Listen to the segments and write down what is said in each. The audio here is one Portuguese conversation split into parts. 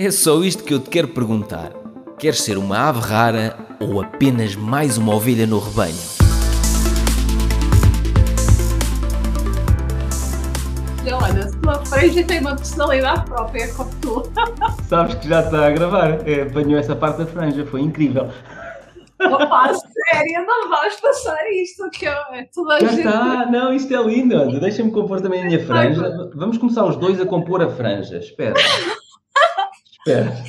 É só isto que eu te quero perguntar. Queres ser uma ave rara ou apenas mais uma ovelha no rebanho? Olha, a tua franja tem uma personalidade própria como tu. Sabes que já está a gravar. É, apanhou essa parte da franja, foi incrível. Opa, sério, não vais passar isto, que é toda a Já gente. está, não, isto é lindo. Deixa-me compor também a minha franja. Vamos começar os dois a compor a franja. Espera.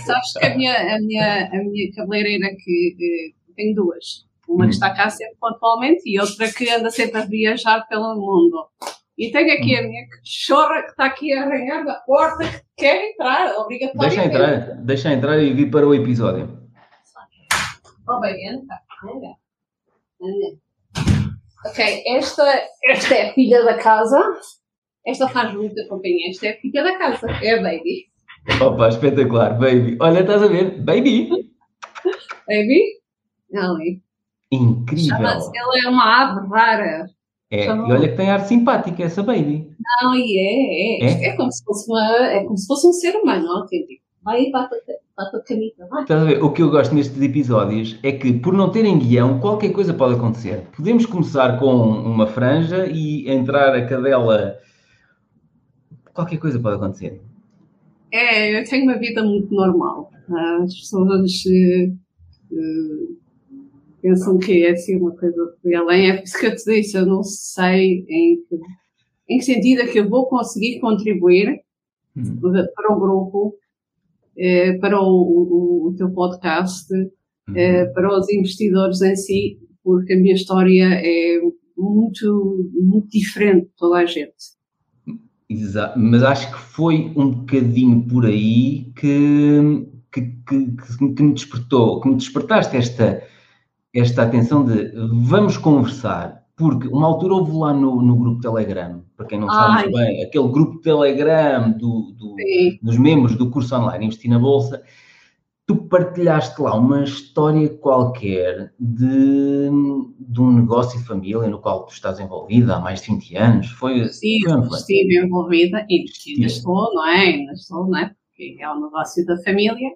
Sabes que a minha, a minha, a minha cabeleireira que eh, tem duas. Uma que Hum. está cá sempre pontualmente e outra que anda sempre a viajar pelo mundo. E tenho aqui Hum. a minha cachorra que está aqui a arranhar da porta que quer entrar, Deixa obrigatoriamente. entrar, deixa entrar e vir para o episódio. Oh, bem, entra. Anda. Ok, esta, esta é a filha da casa. Esta faz muita companhia. Esta é a filha da casa. É a Baby. Opa, espetacular, baby. Olha, estás a ver? Baby. Baby? Ali. Incrível. Chama-se, ela é uma ave rara. É, e olha que tem ar simpática essa baby. Não, e é, é. É? É, como se fosse uma, é como se fosse um ser humano autêntico. Vai aí, bate a bate a canita, vai. Estás a ver? O que eu gosto nestes episódios é que, por não terem guião, qualquer coisa pode acontecer. Podemos começar com uma franja e entrar a cadela. Qualquer coisa pode acontecer. É, eu tenho uma vida muito normal. As pessoas eh, pensam que é assim uma coisa de além. É por isso que eu te disse, eu não sei em que, em que sentido é que eu vou conseguir contribuir Hum. para o grupo, eh, para o, o- o teu podcast, Uhum. eh, para os investidores em si, porque a minha história é muito, muito diferente de toda a gente. Exato, mas acho que foi um bocadinho por aí que, que, que, que- me despertou, que me despertaste esta, esta atenção de vamos conversar, porque uma altura houve lá no, no grupo Telegram, para quem não sabe Ai. muito bem, aquele grupo Telegram do, do- dos membros do curso online Investir na Bolsa, tu partilhaste lá uma história qualquer de, de um negócio de família no qual tu estás envolvida há mais de 20 anos. Foi, Sim, foi, não estive envolvida e ainda estou, não é? Ainda estou, não é? Porque é um negócio da família.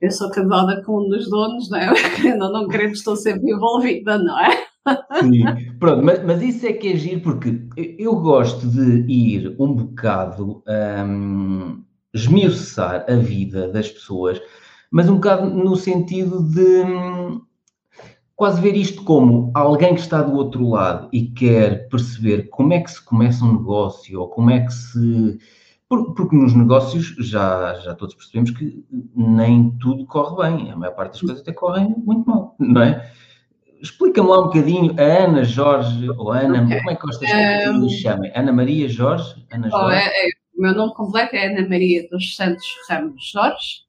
Eu sou casada com um dos donos, não é? Querendo ou não querendo, estou sempre envolvida, não é? Sim, pronto, mas, mas isso é que é giro porque eu- gosto de ir um bocado hum, esmiuçar a vida das pessoas, mas um bocado no sentido de hum, quase ver isto como alguém que está do outro lado e quer perceber como é que se começa um negócio ou como é que se. por- Porque nos negócios já, já todos percebemos que nem tudo corre bem, a maior parte das coisas até correm muito mal, não é? Explica-me lá um bocadinho, a Ana Jorge, ou Ana, Ok. como é que gostas que Um, chamem? Ana Maria Jorge? Ana Oh, Jorge? é, é- o meu nome completo é Ana Maria dos Santos Ramos Jorge,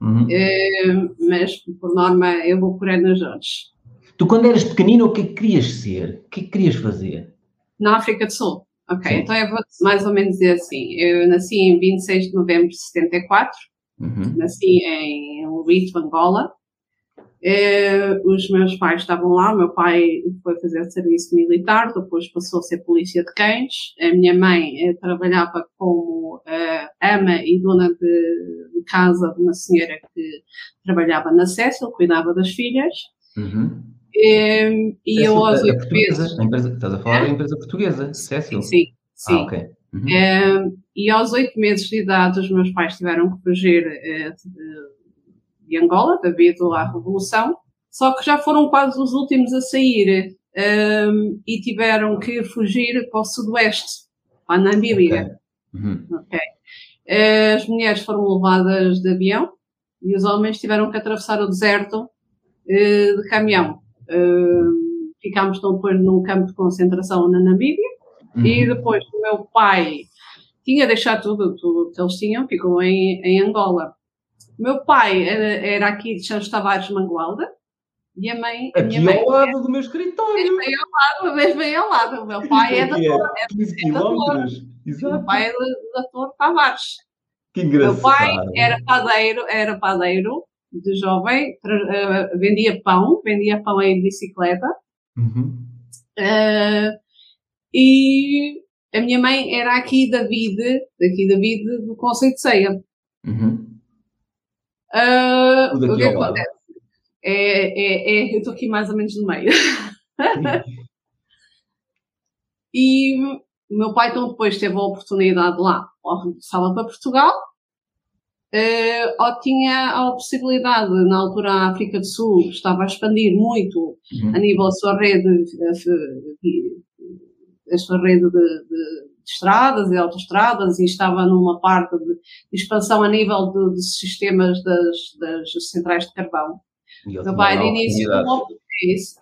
Uhum. eh, mas por norma eu vou por Ana Jorge. Tu, quando eras pequenina, o que é que querias ser? O que é que querias fazer? Na África do Sul. Ok, Sim. então eu vou mais ou menos dizer assim. Eu nasci em 26 de novembro de 74. Uhum. nasci em Lubito, Angola. Eh, os meus pais estavam lá, o meu pai foi fazer serviço militar, depois passou a ser polícia de cães. A minha mãe eh, trabalhava como eh, ama e dona de, de casa de uma senhora que trabalhava na Cecil, cuidava das filhas. Uhum. E eu aos Cécil, a- a oito meses. empresa, estás a falar É? da empresa portuguesa, Cécil? Sim, sim. Ah, ok. Uhum. E aos oito meses de idade, os meus pais tiveram que fugir eh, de, de Angola devido à Revolução, só que já foram quase os últimos a sair eh, e tiveram que fugir para o Sudoeste, para a Namíbia. Ok. Uhum. Ok. Eh, As mulheres foram levadas de avião e os homens tiveram que atravessar o deserto eh, de caminhão. Eh, ficámos então depois num campo de concentração na Namíbia. E Uhum. depois o meu pai tinha deixado tudo, tudo que eles tinham, ficou em, em Angola. O meu pai era, era aqui de Santos Tavares Mangualda e a mãe. a minha Aqui mãe ao lado do meu escritório. bem ao lado, mesmo bem ao lado. O meu pai é da, Aqui Torre, é 15 é da Torre. quilómetros. o Exato. meu pai é da, da Torre Tavares. Que O engraçado. meu pai era padeiro, era padeiro de jovem, eh, vendia pão, vendia pão de bicicleta. Uhum. Eh, e a minha mãe era aqui da Vide, daqui da Vide, do Conceito de Ceia. Uhum. Uh, o que é acontece? É, é, é, eu estou aqui mais ou menos no meio. e o meu pai então depois teve a oportunidade lá, ou regressava para Portugal, uh, ou tinha a possibilidade, na altura a África do Sul estava a expandir muito uhum. a nível da sua rede, a, sua rede de, de, de, estradas e autoestradas e estava numa parte de, expansão a nível de, de sistemas das, das centrais de carvão. Meu pai de início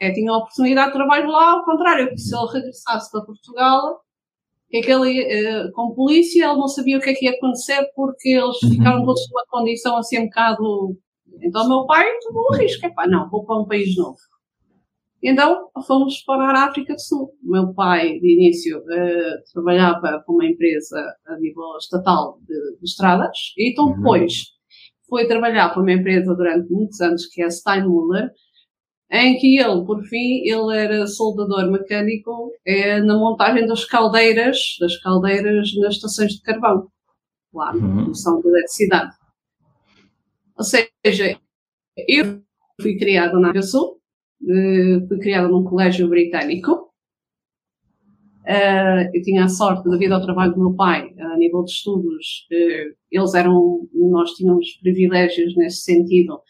é, tinha a oportunidade de trabalho lá, ao contrário, que se ele regressasse para Portugal, que aquele, uh, com polícia, ele não sabia o que é que ia acontecer porque eles uhum. ficaram todos numa condição assim um bocado. Então, meu pai tomou o risco: é pá, não, vou para um país novo. Então, fomos para a África do Sul. Meu pai, de início, uh, trabalhava para uma empresa a nível estatal de, de estradas, e então uhum. depois foi trabalhar para uma empresa durante muitos anos, que é a Steinmuller, em que ele, por fim, ele era soldador mecânico é, na montagem das caldeiras, das caldeiras nas estações de carvão, lá na uhum. produção de eletricidade. Ou seja, eu fui criada na África Sul, eh, fui criada num colégio britânico. Uh, eu tinha a sorte, devido ao trabalho do meu pai, a nível de estudos, uh, eles eram, nós tínhamos privilégios nesse sentido,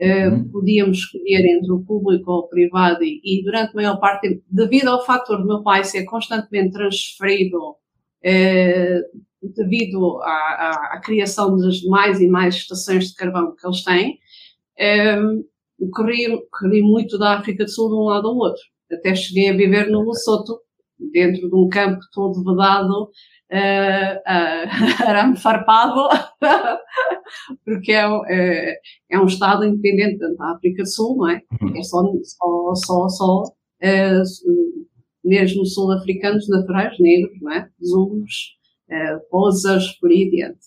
Uh, podíamos escolher entre o público ou o privado e, e, durante a maior parte, devido ao fator do meu pai ser constantemente transferido devido à, à, à, criação das mais e mais estações de carvão que eles têm, uh, corri, corri muito da África do Sul de um lado ao outro. Até cheguei a viver no Lesotho, dentro de um campo todo vedado, uh, uh, arame farpado, porque é, é, é, um Estado independente da África do Sul, não é? Uhum. É só, só, só, só uh, mesmo sul-africanos naturais, negros, não é? Zulus, uh, posas, por aí adiante.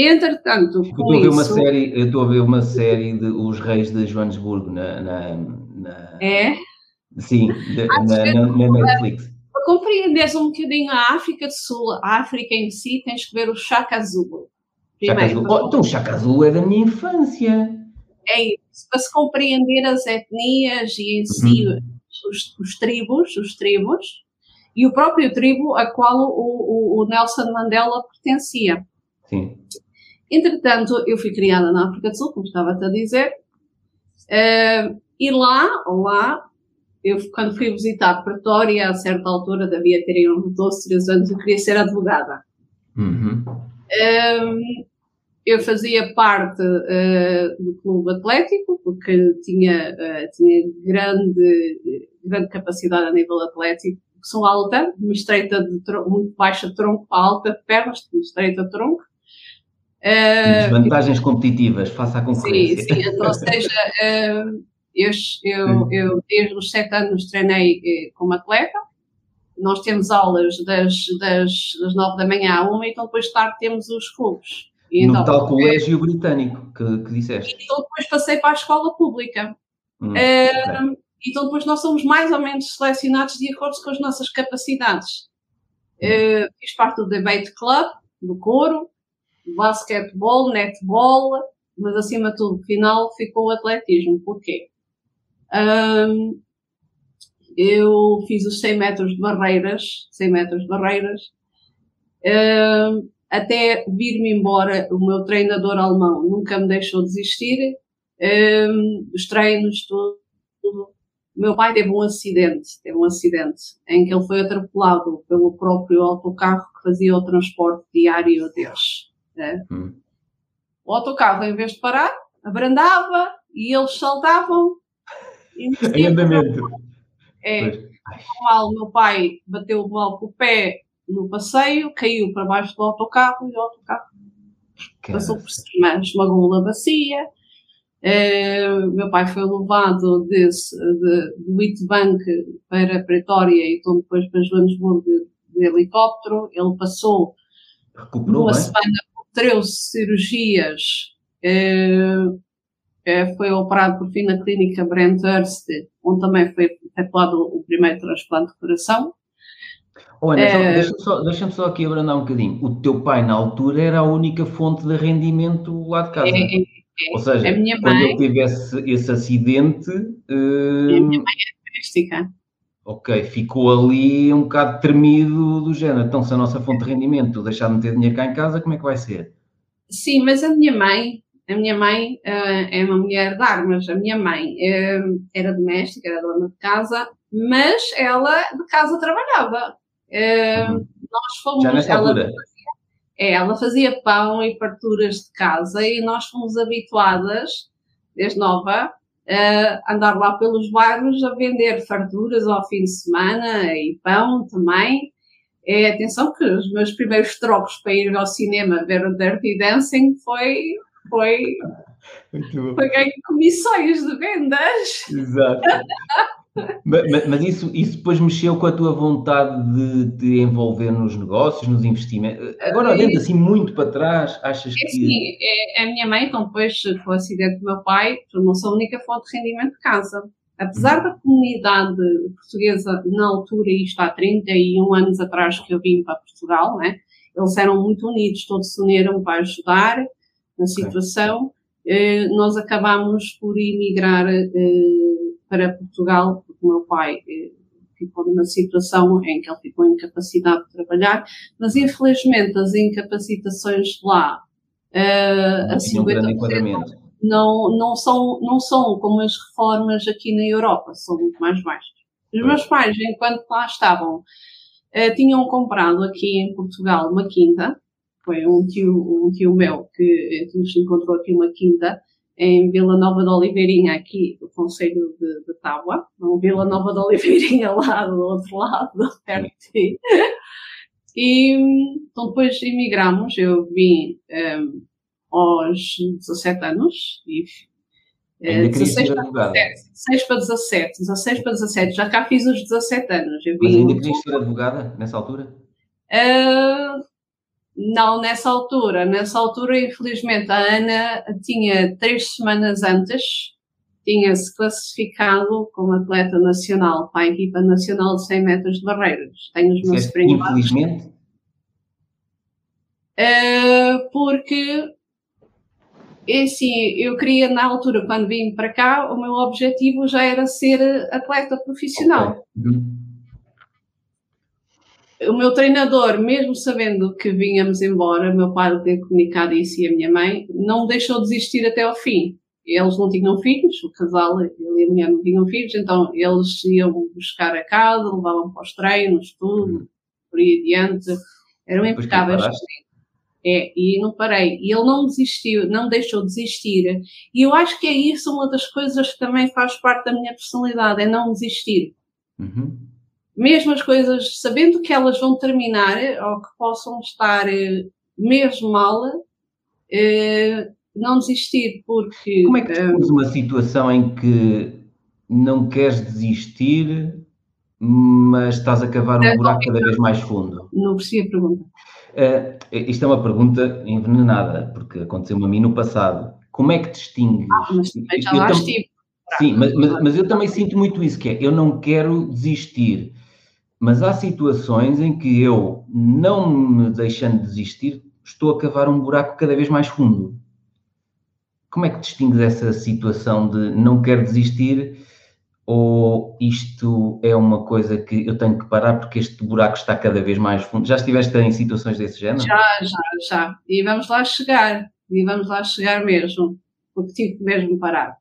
Entretanto, com eu estou, a ver uma série, eu estou a ver uma série de Os Reis de Joanesburgo na, na, na é? Sim, de, na, na, Netflix compreenderes um bocadinho a África do Sul, a África em si, tens que ver o Chaka Azul. Chaka Azul. Oh, então o Chaka Azul é da minha infância. É isso, para se compreender as etnias e em si uhum. os, os, tribos, os tribos, e o próprio tribo a qual o, o, o Nelson Mandela pertencia. Sim. Entretanto, eu fui criada na África do Sul, como estava-te a dizer, uh, e lá, lá eu, quando fui visitar Pretória, a certa altura, devia ter uns 12, 13 anos, eu queria ser advogada. Uhum. Um, eu fazia parte uh, do clube atlético, porque tinha, uh, tinha grande, grande capacidade a nível atlético. Sou alta, uma estreita de tronco, muito baixa de tronco, alta de pernas, estreita de tronco. Uh, Vantagens competitivas, faça a concorrência. Sim, sim. Então, ou seja, uh, eu, eu, eu, desde os sete anos treinei eh, como atleta. Nós temos aulas das, das, das nove da manhã à uma, então depois de tarde temos os clubes. E no então, tal colégio é, britânico que, que disseste. Então depois passei para a escola pública. Hum, uh, Então depois nós somos mais ou menos selecionados de acordo com as nossas capacidades. Uh, fiz parte do debate club, do coro, basquetebol, netball, mas acima de tudo, final ficou o atletismo. Porquê? Um, eu fiz os 100 metros de barreiras, 100 metros de barreiras, um, até vir-me embora, o meu treinador alemão nunca me deixou desistir, um, os treinos, tudo, tudo. O meu pai teve um acidente, teve um acidente em que ele foi atropelado pelo próprio autocarro que fazia o transporte diário deles. Né? Hum. O autocarro, em vez de parar, abrandava e eles saltavam em andamento. É, mal, meu pai bateu mal com o pé no passeio, caiu para baixo do autocarro e o autocarro passou por cima, esmagou a bacia. É, meu pai foi levado desse, de, do Witbank para Pretória e então depois para Joanesburgo de, de helicóptero. Ele passou Recuperou, uma bem? semana 13 cirurgias. É, foi operado por fim na clínica Brent Hurst, onde também foi efetuado o primeiro transplante de coração. Oh, Ana, uh, deixa-me só, deixa só, aqui abrandar um bocadinho. O teu pai, na altura, era a única fonte de rendimento lá de casa. É, é, é. Ou seja, quando mãe, ele tivesse esse acidente. Uh, a minha mãe é doméstica. Ok, ficou ali um bocado tremido do género. Então, se a nossa fonte de rendimento deixar de meter dinheiro cá em casa, como é que vai ser? Sim, mas a minha mãe, a minha mãe uh, é uma mulher de armas. A minha mãe uh, era doméstica, era dona de casa, mas ela de casa trabalhava. Uh, uhum. Nós fomos. Já nessa ela, altura? É, ela fazia pão e farturas de casa e nós fomos habituadas, desde nova, uh, andar lá pelos bairros a vender farturas ao fim de semana e pão também. É, atenção que os meus primeiros trocos para ir ao cinema ver o Dirty Dancing foi, foi, ganho comissões de vendas. Exato. Mas, mas, isso, isso depois mexeu com a tua vontade de te envolver nos negócios, nos investimentos. Agora, olhando assim muito para trás, achas é que. Sim, é, a minha mãe, então, depois com o acidente do meu pai, tornou-se a única fonte de rendimento de casa. Apesar da comunidade portuguesa, na altura, isto há 31 anos atrás que eu vim para Portugal, né? eles eram muito unidos, todos se uniram para ajudar na situação. Okay. Eh, nós acabámos por emigrar eh, para Portugal, porque o meu pai eh, ficou numa situação em que ele ficou incapacitado de trabalhar, mas infelizmente as incapacitações lá uh, a 50% não, não, são, não são como as reformas aqui na Europa, são muito mais baixas. Os meus pais, enquanto lá estavam, uh, tinham comprado aqui em Portugal uma quinta, foi um tio, um tio meu que nos encontrou aqui uma quinta, em Vila Nova de Oliveirinha, aqui do Conselho de, de Tábua, não Vila Nova de Oliveirinha lá do outro lado, perto de ti. E então depois emigramos, eu vim um, aos 17 anos e Ainda 16 para 17, 16 para 17, 16 para 17, já cá fiz os 17 anos. Eu Mas ainda querias ser advogada nessa altura? Uh, não nessa altura. Nessa altura, infelizmente, a Ana tinha três semanas antes, tinha-se classificado como atleta nacional para a equipa nacional de 100 metros de barreiras. Tenho os meus prémios. Infelizmente? Uh, porque, é assim, eu queria, na altura, quando vim para cá, o meu objetivo já era ser atleta profissional. Okay. Uhum o meu treinador, mesmo sabendo que vínhamos embora, meu pai ter comunicado isso e a minha mãe, não deixou desistir até ao fim. Eles não tinham filhos, o casal, ele e a mulher não tinham filhos, então eles iam buscar a casa, levavam para os treinos, tudo, por aí adiante. Eram impecáveis. É, e não parei. E ele não desistiu, não deixou desistir. E eu acho que é isso uma das coisas que também faz parte da minha personalidade, é não desistir. Uhum mesmo as coisas, sabendo que elas vão terminar ou que possam estar eh, mesmo mal, eh, não desistir, porque. Como é que temos uma situação em que não queres desistir, mas estás a cavar um buraco cada vez mais fundo? Não percebi a pergunta. Uh, isto é uma pergunta envenenada, porque aconteceu-me a mim no passado. Como é que distingues? Ah, mas também já lá estive. Sim, mas, mas, mas, eu também sinto muito isso, que é, eu não quero desistir, mas há situações em que eu, não me deixando desistir, estou a cavar um buraco cada vez mais fundo. Como é que distingues essa situação de não quero desistir ou isto é uma coisa que eu tenho que parar porque este buraco está cada vez mais fundo? Já estiveste em situações desse género? Já, já, já. E vamos lá chegar. E vamos lá chegar mesmo. Porque tive mesmo parar.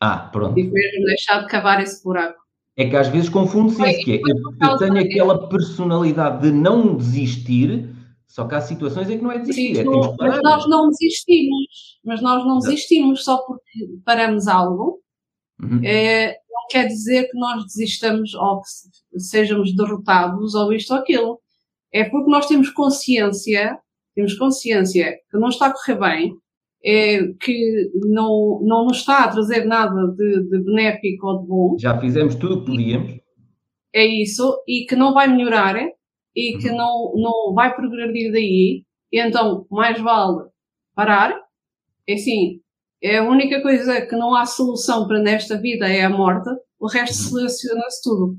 Ah, pronto. Tive mesmo deixar de cavar esse buraco. É que às vezes confunde-se isso, que é, eu, eu, tenho aquela personalidade de não desistir, só que há situações em que não é desistir. Sim, é, mas nós não desistimos, mas nós não desistimos só porque paramos algo, uhum. é, não quer dizer que nós desistamos ou que sejamos derrotados ou isto ou aquilo. É porque nós temos consciência, temos consciência que não está a correr bem, é, que não, não nos está a trazer nada de, de benéfico ou de bom. Já fizemos tudo o que podíamos. É isso, e que não vai melhorar e que uhum. não, não vai progredir daí, e então mais vale parar. É assim, é a única coisa que não há solução para nesta vida é a morte, o resto uhum. soluciona-se tudo.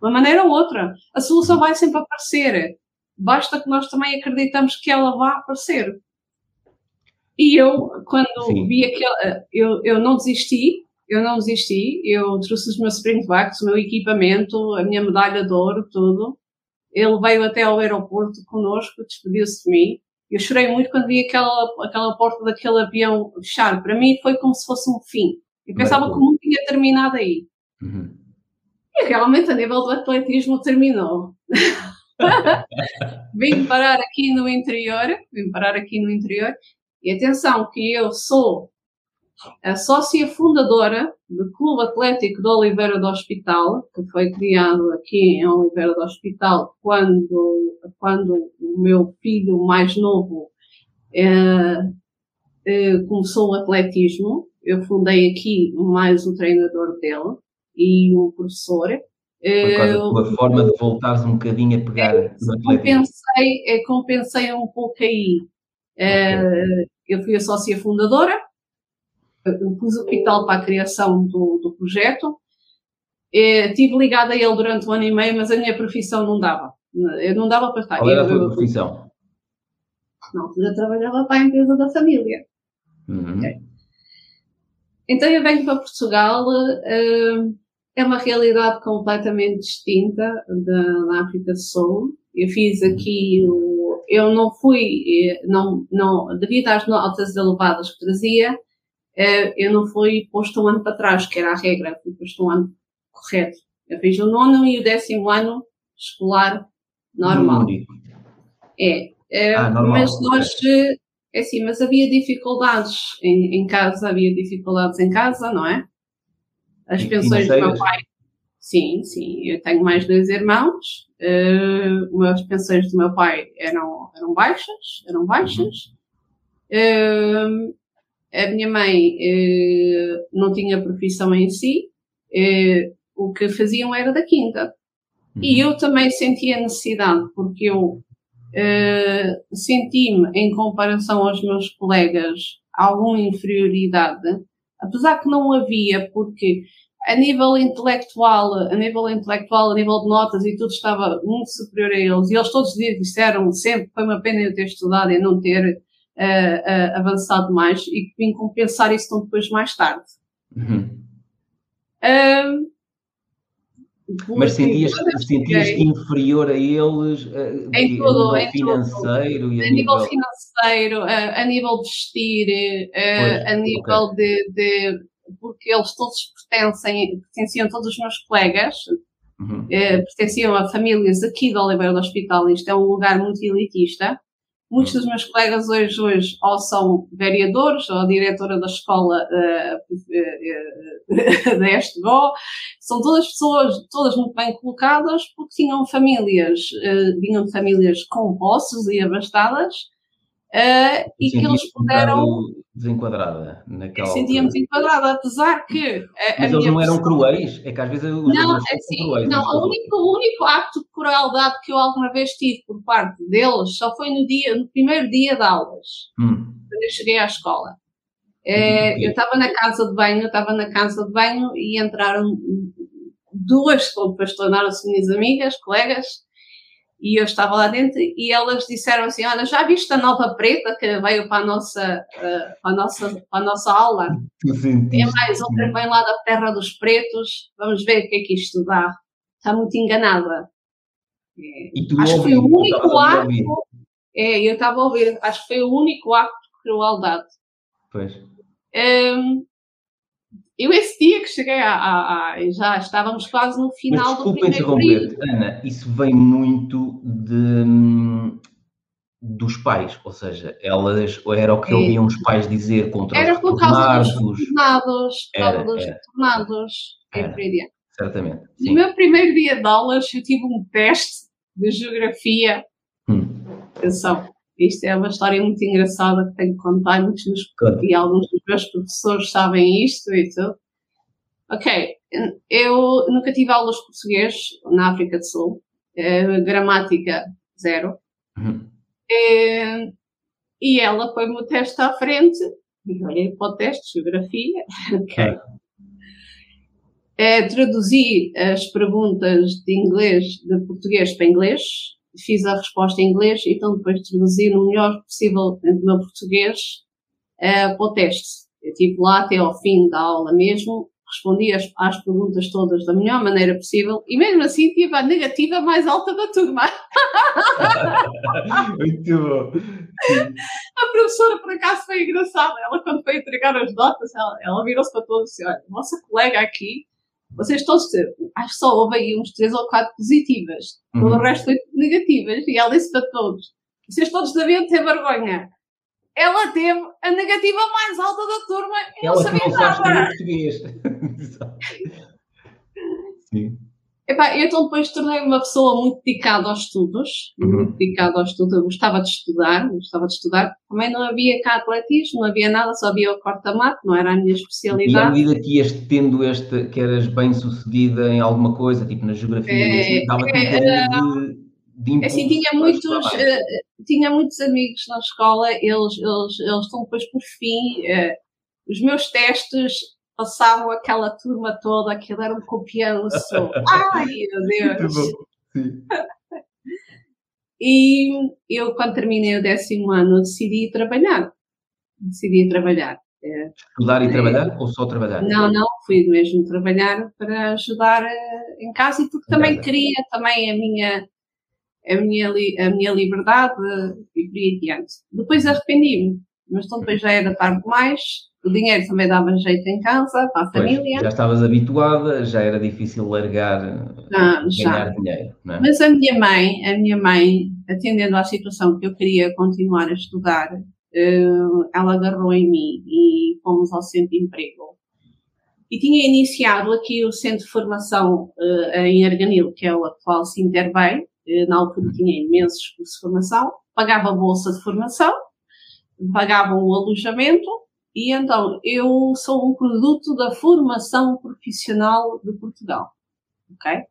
uma maneira ou outra. A solução vai sempre aparecer. Basta que nós também acreditamos que ela vá aparecer. E eu, quando Sim. vi aquele, eu, eu não desisti, eu não desisti, eu trouxe os meus springbacks, o meu equipamento, a minha medalha de ouro, tudo. Ele veio até ao aeroporto connosco, despediu-se de mim. Eu chorei muito quando vi aquela, aquela porta daquele avião fechar. Para mim foi como se fosse um fim. Eu pensava que o mundo tinha terminado aí. Uhum. E realmente a nível do atletismo terminou. vim parar aqui no interior, vim parar aqui no interior, e atenção que eu sou a sócia fundadora do Clube Atlético de Oliveira do Hospital, que foi criado aqui em Oliveira do Hospital quando, quando o meu filho mais novo eh, eh, começou o atletismo. Eu fundei aqui mais o treinador dele e o professor. Por causa da tua forma de voltares um bocadinho a pegar é, compensei, é, compensei um pouco aí. Okay. eu fui a sócia fundadora, eu pus o capital para a criação do, do projeto. Estive ligada a ele durante um ano e meio, mas a minha profissão não dava. Eu não dava para estar. Qual era a tua profissão? Na altura trabalhava para a empresa da família. Uhum. Okay. Então eu venho para Portugal. É uma realidade completamente distinta da, da África do Sul. Eu fiz aqui o, eu não fui, eh, não, não, devido às notas elevadas que trazia, eh, eu não fui posto um ano para trás, que era a regra, fui posto um ano correto. Eu fiz o nono e o décimo ano escolar normal. É, é ah, normal. mas nós, é assim, mas havia dificuldades em, em casa, havia dificuldades em casa, não é? As pensões do meu pai. Sim, sim. Eu tenho mais dois irmãos. Uh, as pensões do meu pai eram, eram baixas, eram baixas. Uh, a minha mãe uh, não tinha profissão em si. O que faziam era da quinta. Uhum. E eu também sentia necessidade, porque eu senti-me, em comparação aos meus colegas, alguma inferioridade, apesar que não havia, porque a nível intelectual, a nível intelectual, a nível de notas e tudo estava muito superior a eles. E eles todos disseram sempre foi uma pena eu ter estudado e não ter uh, uh, avançado mais e que vim compensar isso depois mais tarde. Uhum. Uh, mas sentias, sentias inferior a eles uh, em tudo, a nível financeiro tudo. E a, a nível, nível financeiro, uh, a nível de vestir, uh, pois, a nível okay. de, de, porque eles todos pertencem, pertenciam todos os meus colegas, uhum. pertenciam a famílias aqui de Oliveira do Hospital, isto é um lugar muito elitista, Muitos dos meus colegas hoje, hoje ou são vereadores ou diretora da escola uh, da Estebó, são todas pessoas, todas muito bem colocadas, porque tinham famílias, uh, vinham de famílias com posses e abastadas, Uh, e que eles puderam. Desenquadrada naquela. Sentia-me desenquadrada, apesar que. A, Mas a eles não eram cruéis? É que às vezes os não, é assim, cruéis. Não, o único, o único acto de crueldade que eu alguma vez tive por parte deles só foi no, dia, no primeiro dia de aulas, hum. quando eu cheguei à escola. É, eu estava na casa de banho, estava na casa de banho e entraram duas, depois tornaram-se minhas amigas, colegas, e eu estava lá dentro e elas disseram assim, olha, já viste a nova preta que veio para a nossa, uh, para a nossa, para a nossa aula? É mais outra vem lá da terra dos pretos, vamos ver o que é que isto dá. Está muito enganada. É, acho que foi o único ato, é, eu estava a ouvir, acho que foi o único ato de crueldade. Pois. Um, eu esse dia que cheguei a, a, a, já estávamos quase no final Mas, do primeiro período. Ana, isso vem muito de, dos pais, ou seja, elas era o que é. ouviam os pais dizer contra era os por causa dos tornados, era, dos era. tornados era, Certamente. Sim. No meu primeiro dia de aulas eu tive um teste de geografia. Hum. Atenção, isto é uma história muito engraçada que tenho que contar, muitos dos, e alguns dos meus professores sabem isto e tudo. Ok, eu nunca tive aulas de português na África do Sul, é, gramática zero. Uhum. É, e ela põe-me o teste à frente, e olhei para o teste de geografia, ok. é, traduzi as perguntas de inglês, de português para inglês, fiz a resposta em inglês, então depois traduzi no melhor possível do meu português uh, para o teste. Eu estive lá até ao fim da aula mesmo, respondi às, às, perguntas todas da melhor maneira possível e mesmo assim tive a negativa mais alta da turma. Muito bom. A professora, por acaso, foi engraçada. Ela, quando foi entregar as notas, ela, ela virou-se para todos e disse: Olha, nossa colega aqui, vocês todos, acho que só houve aí uns três ou quatro positivas, uhum. todo o resto foi negativas. E ela disse para todos: Vocês todos deviam ter vergonha ela teve a negativa mais alta da turma e ela não sabia nada. português. Sim. Epá, eu então depois tornei-me uma pessoa muito dedicada aos estudos, uhum. muito dedicada aos estudos, eu gostava de estudar, gostava de estudar, também não havia cá atletismo, não havia nada, só havia o corta-mato, não era a minha especialidade. E à medida que ias tendo este, que eras bem sucedida em alguma coisa, tipo na geografia, é, dava-te é, de de assim, tinha muitos, uh, tinha muitos amigos na escola, eles, eles, eles estão depois por fim, uh, os meus testes passavam aquela turma toda, aquilo era um copianço. Ai, meu Deus! Sim. e eu, quando terminei o décimo ano, decidi trabalhar. Decidi trabalhar. É, Estudar e trabalhar ou só trabalhar? Não, não, fui mesmo trabalhar para ajudar em casa e porque também queria, também a minha, a minha, a minha liberdade e por aí adiante. Depois arrependi-me, mas então depois já era tarde demais, o dinheiro também dava jeito em casa, para a pois, família. Já estavas habituada, já era difícil largar, ah, ganhar dinheiro. É? Mas a minha mãe, a minha mãe, atendendo à situação que eu queria continuar a estudar, eh, ela agarrou em mim e fomos ao centro de emprego. E tinha iniciado aqui o centro de formação eh, em Arganil, que é o atual Sinterbem, eh, na altura tinha imensos cursos de formação, pagava a bolsa de formação, pagavam o alojamento, e então eu sou um produto da formação profissional de Portugal. Ok?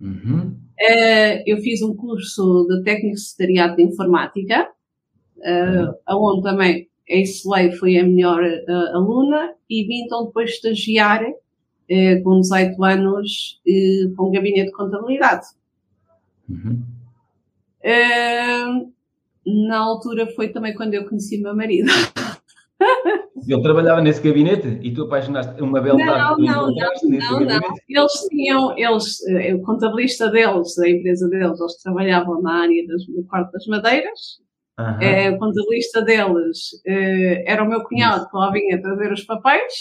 Uhum. Uh, eu fiz um curso de técnico secretariado de informática, uh, uhum. onde também a Isolei foi a melhor uh, aluna e vim então depois estagiar uh, com 18 anos para um gabinete de contabilidade. Uhum. Na altura foi também quando eu conheci meu marido. Ele trabalhava nesse gabinete e tu apaixonaste uma bela Não, não, não, não, não. Eles tinham, eles, eh, o contabilista deles, da empresa deles, eles trabalhavam na área das, do quarto das madeiras. Uhum. É, o contabilista deles é, era o meu cunhado que lá vinha trazer os papéis.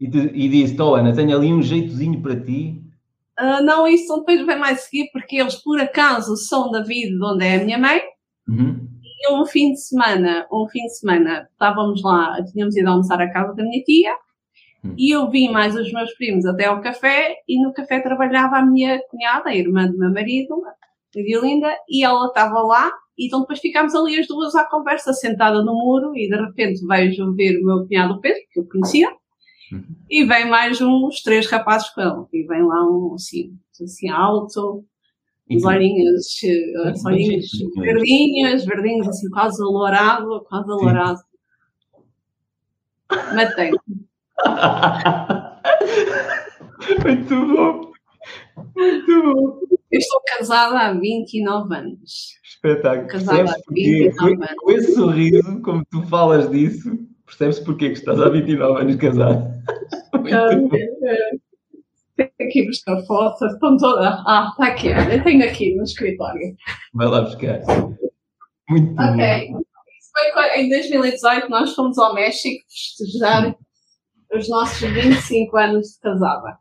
E, te, e disse, oh Ana, tenho ali um jeitozinho para ti Uh, não, isso depois vem mais seguir, porque eles por acaso são da vida de onde é a minha mãe. Uhum. Um fim de semana, um fim de semana, estávamos lá, tínhamos ido almoçar à casa da minha tia, uhum. e eu vim mais os meus primos até ao café, e no café trabalhava a minha cunhada, a irmã do meu marido, a Violinda, e ela estava lá, e então depois ficámos ali as duas à conversa, sentada no muro, e de repente vejo ver o meu cunhado Pedro, que eu conhecia, e vem mais uns três rapazes com ele. E vem lá um assim, assim alto, os olhinhos, os olhinhos verdinhos, verdinhos, assim, quase alourado, quase alourado. Matei. Muito bom. Muito bom. Eu estou casada há 29 anos. Espetáculo. Casada há 29 anos. Com esse sorriso, como tu falas disso, Percebes porquê que estás há 29 anos casado? Tenho aqui buscar fotos, estão todas. Ah, está aqui, eu tenho aqui no escritório. Vai lá buscar. Muito Ok. Bom. Foi em 2018 nós fomos ao México festejar os nossos 25 anos de casada.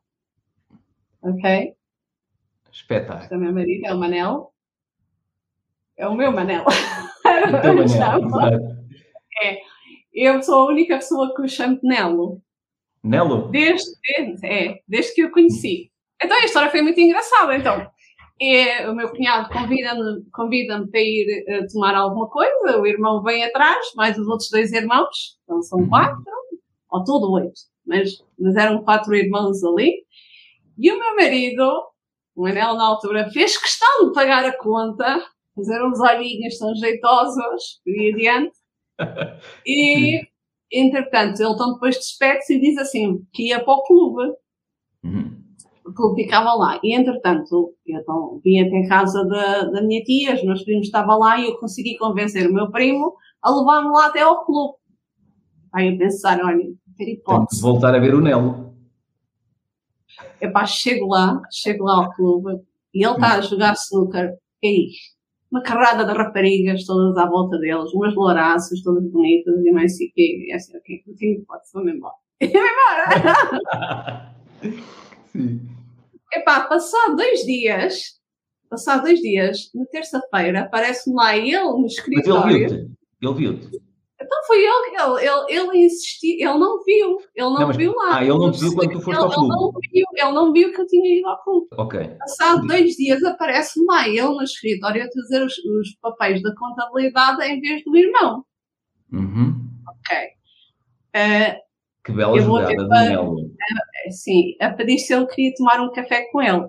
Ok? Espetáculo. Este é o meu marido, é o Manel. É o meu Manel. O teu Manel, É. Eu sou a única pessoa que o chamo de Nelo. Nelo? Desde, desde, é, desde que o conheci. Então a história foi muito engraçada. Então, é, o meu cunhado convida-me convida para ir uh, tomar alguma coisa, o irmão vem atrás, mais os outros dois irmãos, então são quatro, ou todo oito, mas, mas eram quatro irmãos ali. E o meu marido, o Manel na altura, fez questão de pagar a conta, fazer uns olhinhos tão jeitosos, e adiante, e, entretanto, ele então depois despede-se e diz assim, que ia para o clube. Uhum. o clube ficava lá. E, entretanto, eu então, vim até a casa da, da minha tia, os meus primos estavam lá e eu consegui convencer o meu primo a levar-me lá até ao clube. Aí eu pensar, olha, ter hipótese. voltar a ver o Nelo. Epá, chego lá, chego lá ao clube e ele está a jogar snooker. E uma carrada de raparigas todas à volta deles, umas louraças, todas bonitas e mais assim, e assim, ok, não tenho hipótese, vou-me embora. E vou embora! Sim. Epá, passado dois dias, passado dois dias, na terça-feira, aparece-me lá ele no escritório. Mas ele viu-te? Ele viu-te? Então foi ele, ele, ele, ele insistiu, ele não viu, ele não, não mas, viu lá. Ah, ele não viu quando tu foste ele, ao clube? Ele não, viu, ele não viu que eu tinha ido ao clube. Ok. Passado dois dias aparece-me lá, ele no escritório a trazer os, os, papéis da contabilidade em vez do irmão. Uhum. Ok. Uh, que bela jogada do Melo. Uh, sim, a pedir se ele queria tomar um café com ele.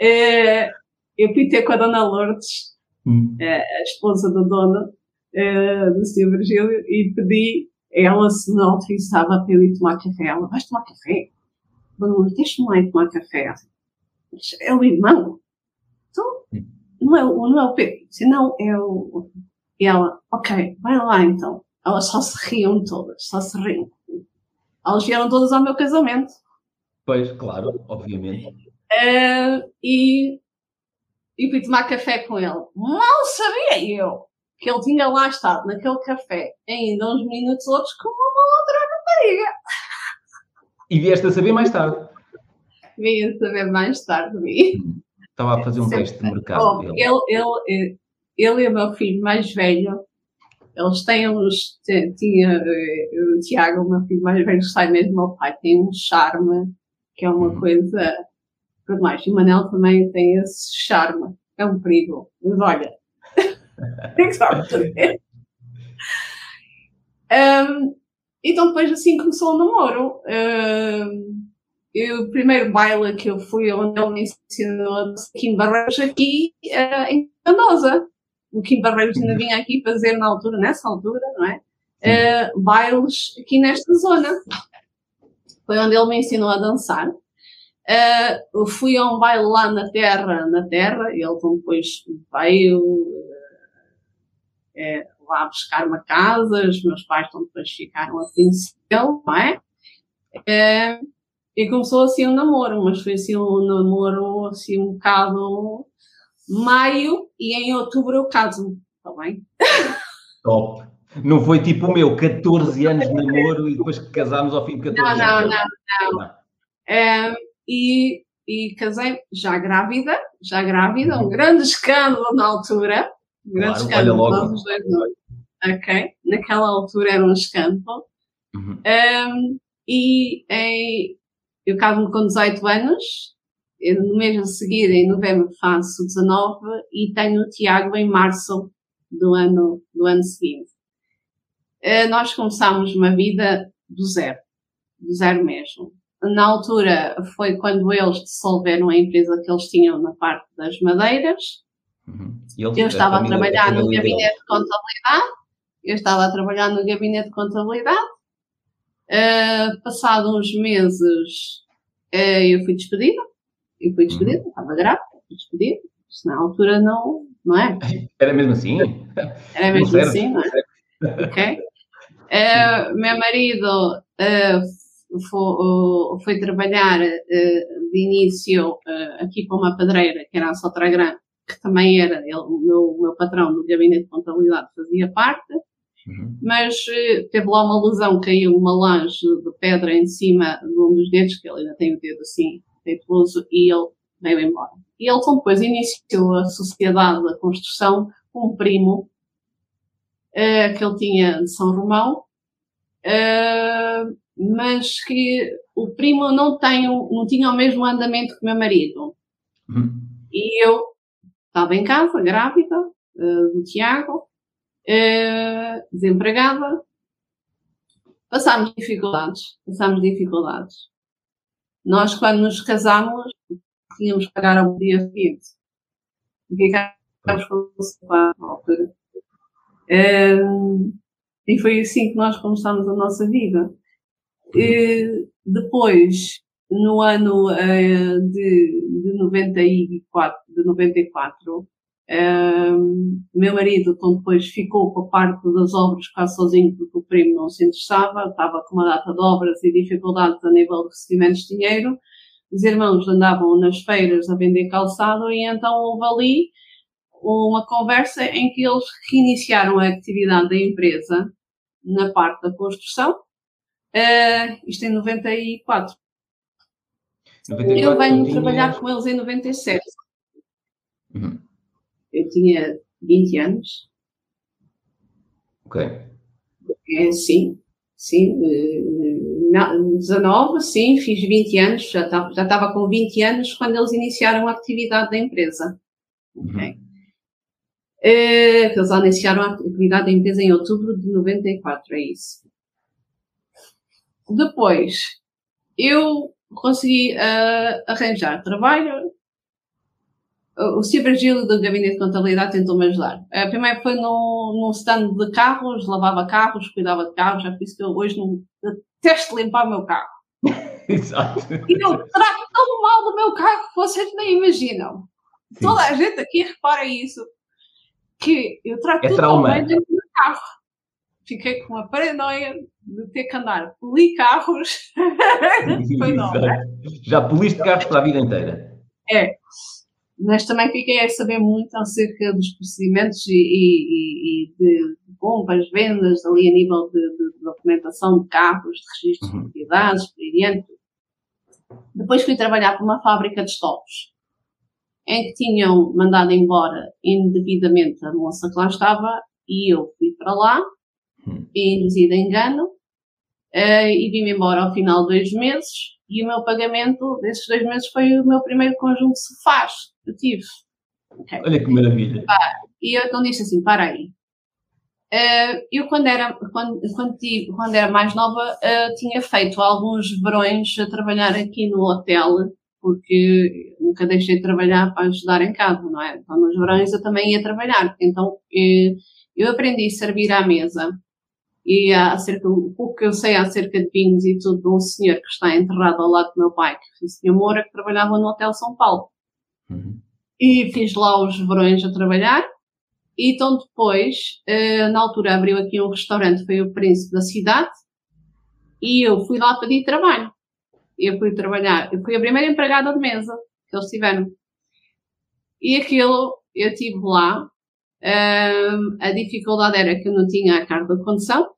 Uh, eu pitei com a dona Lourdes, hum. a esposa do dono, uh, do Sr. Virgílio e pedi ela se não autorizava para eu ir tomar café. Ela, vais tomar café? Bruno, deixa-me lá ir tomar café. É o irmão. Então, não é, não é o Pedro. Se não, é o... E ela, ok, vai lá então. Elas só se riam todas, só se riam. Elas vieram todas ao meu casamento. Pois, claro, obviamente. Uh, e, e fui tomar café com ele. Mal sabia eu que ele tinha lá estado naquele café ainda uns minutos outros com uma outra rapariga. E vieste a saber mais tarde? Vim a saber mais tarde, vi. Estava a fazer um teste de mercado. Oh, ele, ele, ele e o meu filho mais velho, eles têm uns. Tinha, eh, o Tiago, o meu filho mais velho, sai mesmo meu pai, tem um charme que é uma uhum. coisa. Por mais, e o Manel também tem esse charme, é um perigo. Mas olha, um, então depois assim começou o namoro. Um, eu, o primeiro baile que eu fui onde ele me ensinou Kim Barreiros aqui uh, em Canosa. O Kim Barreiros ainda vinha aqui fazer na altura, nessa altura, não é? Uh, bailes aqui nesta zona. Foi onde ele me ensinou a dançar. Uh, fui a um baile lá na terra, na terra, ele depois veio, é, lá buscar uma casa, os meus pais então depois ficaram a princípio, não é? é? E começou assim um namoro, mas foi assim um namoro assim um bocado maio e em outubro eu caso, está bem? Top. Não foi tipo o meu, 14 anos de namoro e depois que casámos ao fim de 14 não, anos. Não, não, não. não. É, e, e casei já grávida, já grávida, um uhum. grande escândalo na altura, grande claro, escândalo para os dois Ok? Naquela altura era um escândalo. Uhum. Um, e em, eu caso-me com 18 anos, no mês a seguir, em novembro, faço 19 e tenho o Tiago em março do ano, do ano seguinte. Uh, nós começámos uma vida do zero, do zero mesmo. Na altura foi quando eles dissolveram a empresa que eles tinham na parte das madeiras Uhum. eu estava a trabalhar no gabinete de contabilidade. Eu estava a trabalhar no gabinete de contabilidade. Uh, passado uns meses, uh, eu fui despedida. Eu fui despedida, uhum. estava grávida, fui despedida. Isso na altura não, não é? Era mesmo assim? Era mesmo não assim, não é? ok. Uh, meu marido foi, foi, trabalhar de início aqui para uma pedreira, que era a Sotra Grande, que também era ele, o meu, meu patrão no gabinete de contabilidade, fazia parte, uhum. mas uh, teve lá uma lesão, caiu uma lanche de pedra em cima de um dos dedos, que ele ainda tem o dedo assim, feituoso, e ele veio embora. E ele depois iniciou a sociedade da construção com um primo uh, que ele tinha de São Romão, uh, mas que o primo não, tem, não tinha o mesmo andamento que o meu marido. Uhum. E eu Estava em casa, grávida, uh, do Tiago, uh, desempregada. Passámos dificuldades, passámos dificuldades. Nós, quando nos casámos, tínhamos que pagar ao dia seguinte. Ficámos com o na altura. Uh, e foi assim que nós começámos a nossa vida. depois, no ano uh, de, de 94, de 94 um, meu marido, então, depois ficou com a parte das obras quase sozinho, porque o primo não se interessava, estava com uma data de obras e dificuldades a nível de recebimentos de dinheiro. Os irmãos andavam nas feiras a vender calçado e então houve ali uma conversa em que eles reiniciaram a atividade da empresa na parte da construção. Uh, isto em 94. 94 eu venho trabalhar com eles em 97. Uhum. Eu tinha 20 anos. Ok. É, sim, sim. 19, sim, fiz 20 anos, já estava, já estava com 20 anos quando eles iniciaram a atividade da empresa. Ok. Uhum. É, eles iniciaram a atividade da empresa em outubro de 94, é isso. Depois, eu consegui uh, arranjar trabalho o Steve Virgílio do Gabinete de Contabilidade tentou-me ajudar. Uh, primeiro foi no, num stand de carros, lavava carros, cuidava de carros, já por isso que eu hoje não detesto limpar o meu carro. Exato. E eu trato tão mal do meu carro que vocês nem imaginam. Sim. Toda a gente aqui repara isso, que eu trato é tudo tão bem dentro do carro. Fiquei com uma paranoia de ter que andar polir carros. foi não, né? Já poliste carros para a vida inteira. É mas também fiquei a saber muito acerca dos procedimentos e, e, e de bombas, vendas, ali a nível de, de, documentação de carros, de registros de uhum. propriedades, por diante. Depois fui trabalhar para uma fábrica de estopos, em que tinham mandado embora indevidamente a moça que lá estava, e eu fui para lá, uhum. induzida a engano, uh, e vim-me embora ao final de dois meses, e o meu pagamento desses dois meses foi o meu primeiro conjunto de sofás que eu tive. Okay. Olha que maravilha. e eu então disse assim, para aí. Uh, eu quando era, quando, quando, tive, quando era mais nova uh, tinha feito alguns verões a trabalhar aqui no hotel, porque nunca deixei de trabalhar para ajudar em casa, não é? Então nos verões eu também ia trabalhar. Então eu, eh, eu aprendi a servir à mesa e acerca, o pouco que eu sei acerca de vinhos e tudo, de um senhor que está enterrado ao lado do meu pai, que o senhor Moura, que trabalhava no Hotel São Paulo. Uhum. E fiz lá os verões a trabalhar. E então depois, uh, na altura abriu aqui um restaurante, foi o Príncipe da cidade, e eu fui lá pedir trabalho. Eu fui trabalhar, eu fui a primeira empregada de mesa que eles tiveram. E aquilo, eu tive lá, a dificuldade era que eu não tinha a carta de condução,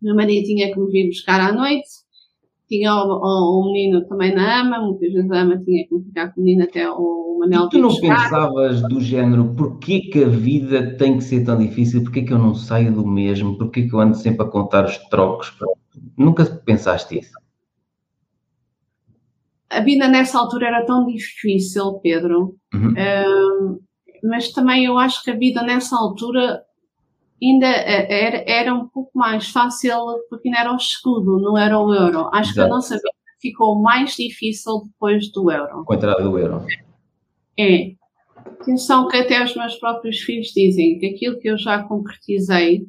meu marido tinha que me vir buscar à noite. Tinha o, o, o menino também na ama, muitas vezes a ama tinha que me ficar com o menino até o Manel E tu não buscar. pensavas do género, porquê que a vida tem que ser tão difícil? Porquê que eu não saio do mesmo? Porquê que eu ando sempre a contar os trocos? Nunca pensaste isso? A vida nessa altura era tão difícil, Pedro. Uhum. Um, mas também eu acho que a vida nessa altura ainda eh, era, era um pouco mais fácil porque ainda era o escudo, não era o euro. Acho Exato. que a nossa vida ficou mais difícil depois do euro. Com a entrada do euro. É. Atenção que até os meus próprios filhos dizem que aquilo que eu já concretizei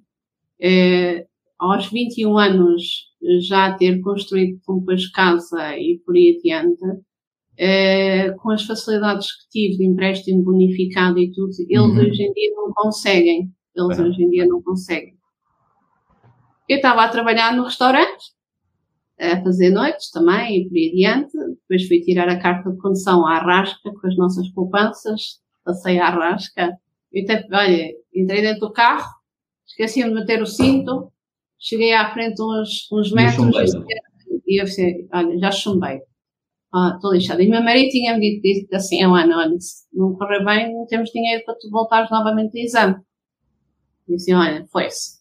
é, aos 21 anos já ter construído depois casa e por aí adiante, é, com as facilidades que tive de empréstimo bonificado e tudo, eles uhum. hoje em dia não conseguem. Eles é. hoje em dia não conseguem. Eu estava a trabalhar no restaurante, a fazer noites também e por aí adiante. Depois fui tirar a carta de condução à rasca com as nossas poupanças, passei à rasca. Eu até, olha, entrei dentro do carro, esqueci-me de meter o cinto, cheguei à frente uns, uns metros e eu disse, olha, já chumbei. Ah, estou lixada. E meu marido tinha-me dito assim, oh, Ana, olha, se não correr bem, não temos dinheiro para tu voltares novamente ao exame. Disse, olha, foi-se.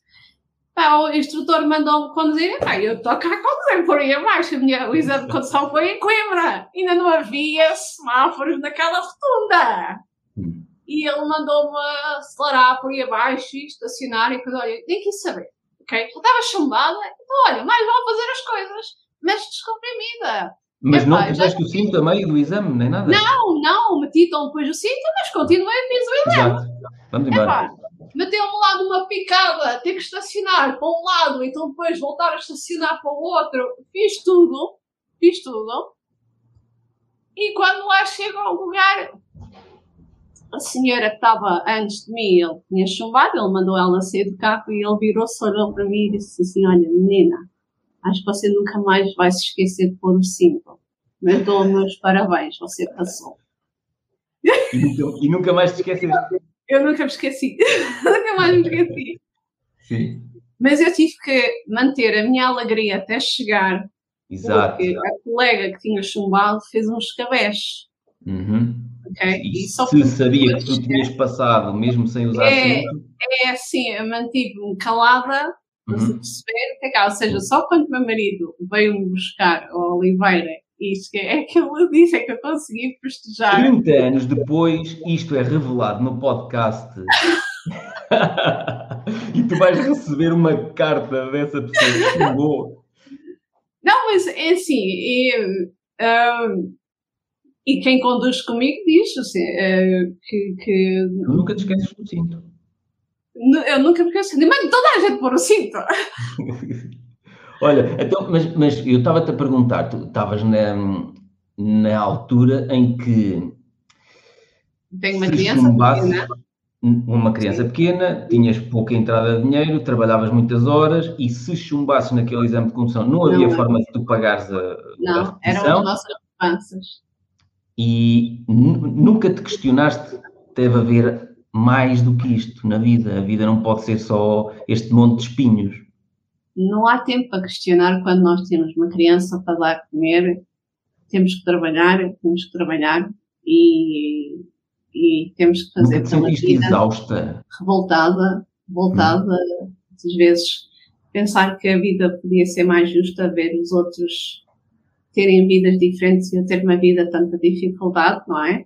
o instrutor mandou-me conduzir, pá, eu estou cá a conduzir por aí abaixo. Minha, o exame de condução foi em Coimbra. Ainda não havia semáforos naquela rotunda. Hum. E ele mandou-me acelerar por aí abaixo e estacionar. E depois, olha, nem quis saber. Ok? Já estava chumbada. Então, olha, mais vale fazer as coisas, mas descomprimida. Mas não puseste o cinto a meio do exame, nem nada? Não, não, meti então depois o cinto, mas continuei a fiz o exame. Exato. Vamos embora meteu-me lá numa picada, ter que estacionar para um lado, então depois voltar a estacionar para o outro, fiz tudo. fiz tudo. E quando lá chego ao lugar, a senhora que estava antes de mim, ele tinha chumbado, ele mandou ela sair do carro e ele virou-se, olhou para mim e disse assim: Olha, menina, acho que você nunca mais vai se esquecer de pôr o cinto. Mas dou meus parabéns, você passou. E nunca, e nunca mais te esqueceste? Eu nunca me esqueci. nunca mais me esqueci. Sim. Mas eu tive que manter a minha alegria até chegar, Exato. porque a colega que tinha chumbado fez um escabeche. Uhum. ok? E, só se sabia que tu tinhas passado, mesmo sem usar É. cinto, É assim, eu mantive-me calada, Uhum. perceber, que cá, ou seja, só quando meu marido veio-me buscar a Oliveira, isso que é que ele disse, é que eu consegui festejar. 30 anos depois, isto é revelado no podcast. e tu vais receber uma carta dessa pessoa que chumbou. Não, mas é assim, e, ah, e quem conduz comigo diz assim, ah, que, que nunca te esqueces do cinto. Eu nunca me esqueci, mas toda a gente pôr o cinto. Olha, então, mas, mas eu estava-te a perguntar, tu estavas na, na altura em que Tenho uma criança pequena, uma criança pequena, tinhas pouca entrada de dinheiro, trabalhavas muitas horas e se chumbasses naquele exame de condução, não havia Não. forma de tu pagares a, a não, eram repetição as nossas poupanças. e nu- nunca te questionaste, deve haver mais do que isto na vida. A vida não pode ser só este monte de espinhos. Não há tempo para questionar quando nós temos uma criança para dar a comer, temos que trabalhar, temos que trabalhar e, e temos que fazer pela vida exausta. revoltada, revoltada, às vezes pensar que a vida podia ser mais justa, ver os outros terem vidas diferentes e eu ter uma vida tanta dificuldade, não é?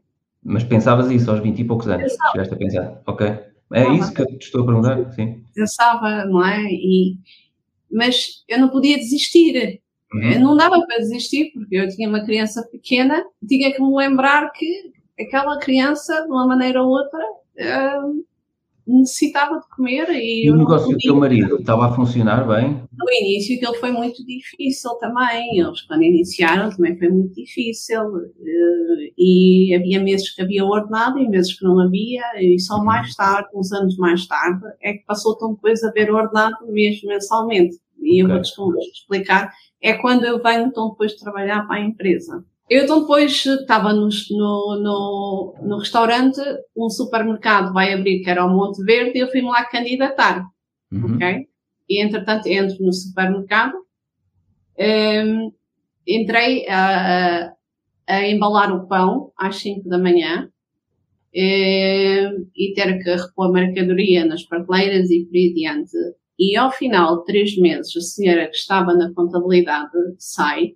Mas pensavas isso aos 20 e poucos anos? Pensava. Chegaste a pensar, ok? É isso que eu te estou a perguntar? Sim. Pensava, não é? E, mas eu não podia desistir. Uhum. Não dava para desistir, porque eu tinha uma criança pequena, tinha que me lembrar que aquela criança, de uma maneira ou outra, eh, necessitava de comer e, E eu o negócio do teu marido estava a funcionar bem? No início aquilo foi muito difícil também, eles quando iniciaram também foi muito difícil eh, e havia meses que havia ordenado e meses que não havia e só mais tarde, uns anos mais tarde, é que passou tão depois a haver ordenado mesmo mensalmente. E eu Ok. vou-te explicar, é quando eu venho então depois de trabalhar para a empresa. Eu então depois estava no, no, no, restaurante, um supermercado vai abrir que era o Monte Verde e eu fui-me lá candidatar Uhum. ok? E entretanto entro no supermercado, hum, entrei a, a- a embalar o pão às 5 da manhã hum, e ter que repor mercadoria nas prateleiras e por aí adiante. E ao final de três meses, a senhora que estava na contabilidade sai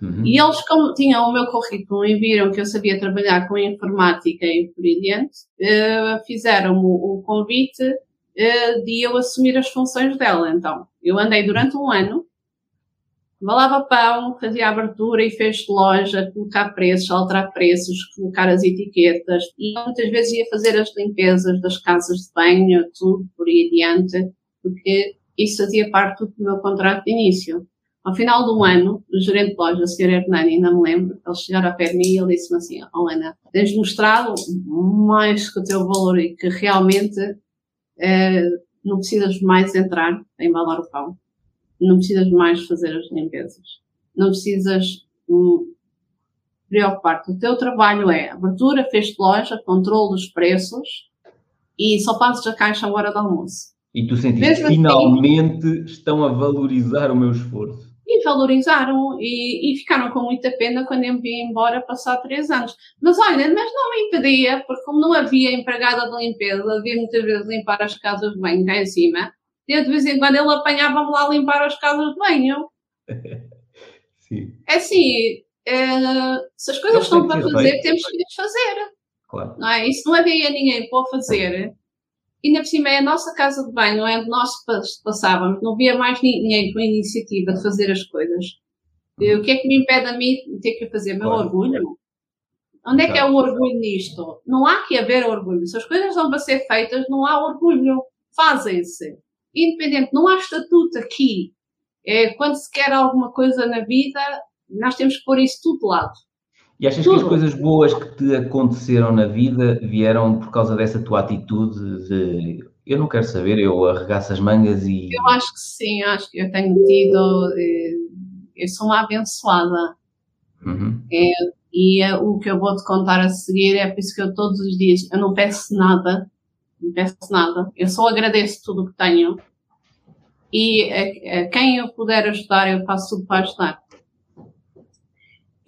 Uhum. e eles, como tinham o meu currículo e viram que eu sabia trabalhar com informática e por aí adiante, eh, fizeram-me o, o convite eh, de eu assumir as funções dela. Então, eu andei durante um ano, balava pão, fazia abertura e de loja, colocar preços, alterar preços, colocar as etiquetas e muitas vezes ia fazer as limpezas das casas de banho, tudo por aí adiante, porque isso fazia parte do meu contrato de início. Ao final do ano, o gerente de loja, o Sr. Hernani, ainda me lembro, ele chegaram a pé de mim e ele disse-me assim, oh Ana, tens mostrado mais que o teu valor e que realmente eh, não precisas mais entrar a embalar o pão. Não precisas mais fazer as limpezas. Não precisas hum, preocupar-te. O teu trabalho é abertura, fecho de loja, controle dos preços e só passes a caixa à hora do almoço. E tu sentiste, Mesmo assim- finalmente estão a valorizar o meu esforço. E valorizaram e, e ficaram com muita pena quando eu me vi embora passar três anos. Mas olha, mas não me impedia, porque como não havia empregada de limpeza, havia muitas vezes limpar as casas de banho cá em cima, e de vez em quando ele apanhava-me lá a limpar as casas de banho. Sim, É assim, eh, se as coisas estão para fazer, feitas. temos que as fazer. claro. Não é? Se não havia ninguém para o fazer, e ainda por cima é a nossa casa de banho, é onde nós pas- passávamos, não havia mais ni- ninguém com a iniciativa de fazer as coisas. E o que é que me impede a mim de ter que fazer? Meu Claro. orgulho? Onde é que é o orgulho nisto? Não há que haver orgulho. Se as coisas estão para ser feitas, não há orgulho. Fazem-se. Independente, não há estatuto aqui. É, quando se quer alguma coisa na vida, Nós temos que pôr isso tudo de lado. E achas tudo. que as coisas boas que te aconteceram na vida vieram por causa dessa tua atitude de eu não quero saber, eu arregaço as mangas e. Eu acho que sim, acho que eu tenho tido. Eh, eu sou uma abençoada. Uhum. É, e é, o que eu vou te contar a seguir é por isso que eu todos os dias eu não peço nada, não peço nada, eu só agradeço tudo o que tenho e a, a, quem eu puder ajudar eu faço tudo para ajudar.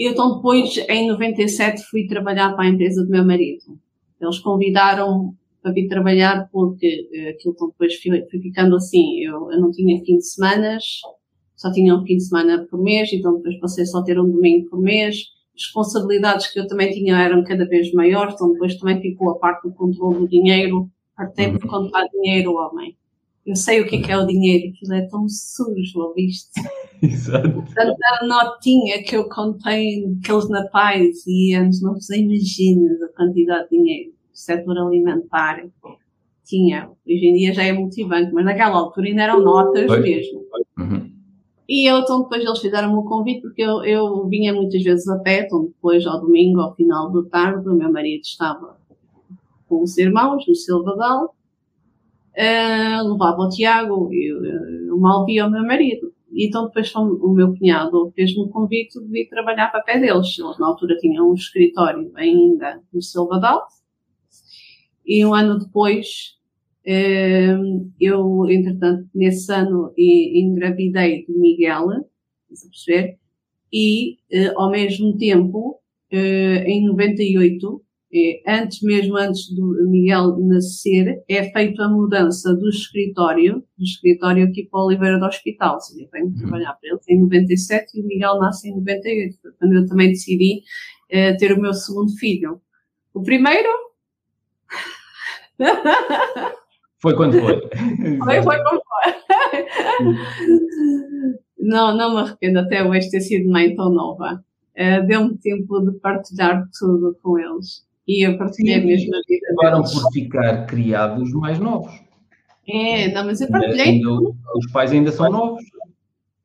Então depois, em 97, fui trabalhar para a empresa do meu marido. Eles convidaram para vir trabalhar porque eh, aquilo depois foi, ficando assim, eu, eu não tinha fim de semanas, só tinha um fim de semana por mês, então depois passei só a ter um domingo por mês. As responsabilidades que eu também tinha eram cada vez maiores, então depois também ficou a parte do controle do dinheiro, partei por uhum. contar dinheiro, homem. Eu sei o que é, que é o dinheiro, aquilo é tão sujo, ouviste? Exato. Tanta notinha que eu contei aqueles napais e anos, não você imaginas a quantidade de dinheiro. O setor alimentar tinha, hoje em dia já é multibanco, mas naquela altura ainda eram notas mesmo. Uhum. E eu, então depois eles fizeram-me o convite, porque eu, eu vinha muitas vezes a pé, então depois ao domingo, ao final da tarde, o meu marido estava com os irmãos no Silvadal, uh, levava o Tiago, eu, eu mal via o meu marido. Então depois o meu cunhado fez-me o convite de vir trabalhar para pé deles. Eles na altura tinham um escritório ainda no Silvadal. E um ano depois Ehm, eu, entretanto, nesse ano engravidei de Miguel, a perceber? E, eh, ao mesmo tempo, eh, em 98, eh, antes mesmo antes do Miguel nascer, é feita a mudança do escritório, do escritório aqui para Oliveira do Hospital. Ou seja, venho uhum. trabalhar para eles em 97 e o Miguel nasce em 98. quando eu também decidi ter o meu segundo filho. O primeiro Foi quando foi. foi, foi quando foi. não, não me arrependo até hoje ter sido mãe tão nova. Uh, Deu-me tempo de partilhar tudo com eles. E eu partilhei mesmo a vida Acabaram por ficar criados mais novos. É, não, mas eu partilhei. Ainda, os pais ainda são novos.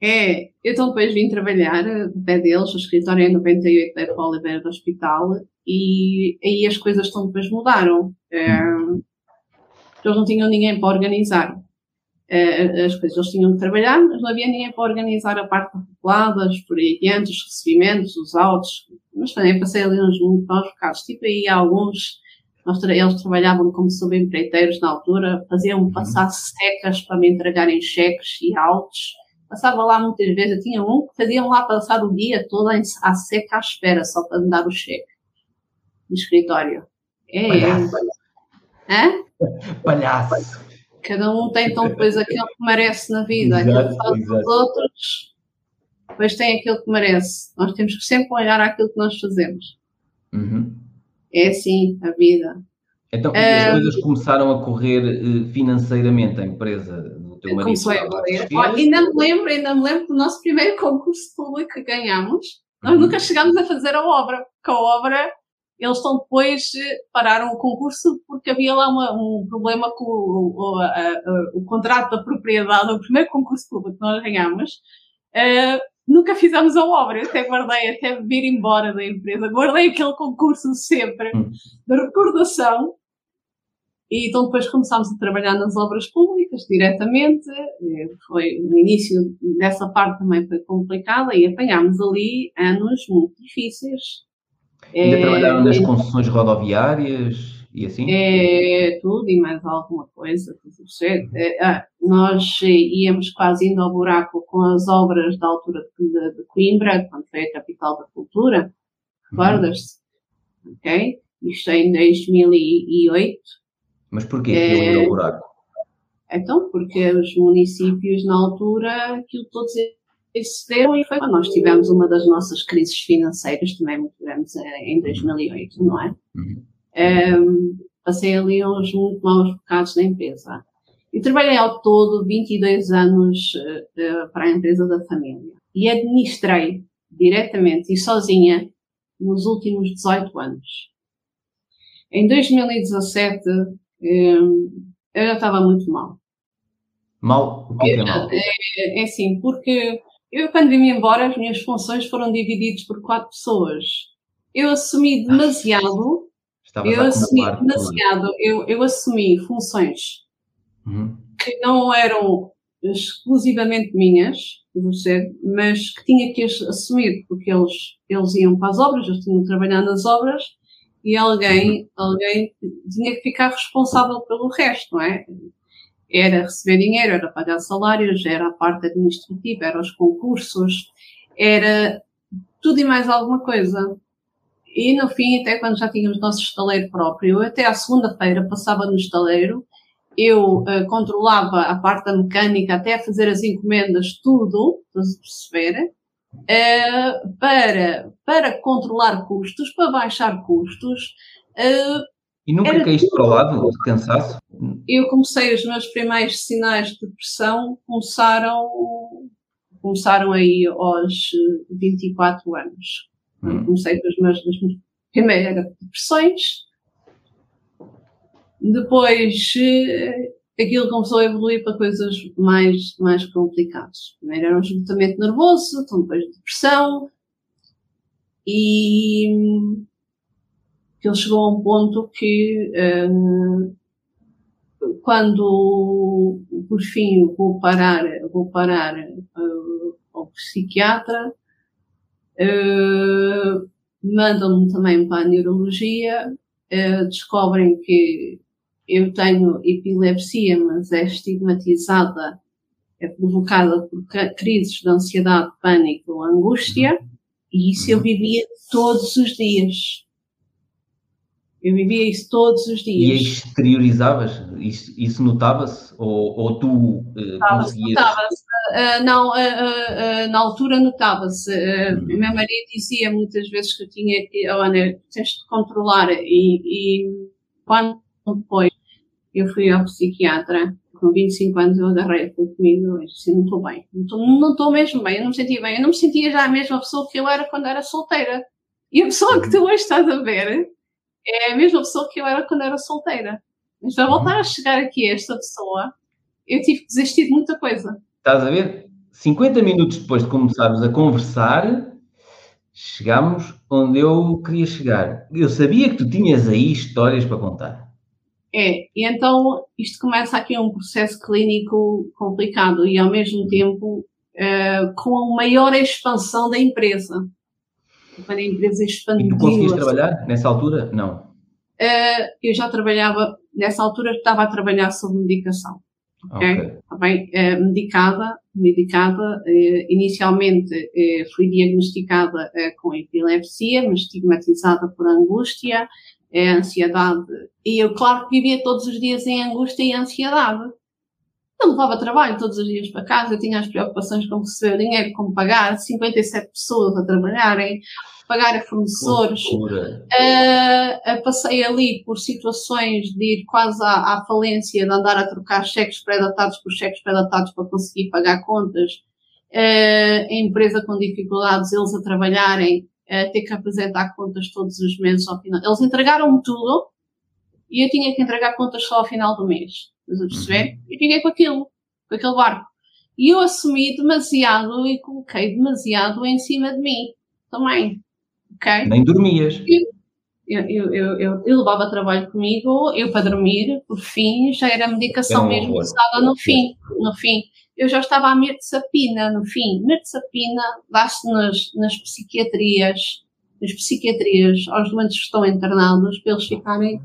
É, eu então depois vim trabalhar pé deles, o escritório é em 98 da Oliveira do Hospital, e aí as coisas estão depois mudaram. É, eles não tinham ninguém para organizar uh, as coisas. Eles tinham que trabalhar, mas não havia ninguém para organizar a parte papeladas, por aí adiante, os recebimentos, os autos. Mas também passei ali uns muito maus bocados. Tipo aí alguns, nós, eles trabalhavam como subempreiteiros na altura, faziam-me uhum. passar secas para me entregarem cheques e autos. Passava lá muitas vezes, eu tinha um que faziam lá passar o dia todo à seca à espera, só para me dar o cheque. No escritório. É, Palhaço. é. Palhaço. Cada um tem então depois aquilo que merece na vida, exato, aquilo que faz os outros, depois tem aquilo que merece. Nós temos que sempre olhar aquilo que nós fazemos. Uhum. É assim a vida. Então, as coisas começaram a correr eh, financeiramente, a empresa do teu marido? Começou a correr. ainda me lembro, ainda me lembro do nosso primeiro concurso público que ganhamos. Nós uhum. nunca chegámos a fazer a obra, porque a obra eles estão depois, eh, pararam o concurso porque havia lá uma, um problema com o, o, a, a, o, contrato da propriedade, o primeiro concurso público que nós ganhámos, uh, nunca fizemos a obra, eu até guardei, até vir embora da empresa, guardei aquele concurso sempre, hum. de recordação, e então depois começámos a trabalhar nas obras públicas diretamente, eh, foi, no início dessa parte também foi complicada, e apanhámos ali anos muito difíceis, Ainda é, trabalharam nas concessões rodoviárias e assim? É, tudo e mais alguma coisa. É, ah, nós íamos quase indo ao buraco com as obras da altura de, de Coimbra, quando foi a capital da cultura. Recordas-te? Uhum. Ok? Isto é em 2008. Mas porquê que é, iam ao buraco? Então, porque os municípios na altura, aquilo todos excederam e foi quando nós tivemos uma das nossas crises financeiras, também muito grandes, eh, em 2008, não é? Uhum. Um, passei ali uns muito maus bocados na empresa. E trabalhei ao todo 22 anos uh, para a empresa da família. E administrei diretamente e sozinha nos últimos 18 anos. Em 2017, um, eu já estava muito mal. Mal? O que é, é mal? É, é assim, porque eu quando vim embora, as minhas funções foram divididas por quatro pessoas. Eu assumi demasiado, eu assumi demasiado, eu, eu assumi funções uhum. que não eram exclusivamente minhas, você, mas que tinha que assumir, porque eles, eles iam para as obras, eles tinham que trabalhar nas obras, e alguém, uhum. alguém tinha que ficar responsável pelo resto, não é? Era receber dinheiro, era pagar salários, era a parte administrativa, era os concursos, era tudo e mais alguma coisa. E no fim, até quando já tínhamos o nosso estaleiro próprio, até à segunda-feira passava no estaleiro eu uh, controlava a parte da mecânica até fazer as encomendas, tudo, para se perceber, uh, para, para controlar custos, para baixar custos. Uh, e nunca caíste para o lado de cansaço? Eu comecei, os meus primeiros sinais de depressão começaram, começaram aí aos 24 anos. Hum. Comecei com as minhas, as minhas depressões, depois, eh, aquilo começou a evoluir para coisas mais, mais complicadas. Primeiro era um esgotamento nervoso, então depois depressão, e ele chegou a um ponto que uh, quando por fim vou parar, vou parar uh, ao psiquiatra, uh, mandam-me também para a neurologia, uh, descobrem que eu tenho epilepsia, mas é estigmatizada, é provocada por crises de ansiedade, pânico, angústia, e isso eu vivia todos os dias. Eu vivia isso todos os dias. E exteriorizavas? Isso, isso notava-se? Ou, ou, tu uh, conseguias... Notava-se. Uh, não, uh, na altura notava-se. Uhum. Meu marido dizia muitas vezes que eu tinha que, oh, Ana, tens de controlar. E, e quando depois eu fui ao psiquiatra, com 25 anos eu agarrei, foi comigo, eu disse, não estou bem, não estou mesmo bem, eu não me sentia bem, eu não me sentia já a mesma pessoa que eu era quando era solteira. E a pessoa que tu hoje estás a ver é a mesma pessoa que eu era quando era solteira. Mas para voltar a chegar aqui a esta pessoa, eu tive que desistir de muita coisa. Estás a ver? 50 minutos depois de começarmos a conversar, chegámos onde eu queria chegar. Eu sabia que tu tinhas aí histórias para contar. É, e então isto começa aqui um processo clínico complicado e ao mesmo tempo uh, com a maior expansão da empresa. Quando a empresa expandiu. E tu conseguias assim, trabalhar nessa altura? Não. Uh, eu já trabalhava, nessa altura estava a trabalhar sob medicação. Ok? okay. Tá bem, uh, medicada, medicada, inicialmente fui diagnosticada com epilepsia, mas estigmatizada por angústia, ansiedade. E eu, claro vivia todos os dias em angústia e ansiedade. Eu levava trabalho todos os dias para casa, eu tinha as preocupações com receber dinheiro, como pagar 57 pessoas a trabalharem, pagar a fornecedores. Uh, passei ali por situações de ir quase à, à falência, de andar a trocar cheques pré-datados por cheques pré-datados para conseguir pagar contas. Uh, a empresa com dificuldades, eles a trabalharem uh, ter que apresentar contas todos os meses ao final. Eles entregaram-me tudo e eu tinha que entregar contas só ao final do mês. Estás a perceber? Uhum. Eu fiquei com aquilo, com aquele barco. E eu assumi demasiado e coloquei demasiado em cima de mim também. Ok? Nem dormias. Eu, eu, eu, eu, eu levava trabalho comigo, eu para dormir, por fim, já era medicação mesmo pesada no fim. No fim eu já estava a mirtazapina, no fim. Mirtazapina dá-se nas, nas psiquiatrias, nas psiquiatrias aos doentes que estão internados para eles ficarem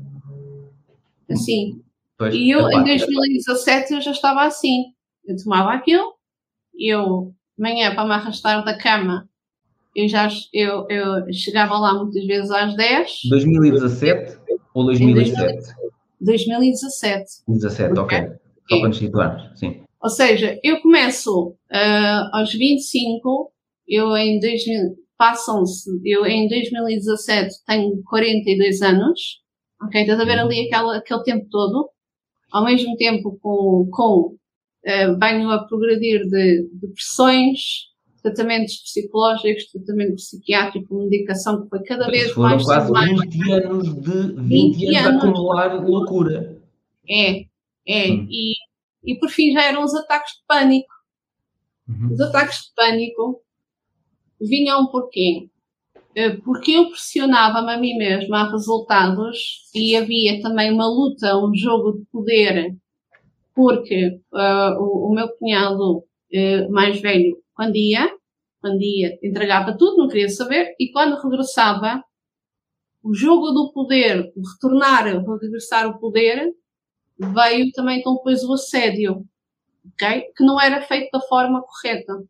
assim. Pois, e eu, em 2017, eu já estava assim. Eu tomava aquilo, eu, manhã, para me arrastar da cama, eu já eu, eu chegava lá muitas vezes às 10. 2017 ou 2007? 2017. 2017, ok. okay. Só para nos situarmos, sim. Ou seja, eu começo uh, aos 25, eu em 2000, passam-se, eu em 2017 tenho 42 anos, ok? Estás a ver ali aquele, aquele tempo todo, ao mesmo tempo com, com uh, venho a progredir de depressões, tratamentos psicológicos, tratamento psiquiátrico, medicação, que foi cada vez foram mais... Foram quase 20 anos de 20, 20 anos, anos a acumular loucura. É, é. Hum. E e por fim já eram os ataques de pânico. Uhum. Os ataques de pânico vinham porquê? Eh, porque eu pressionava-me a mim mesma a resultados e havia também uma luta, um jogo de poder, porque uh, o, o, meu cunhado uh, mais velho, quando ia, quando ia, entregava tudo, não queria saber, e quando regressava, o jogo do poder, o retornar, o regressar o poder, veio também com depois o assédio, ok? Que não era feito da forma correta.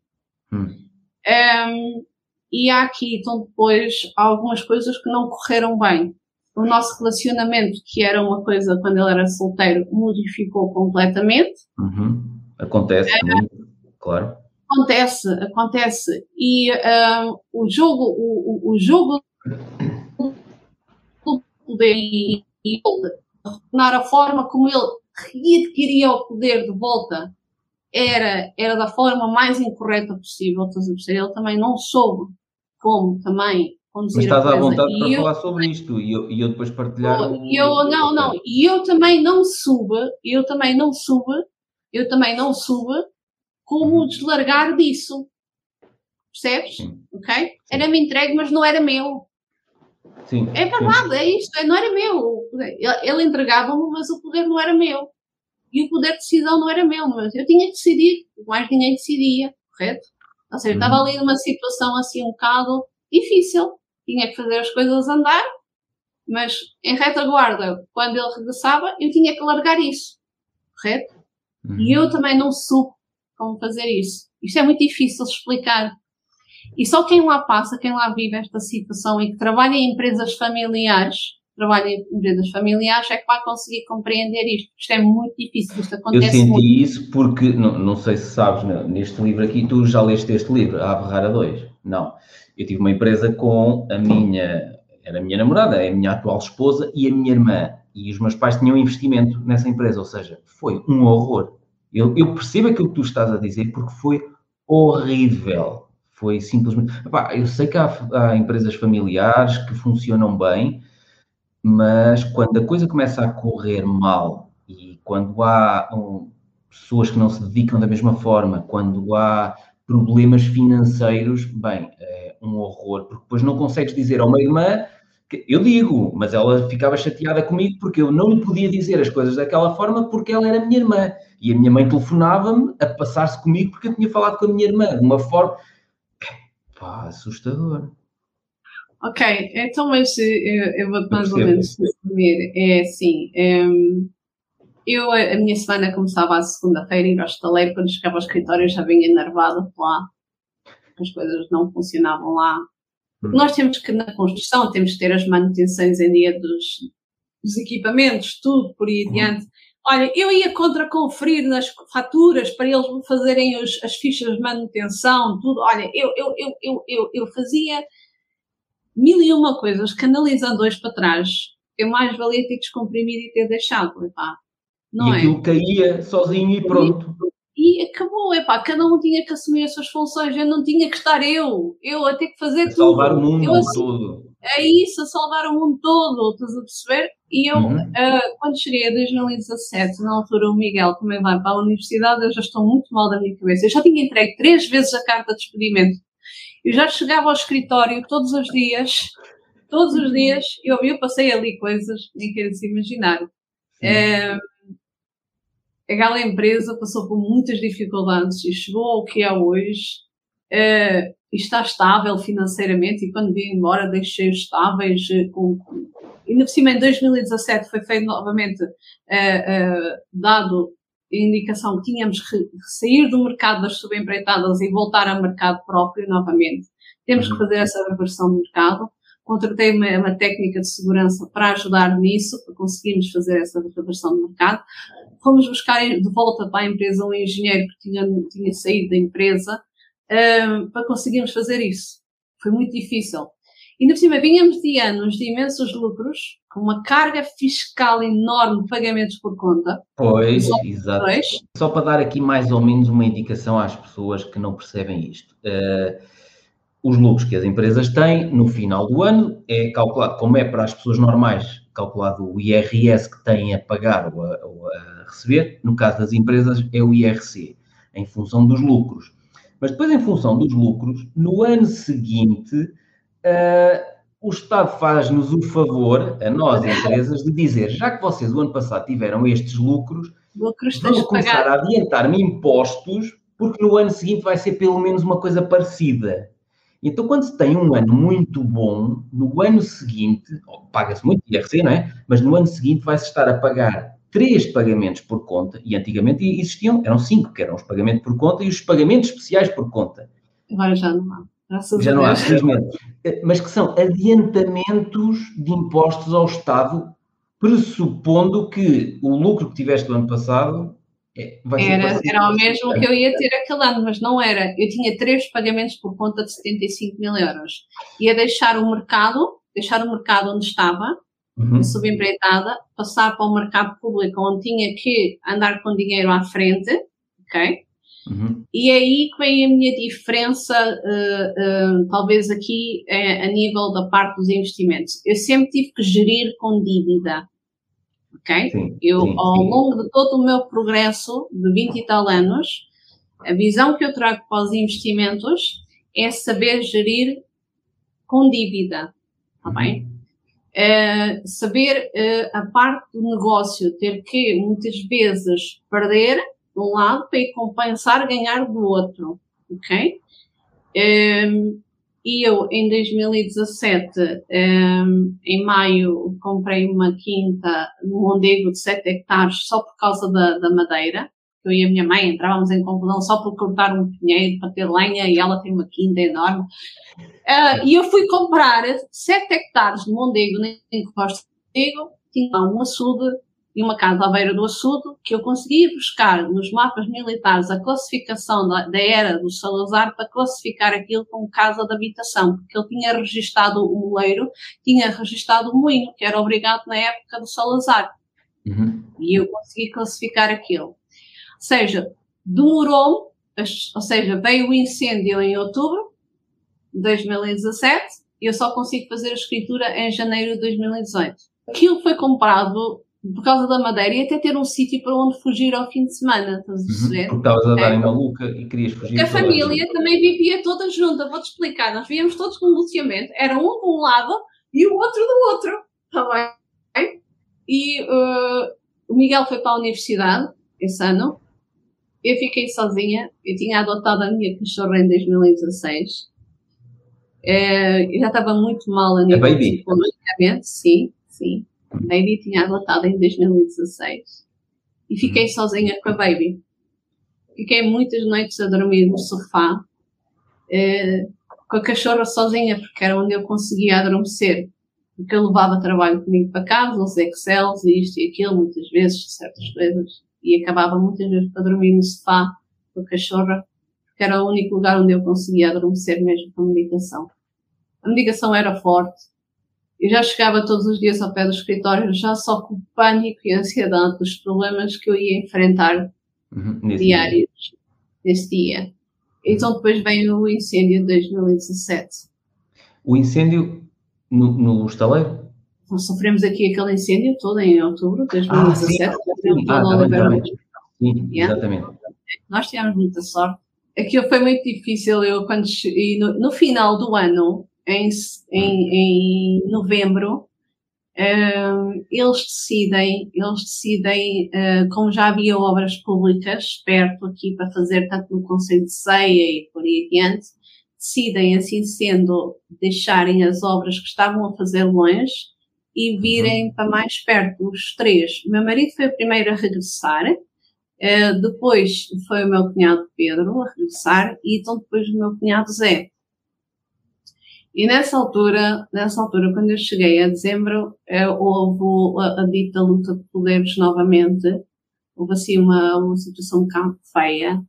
Hum. Um, e há aqui, então, depois, algumas coisas que não correram bem. O nosso relacionamento, que era uma coisa quando ele era solteiro, modificou completamente. Uhum. Acontece, é, claro. Acontece, acontece. E uh, o jogo, o, o, o jogo do poder e, e retornar a forma como ele readquiria o poder de volta era, era da forma mais incorreta possível, estás a perceber? Ele também não soube como também conduzir Mas estás à vontade para eu, falar sobre isto e eu, e eu depois partilhar. Eu, o... não, não, e eu também não soube, eu também não soube, eu também não soube como uhum. deslargar disso. Percebes? Sim. Ok? Era-me entregue, mas não era meu. Sim. É verdade, sim. é isto, é, não era meu. Ele entregava-me, mas o poder não era meu. E o poder de decisão não era meu, mas eu tinha que decidir, mais ninguém decidia, correto? Ou seja, uhum. estava ali numa situação assim um bocado difícil, tinha que fazer as coisas andar, mas em retaguarda, quando ele regressava, eu tinha que largar isso, correto? Uhum. E eu também não soube como fazer isso. Isto é muito difícil de explicar. E só quem lá passa, quem lá vive esta situação e que trabalha em empresas familiares, trabalha em empresas familiares, é que vai conseguir compreender isto. Isto é muito difícil, isto acontece Eu senti muito. isso porque, não, não sei se sabes, neste livro aqui, tu já leste este livro, A Aberrar a 2. Não. Eu tive uma empresa com a minha, era a minha namorada, é a minha atual esposa e a minha irmã. E os meus pais tinham investimento nessa empresa, ou seja, foi um horror. Eu, eu percebo aquilo que tu estás a dizer porque foi horrível. Foi simplesmente. Epá, eu sei que há, há empresas familiares que funcionam bem, mas quando a coisa começa a correr mal e quando há um, pessoas que não se dedicam da mesma forma, quando há problemas financeiros, bem, é um horror, porque depois não consegues dizer a uma irmã que eu digo, mas ela ficava chateada comigo porque eu não lhe podia dizer as coisas daquela forma porque ela era minha irmã. E a minha mãe telefonava-me a passar-se comigo porque eu tinha falado com a minha irmã, de uma forma. Pá, assustador. Ok, então, mas eu, eu vou mais ou menos resumir. É assim, um, eu, a minha semana começava à segunda-feira, ir ao estaleiro, quando chegava ao escritório já vinha enervada por lá, as coisas não funcionavam lá. Hum. Nós temos que, na construção, temos que ter as manutenções em dia dos, dos equipamentos, tudo por aí hum. adiante. Olha, eu ia contra conferir nas faturas para eles fazerem os, as fichas de manutenção, tudo. Olha, eu, eu, eu, eu, eu, eu fazia mil e uma coisas, canalizando hoje para trás, eu mais valia ter descomprimido e ter deixado, epá. Não e aquilo é? caía sozinho e pronto. E, e acabou, epá, cada um tinha que assumir as suas funções, eu não tinha que estar eu, eu a ter que fazer a tudo. Salvar o mundo eu, todo. É isso, a salvar o mundo todo, estás a perceber? E eu, uhum. uh, quando cheguei a 2017, na altura o Miguel também vai para a universidade, eu já estou muito mal da minha cabeça. Eu já tinha entregue três vezes a carta de despedimento eu já chegava ao escritório todos os dias, todos os dias, eu, eu passei ali coisas, nem quero se imaginar. É, aquela empresa passou por muitas dificuldades e chegou ao que é hoje. É, e está estável financeiramente e quando vim embora deixei estáveis eh, com, e no cima em 2017 foi feito novamente uh, uh, dado indicação que tínhamos que sair do mercado das subempreitadas e voltar ao mercado próprio novamente. Temos que uhum. fazer essa reversão do mercado. Contratei uma, uma técnica de segurança para ajudar nisso, para conseguirmos fazer essa reversão do mercado. Fomos buscar de volta para a empresa um engenheiro que tinha, tinha saído da empresa um, para conseguirmos fazer isso. Foi muito difícil. E, por cima, vínhamos de anos de imensos lucros, com uma carga fiscal enorme de pagamentos por conta. Pois, exato. Só para dar aqui mais ou menos uma indicação às pessoas que não percebem isto. Uh, os lucros que as empresas têm no final do ano é calculado, como é para as pessoas normais, calculado o IRS que têm a pagar ou a, ou a receber, no caso das empresas é o IRC, em função dos lucros. Mas depois, em função dos lucros, no ano seguinte, uh, o Estado faz-nos o favor, a nós, empresas, de dizer, já que vocês o ano passado tiveram estes lucros, lucros vão começar a adiantar-me impostos, porque no ano seguinte vai ser pelo menos uma coisa parecida. Então, quando se tem um ano muito bom, no ano seguinte, paga-se muito IRC, não é? Mas no ano seguinte vai-se estar a pagar três pagamentos por conta, e antigamente existiam, eram cinco, que eram os pagamentos por conta e os pagamentos especiais por conta. Agora já não há. Já não há, felizmente. Mas que são adiantamentos de impostos ao Estado, pressupondo que o lucro que tiveste no ano passado é, era, era o mesmo que eu ia ter aquele ano, mas não era. Eu tinha três pagamentos por conta de 75 mil euros. Ia deixar o mercado, deixar o mercado onde estava, uhum. subempreitada, passar para o mercado público onde tinha que andar com dinheiro à frente, ok? Uhum. E é aí que vem a minha diferença, uh, uh, talvez aqui uh, a nível da parte dos investimentos. Eu sempre tive que gerir com dívida ok? Sim, eu, sim, ao sim. longo de todo o meu progresso de 20 e tal anos, a visão que eu trago para os investimentos é saber gerir com dívida, está uhum. bem? Uh, saber uh, a parte do negócio, ter que muitas vezes perder de um lado para compensar ganhar do outro, ok? Uh, e eu, em 2017, um, ehm, em maio, comprei uma quinta no Mondego de 7 hectares só por causa da, da madeira. Eu e a minha mãe entrávamos em confusão só por cortar um pinheiro para ter lenha e ela tem uma quinta enorme. Uh, e eu fui comprar 7 hectares de Mondego, nem gosto de Mondego, tinha um açude e uma casa à beira do açude, que eu conseguia buscar nos mapas militares a classificação da, da, era do Salazar para classificar aquilo como casa de habitação, porque ele tinha registado o moleiro, tinha registado o moinho, que era obrigado na época do Salazar. Uhum. E eu consegui classificar aquilo. Ou seja, demorou, ou seja, veio o incêndio em outubro de 2017 e eu só consigo fazer a escritura em janeiro de 2018. Aquilo foi comprado por causa da madeira e até ter um sítio para onde fugir ao fim de semana, estás a uhum. perceber? Porque estavas a dar em maluca e querias fugir. Porque a família também vivia toda junta, vou-te explicar, nós vivíamos todos com luteamento, era um de um lado e o outro do outro, está bem? E uh, o Miguel foi para a universidade esse ano, eu fiquei sozinha, eu tinha adotado a minha cachorra em 2016, uh, eu já estava muito mal a nível psicologicamente, sim, sim Baby tinha adotado em 2016 e fiquei uhum. sozinha com a Baby. Fiquei muitas noites a dormir no sofá, eh, com a cachorra sozinha, porque era onde eu conseguia adormecer. Porque eu levava trabalho comigo para casa, os Excels e isto e aquilo, muitas vezes, certas coisas, e acabava muitas vezes para dormir no sofá com a cachorra, porque era o único lugar onde eu conseguia adormecer mesmo com a medicação. A medicação era forte, eu já chegava todos os dias ao pé do escritório, já só com o pânico e a ansiedade dos problemas que eu ia enfrentar uhum, diários dia. nesse dia. Então depois veio o incêndio de 2017. O incêndio no, no estaleiro? Nós sofremos aqui aquele incêndio todo em outubro de 2017. Ah, sim, ah, sim, yeah. exatamente. Nós tivemos muita sorte. Aquilo foi muito difícil. Eu, quando, e no, no final do ano, em, em, em novembro, uh, eles decidem, eles decidem, uh, como já havia obras públicas perto aqui para fazer, tanto no Conselho de Ceia e por aí adiante, decidem, assim sendo, deixarem as obras que estavam a fazer longe e virem uhum. para mais perto, os três. O meu marido foi o primeiro a regressar, uh, depois foi o meu cunhado Pedro a regressar, e então depois o meu cunhado Zé. E nessa altura, nessa altura, quando eu cheguei a dezembro, é, houve a, a dita luta de poderes novamente. Houve assim uma, uma situação um bocado feia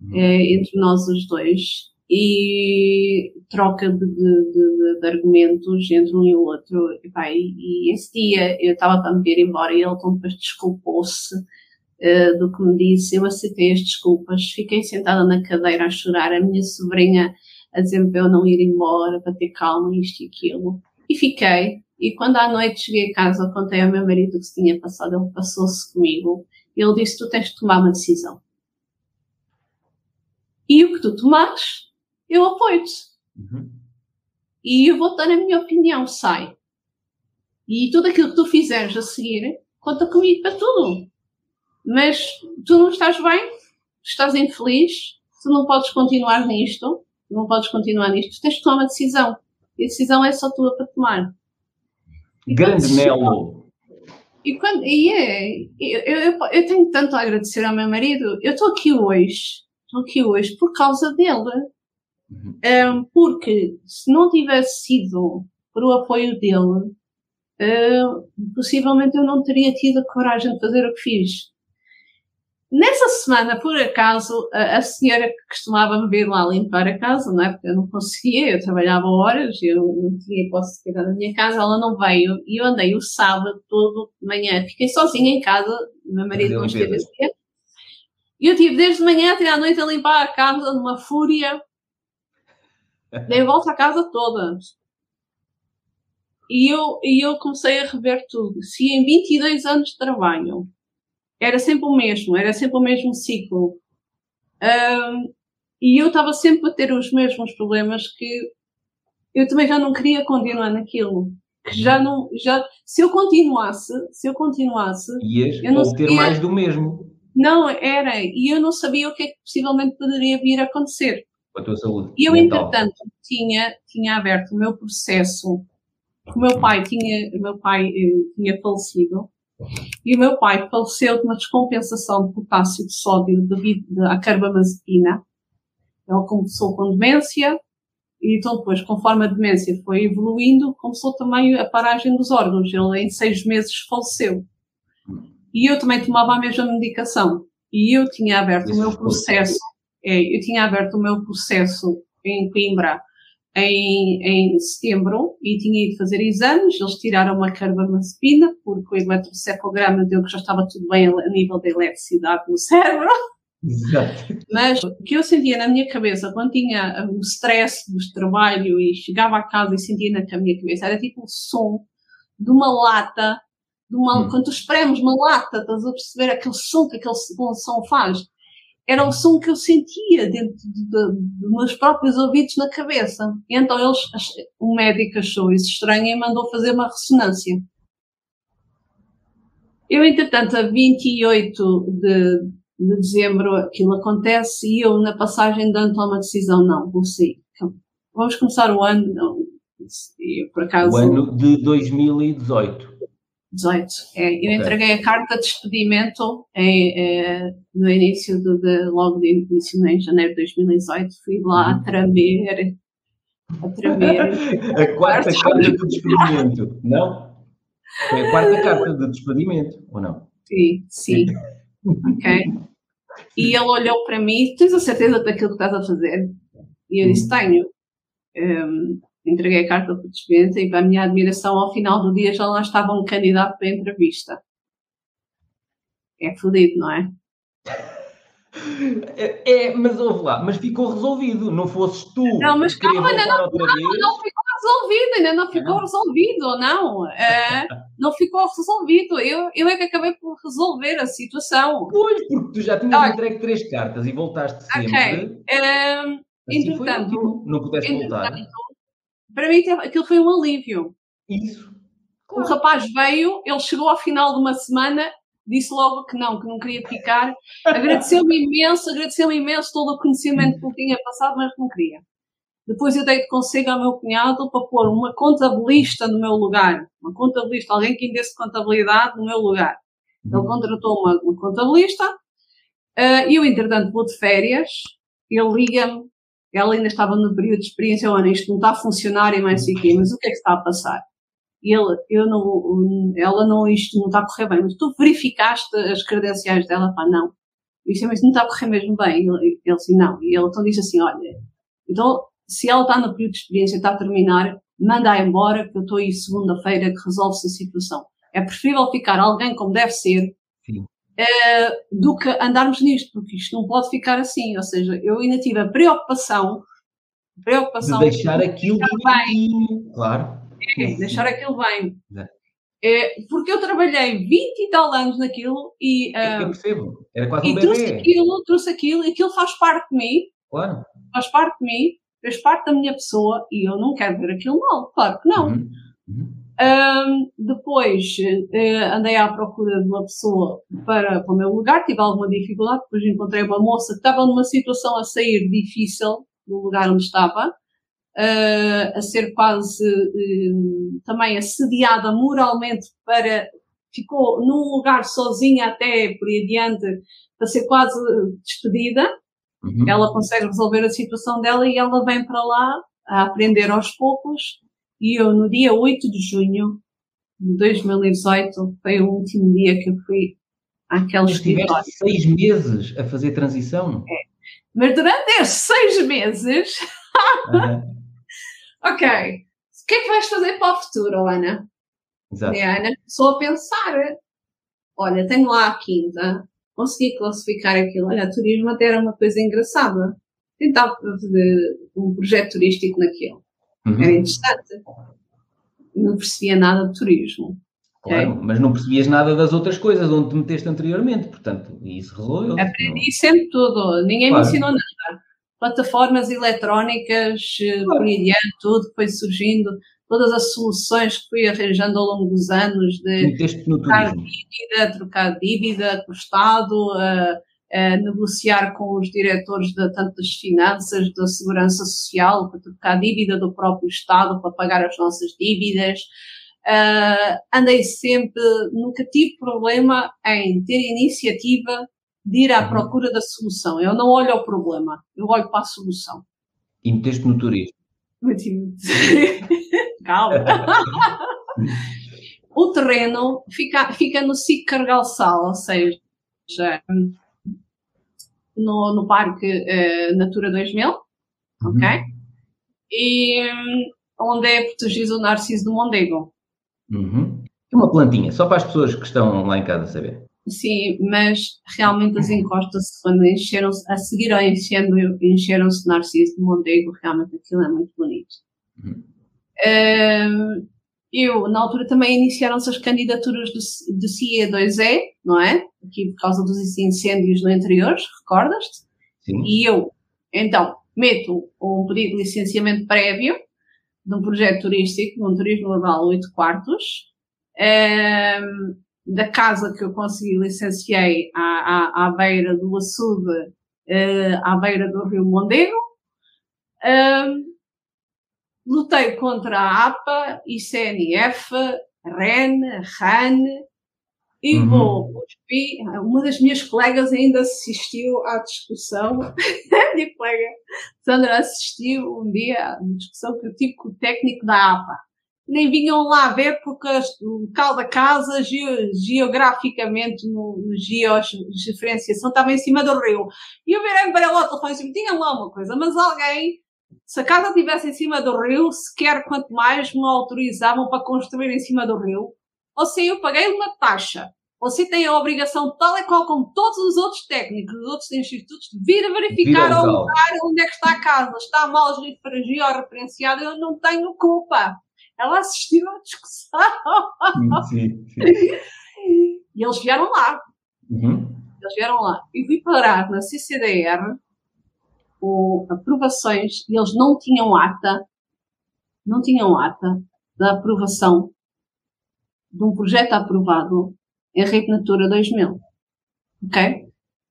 uhum. é, entre nós os dois e troca de, de, de, de, argumentos entre um e o outro. E, pá, e, e esse dia eu estava para me vir embora e ele então depois desculpou-se uh, do que me disse. Eu aceitei as desculpas, fiquei sentada na cadeira a chorar. A minha sobrinha a dizer para eu não ir embora, para ter calma, isto e aquilo. E fiquei. E quando à noite cheguei a casa, contei ao meu marido o que se tinha passado, ele passou-se comigo. Ele disse: Tu tens de tomar uma decisão. E o que tu tomares, eu apoio-te. Uhum. E eu vou dar a minha opinião, sai. E tudo aquilo que tu fizeres a seguir, conta comigo para tudo. Mas tu não estás bem, estás infeliz, tu não podes continuar nisto, não podes continuar nisto, tens de tomar uma decisão. E a decisão é só tua para tomar. E Grande Melo! E, quando, e é, eu, eu, eu, tenho tanto a agradecer ao meu marido. Eu estou aqui hoje, estou aqui hoje por causa dele. Uhum. Um, porque se não tivesse sido por o apoio dele, uh, possivelmente eu não teria tido a coragem de fazer o que fiz. Nessa semana, por acaso, a, a senhora que costumava me ver lá limpar a casa, não é? Porque eu não conseguia, eu trabalhava horas, eu não tinha hipótese de cuidar da minha casa, ela não veio e eu andei o sábado todo de manhã. Fiquei sozinha em casa, meu marido não esteve. E eu tive desde de manhã até à noite a limpar a casa numa fúria. Dei volta à casa toda. E eu, e eu comecei a rever tudo. Se em 22 anos de trabalho era sempre o mesmo, era sempre o mesmo ciclo. Um, e eu estava sempre a ter os mesmos problemas que eu também já não queria continuar naquilo. Já não, já, se eu continuasse, se eu continuasse, Ias eu não sabia, ter mais do mesmo. Não, era, e eu não sabia o que é que possivelmente poderia vir a acontecer. Com a tua saúde. E eu, mental. entretanto, tinha, tinha aberto o meu processo. O meu pai tinha, o meu pai eh, tinha falecido e o meu pai faleceu de uma descompensação de potássio de sódio devido à carbamazepina. Ele começou com demência, e então depois, conforme a demência foi evoluindo, começou também a paragem dos órgãos. Ele em seis meses faleceu. E eu também tomava a mesma medicação. E eu tinha aberto Isso o meu processo, é, eu tinha aberto o meu processo em Coimbra em, em setembro e tinha ido fazer exames, eles tiraram uma carbamazepina, porque o eletrocefalograma deu que já estava tudo bem a nível da eletricidade no cérebro. Exato. Mas o que eu sentia na minha cabeça quando tinha o stress do trabalho e chegava a casa e sentia na minha cabeça era tipo o som de uma lata, de uma, hum. quando tu espremes uma lata, estás a perceber aquele som que aquele som faz era o som que eu sentia dentro dos meus próprios ouvidos na cabeça. E então eles, o médico achou isso estranho e mandou fazer uma ressonância. Eu, entretanto, a 28 de, de dezembro aquilo acontece e eu, na passagem de ano, tomo a decisão, não, vou sair. Então, vamos começar o ano, não, eu, por acaso... O ano de 2018. 18. É, eu okay. entreguei a carta de despedimento em, é, no início de, de, logo de início, em janeiro de 2018. Fui lá a uhum. tremer, a tremer. a quarta carta de despedimento, não? Foi a quarta carta de despedimento, ou não? Sim, sim. ok. E ele olhou para mim, tens a certeza daquilo que estás a fazer? E eu disse, uhum. tenho. Um, entreguei a carta de despedimento e, para a minha admiração, ao final do dia já lá estava um candidato para a entrevista. É fodido, não é? É, é, mas ouve lá, mas ficou resolvido, não fosses tu. Não, mas calma, ainda não, não, não, ficou resolvido, ainda não ficou resolvido, não. É, não ficou resolvido. Eu, eu é que acabei por resolver a situação. Pois, porque tu já tinhas entregue três cartas e voltaste sempre. Ok. Um, assim entretanto, não pudeste voltar para mim aquilo foi um alívio. Isso. Claro. O rapaz veio, ele chegou ao final de uma semana, disse logo que não, que não queria ficar. Agradeceu-me imenso, agradeceu-me imenso todo o conhecimento que ele tinha passado, mas não queria. Depois eu dei de conselho ao meu cunhado para pôr uma contabilista no meu lugar. Uma contabilista, alguém que desse contabilidade no meu lugar. Ele uhum. contratou uma, uma contabilista. Uh, eu, entretanto, vou de férias. Ele liga-me ela ainda estava no período de experiência, olha, isto não está a funcionar e mais o quê, mas o que é que está a passar? E ele, eu não, ela não, isto não está a correr bem, mas tu verificaste as credenciais dela? Pá, não. Eu disse, mas não está a correr mesmo bem. Ele, ele disse, não. E ele então disse assim, olha, então, se ela está no período de experiência, está a terminar, manda-a embora, que eu estou aí segunda-feira que resolve-se a situação. É preferível ficar alguém como deve ser, uh, do que andarmos nisto, porque isto não pode ficar assim. Ou seja, eu ainda tive a preocupação, preocupação de deixar aquilo bem. Claro. É, deixar aquilo bem. É, porque eu trabalhei 20 e tal anos naquilo e. Uh, eu percebo. Era quase um e trouxe aquilo, trouxe aquilo, e aquilo faz parte de mim. Claro. Faz parte de mim, fez parte da minha pessoa e eu não quero ver aquilo mal. Claro que não. Uhum. Uhum. Um, depois uh, andei à procura de uma pessoa para, para o meu lugar, tive alguma dificuldade, depois encontrei uma moça que estava numa situação a sair difícil do lugar onde estava, uh, a ser quase uh, também assediada moralmente para, ficou num lugar sozinha até por aí adiante, para ser quase despedida. Uhum. Ela consegue resolver a situação dela e ela vem para lá a aprender aos poucos e eu, no dia 8 de junho de 2018, foi o último dia que eu fui àquele escritório. seis meses a fazer transição? É. Mas durante esses seis meses... uhum. ok, o que é que vais fazer para o futuro, Ana? Exato. E a Ana começou a pensar, olha, tenho lá a quinta, consegui classificar aquilo. Olha, turismo até era uma coisa engraçada. Tentava fazer um projeto turístico naquilo. Uhum. Era interessante. Não percebia nada de turismo. Claro, okay? mas não percebias nada das outras coisas onde te meteste anteriormente, portanto, isso resolveu. Aprendi não... sempre tudo, ninguém claro. me ensinou nada. Plataformas eletrónicas, eh, claro. por aí tudo foi surgindo, todas as soluções que fui arranjando ao longo dos anos de trocar dívida, trocar dívida com o Estado, uh, negociar com os diretores de tanto das finanças, da segurança social, para trocar dívida do próprio Estado para pagar as nossas dívidas. Uh, andei sempre, nunca tive problema em ter iniciativa de ir à uhum. procura da solução. Eu não olho ao problema, eu olho para a solução. E meteste no turismo? Calma. o terreno fica, fica no SIC Cargalçal, ou seja, no, no Parque uh, Natura 2000, uhum. ok? E um, onde é protegido o Narciso do Mondego. Uhum. É uma plantinha, só para as pessoas que estão lá em casa saber. Sim, mas realmente as encostas, quando encheram-se, a seguir ao enchendo, encheram-se Narciso do Mondego, realmente aquilo é muito bonito. Uhum. Uh, eu, na altura, também iniciaram-se as candidaturas do, do CIE2E, não é? Aqui por causa dos incêndios no interior, recordas-te? Sim. E eu, então, meto um pedido de licenciamento prévio de um projeto turístico, de um turismo rural 8 quartos, um, da casa que eu consegui licenciei à, à, à beira do açude, uh, à beira do rio Mondego. Um, lutei contra a APA, ICNF, REN, RAN, e uhum. vou, uma das minhas colegas ainda assistiu à discussão, a minha colega Sandra assistiu um dia à discussão que eu tive com o técnico da APA. Nem vinham lá ver porque o local da casa, geograficamente, no, no georreferenciação, estava em cima do rio. E eu virei para ela ao telefone e disse, tinha lá uma coisa, mas alguém se a casa estivesse em cima do rio, sequer quanto mais me autorizavam para construir em cima do rio, ou seja, eu paguei uma taxa. Você tem a obrigação, tal e qual como todos os outros técnicos dos outros institutos, de vir a verificar ao lugar onde é que está a casa. Está mal georreferenciada, eu não tenho culpa. Ela assistiu à discussão. Sim, sim. E eles vieram lá. Uhum. Eles vieram lá. E fui parar na CCDR ou aprovações e eles não tinham ata, não tinham ata da aprovação de um projeto aprovado em Rede Natura 2000. Ok?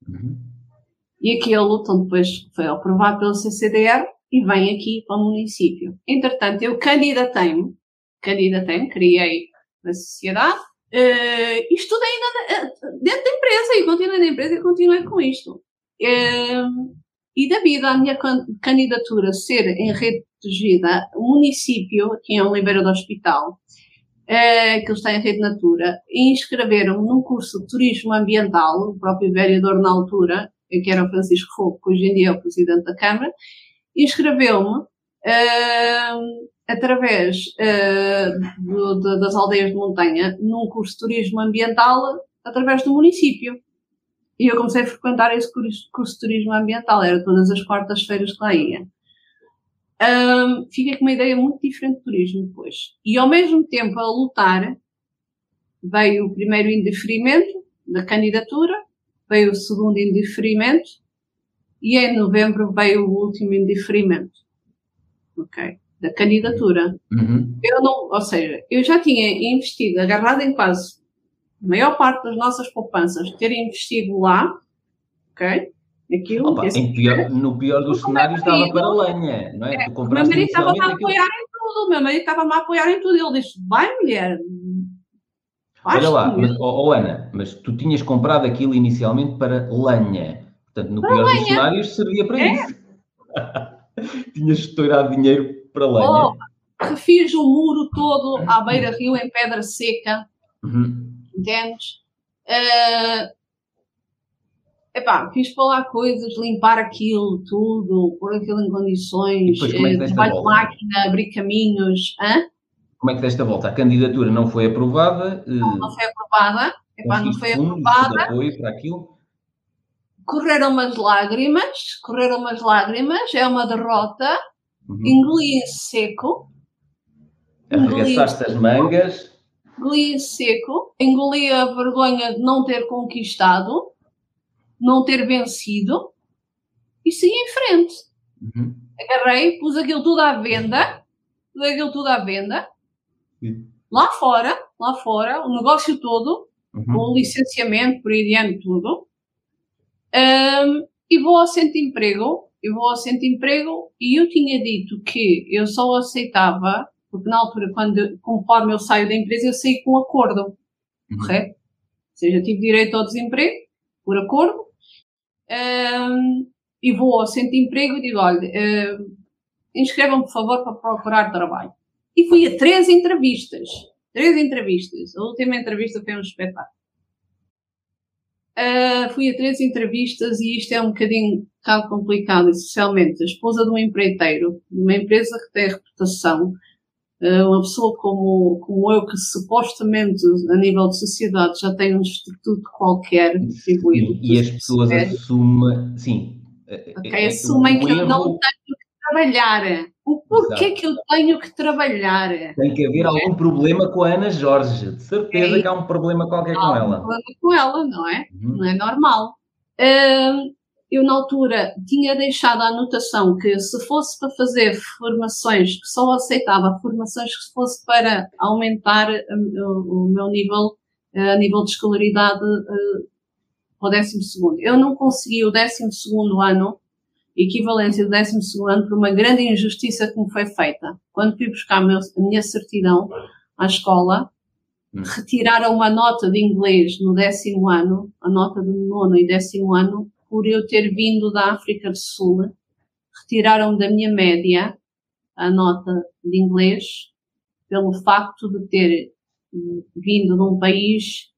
Uhum. E aquilo, então, depois foi aprovado pelo CCDR e vem aqui para o município. Entretanto, eu candidatei-me, candidatei-me, criei a sociedade, uh, isto tudo ainda dentro da empresa e continuei na empresa e continuei com isto. Uh, e devido à minha candidatura ser em rede protegida, o município, aqui em Oliveira do Hospital, é, que está em rede Natura, inscreveram num curso de turismo ambiental, o próprio vereador na altura, que era o Francisco Fogo, que hoje em dia é o presidente da Câmara, inscreveu-me uh, através uh, do, das aldeias de montanha num curso de turismo ambiental através do município. E eu comecei a frequentar esse curso, de turismo ambiental, era todas as quartas-feiras que lá ia. Um, fiquei com uma ideia muito diferente de turismo depois. E ao mesmo tempo a lutar, veio o primeiro indeferimento da candidatura, veio o segundo indeferimento, e em novembro veio o último indeferimento, ok, da candidatura. Uhum. Eu não, ou seja, eu já tinha investido, agarrado em quase a maior parte das nossas poupanças, ter investido lá, ok, aquilo. Opa, pior- no pior dos cenários dava para lenha, não é? É, tu o meu marido estava-me a aquilo. apoiar em tudo, o meu marido estava-me a apoiar em tudo. Ele disse: vai, mulher, Olha lá, mas, isso." oh, oh, Ana, mas tu tinhas comprado aquilo inicialmente para lenha. Portanto, no pior dos cenários servia para É. isso. tinhas estourado dinheiro para lenha. Oh, refiz o muro todo à beira-rio em pedra seca, Uhum. Entendes? Eh, epá, fiz para lá coisas, limpar aquilo tudo, pôr aquilo em condições, depois, é eh, trabalho de máquina, abrir caminhos, hã? Como é que desta volta? A candidatura não foi aprovada? eh, não foi aprovada, epá, não foi aprovada, apoio para aquilo? correram umas lágrimas, correram umas lágrimas, é uma derrota, Uhum. engoli em seco, Arregaçaste as mangas. Engoli seco, engoli a vergonha de não ter conquistado, não ter vencido e segui em frente. Uhum. Agarrei, pus aquilo tudo à venda, pus aquilo tudo à venda, Sim. lá fora, lá fora, o negócio todo, Uhum. com o licenciamento, por aí adiante, tudo. Ahm, e vou ao centro de emprego, eu vou ao centro de emprego e eu tinha dito que eu só aceitava, porque na altura, quando, conforme eu saio da empresa, eu saí com acordo, Uhum. correto? Ou seja, tive direito ao desemprego, por acordo, Ahm, e vou ao centro de emprego e digo, olha, inscrevam-me, por favor, para procurar trabalho. E fui a três entrevistas. Três entrevistas. A última entrevista foi um espetáculo. Ah, fui a três entrevistas e isto é um bocadinho um bocado complicado, especialmente a esposa de um empreiteiro, de uma empresa que tem reputação, uma pessoa como, como eu, que supostamente a nível de sociedade já tem um estatuto qualquer atribuído. E, e as pessoas É. assumem, sim. é- Ok, é- é assumem um que eu não erro- tenho que trabalhar. O porquê Exato. que eu tenho que trabalhar? Tem que haver algum problema com a Ana Jorge. De certeza É que há um problema qualquer com Há um ela. problema com ela, não é? Uhum. Não é normal. Hum, eu, na altura, tinha deixado a anotação que se fosse para fazer formações, que só aceitava formações que fosse para aumentar hum, o, meu nível, eh, a nível de escolaridade eh, para o décimo segundo. Eu não consegui o décimo segundo ano, equivalência do décimo segundo ano, por uma grande injustiça que me foi feita. Quando fui buscar a minha certidão à escola, Hum. retiraram uma nota de inglês no décimo ano, a nota do nono e décimo ano, por eu ter vindo da África do Sul. Retiraram da minha média a nota de inglês pelo facto de ter hum, vindo de um país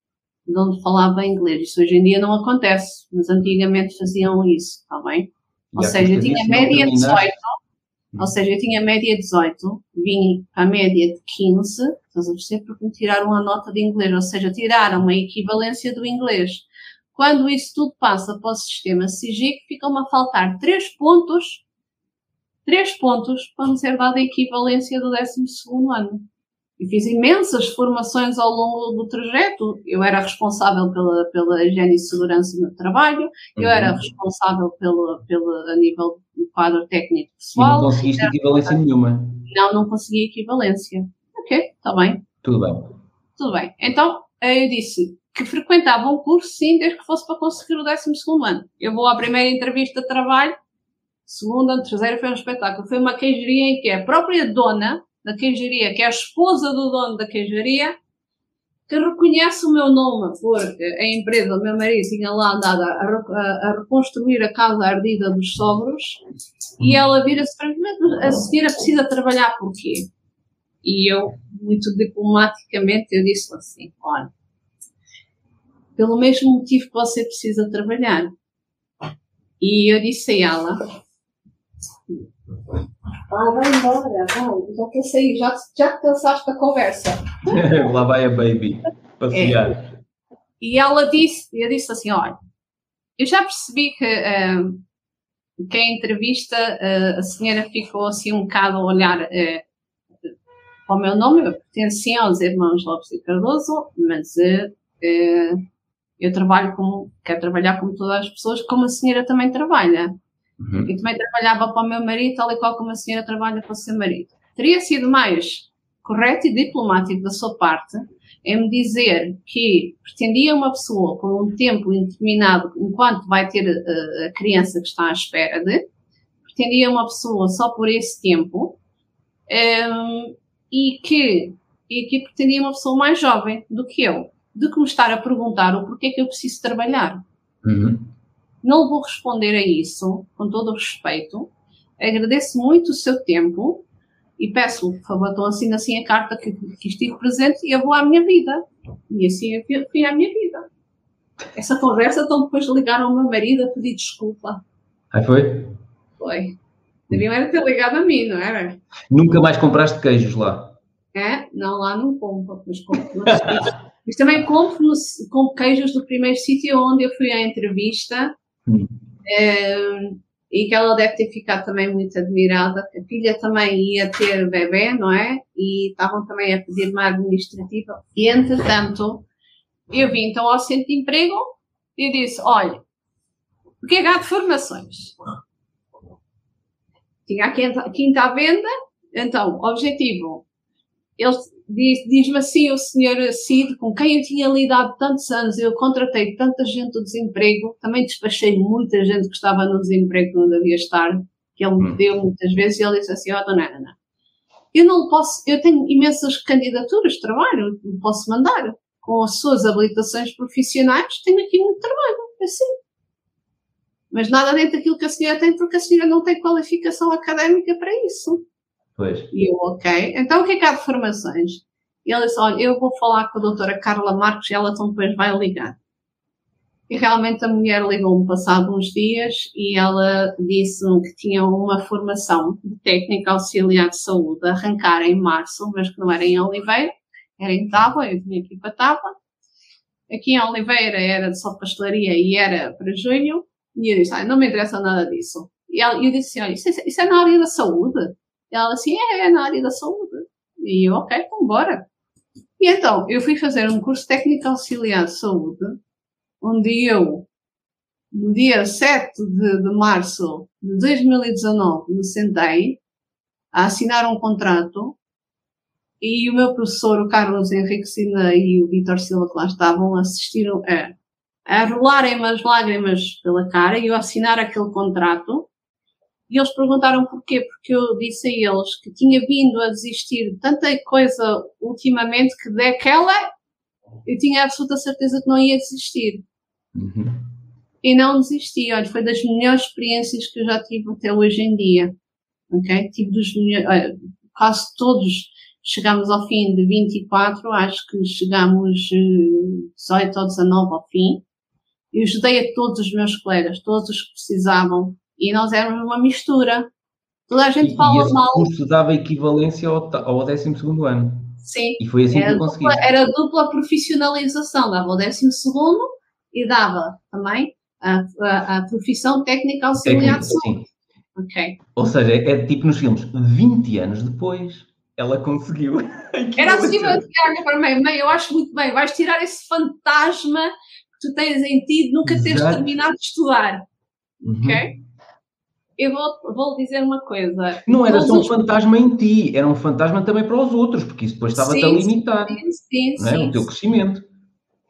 de onde falava inglês. Isso hoje em dia não acontece, mas antigamente faziam isso, está bem? Ou Já seja, eu tinha média terminaste. 18, ou seja, eu tinha média 18, vim a média de 15, estás a perceber? Porque me tiraram a nota de inglês, ou seja, tiraram a equivalência do inglês. Quando isso tudo passa para o sistema SIGIC, ficam-me a faltar 3 pontos, 3 pontos para me ser dada a equivalência do 12 ano. E fiz imensas formações ao longo do trajeto. Eu era responsável pela, pela higiene e segurança no trabalho, eu era Uhum. responsável pela, pela, a nível do quadro técnico E não pessoal. conseguiste equivalência nenhuma. Não, não consegui equivalência. Ok, está bem, Tudo bem. tudo bem. Então, eu disse que frequentava um curso, sim, desde que fosse para conseguir o 12 ano. Eu vou à primeira entrevista de trabalho, segunda, terceira foi um espetáculo. Foi uma queijaria em que a própria dona da queijaria, que é a esposa do dono da queijaria, que reconhece o meu nome, porque a empresa, o meu marido, tinha lá andado a, a- a reconstruir a casa ardida dos sogros, e ela vira-se para mim, "Mas a senhora precisa trabalhar por quê? E eu, muito diplomaticamente, eu disse assim, olha, pelo mesmo motivo que você precisa trabalhar. E eu disse a ela, ah, vai embora, vai, já sair, já, já cansaste da conversa. Lá vai a baby passear. E ela disse, eu disse assim, olha, eu já percebi que, ah, que a entrevista, ah, a senhora ficou assim um bocado a olhar ah, para o meu nome, eu pertencia aos irmãos Lopes e Cardoso, mas eu trabalho como, quero trabalhar como todas as pessoas, como a senhora também trabalha. Uhum. E também trabalhava para o meu marido, tal e qual como a senhora trabalha para o seu marido. Teria sido mais correto e diplomático da sua parte em me dizer que pretendia uma pessoa por um tempo indeterminado, enquanto vai ter a, eh, a criança que está à espera de, pretendia uma pessoa só por esse tempo, um, ehm, e que e que pretendia uma pessoa mais jovem do que eu, do que me estar a perguntar o porquê que eu preciso trabalhar. Uhum. Não vou responder a isso, com todo o respeito. Agradeço muito o seu tempo e peço, por favor, então assina assim a carta que, que estive presente e eu vou à minha vida. E assim eu fui à minha vida. Essa conversa, então depois ligaram ao meu marido a pedir desculpa. Aí foi? Foi. Deviam era ter ligado a mim, não era? Nunca mais compraste queijos lá? É? Não, lá não compro, mas compro Mas também compro, compro queijos do primeiro sítio onde eu fui à entrevista. Hum. É, e que ela deve ter ficado também muito admirada. A filha também ia ter bebê, não é? E estavam também a pedir uma administrativa. E, entretanto, eu vim então ao centro de emprego e disse: Olha, o que é que há de formações? Tinha a quinta, à venda, então, objetivo ele diz-me assim o senhor Cid, com quem eu tinha lidado tantos anos, eu contratei tanta gente do desemprego, também despachei muita gente que estava no desemprego que não devia estar, que ele me hum. deu muitas vezes, e ele disse assim, ó, oh, dona Ana, eu não posso, eu tenho imensas candidaturas de trabalho, não posso mandar, com as suas habilitações profissionais, tenho aqui muito trabalho, é assim. Mas nada dentro daquilo que a senhora tem, porque a senhora não tem qualificação académica para isso. Pois. E eu, ok. Então o que é que há de formações? E ele disse, olha, eu vou falar com a doutora Carla Marques e ela então depois vai ligar. E realmente a mulher ligou-me passado uns dias e ela disse que tinha uma formação de técnica auxiliar de saúde a arrancar em março, mas que não era em Oliveira, era em Tábua, eu vinha aqui para Tábua. Aqui em Oliveira era de só pastelaria e era para junho. E eu disse, ah, não me interessa nada disso. E eu disse, olha, isso é, isso é na área da saúde? E ela assim, é, é na área da saúde. E eu, ok, então bora. E então, eu fui fazer um curso técnico auxiliar de saúde, onde eu, no dia 7 de, de março de 2019, me sentei a assinar um contrato e o meu professor, o Carlos Henrique Sina e o Vitor Silva, que lá estavam, assistiram a, a rolarem-me as lágrimas pela cara e eu assinar aquele contrato e eles perguntaram porquê, porque eu disse a eles que tinha vindo a desistir de tanta coisa ultimamente que daquela eu tinha absoluta certeza que não ia desistir. Uhum. E não desisti. Olha, foi das melhores experiências que eu já tive até hoje em dia. Ok? Tive dos melhores, quase todos chegámos ao fim de 24, acho que chegámos 18 ou 19 ao fim. Eu ajudei a todos os meus colegas, todos os que precisavam e nós éramos uma mistura. Toda a gente e, fala e esse mal. curso dava equivalência ao, ao 12 ano. Sim. E foi assim era que eu consegui. Dupla, era dupla profissionalização. Dava o 12 e dava também a, a, a profissão técnica auxiliar de Sim. Okay. Ou seja, é tipo nos filmes, 20 anos depois ela conseguiu. Era para mim, mãe, eu acho muito bem, vais tirar esse fantasma que tu tens em ti de nunca Exato. teres terminado de estudar. Uhum. Ok? Eu vou, vou dizer uma coisa. Não era só um os... fantasma em ti, era um fantasma também para os outros, porque isso depois estava-te a limitar sim, sim, não é? sim, o teu crescimento.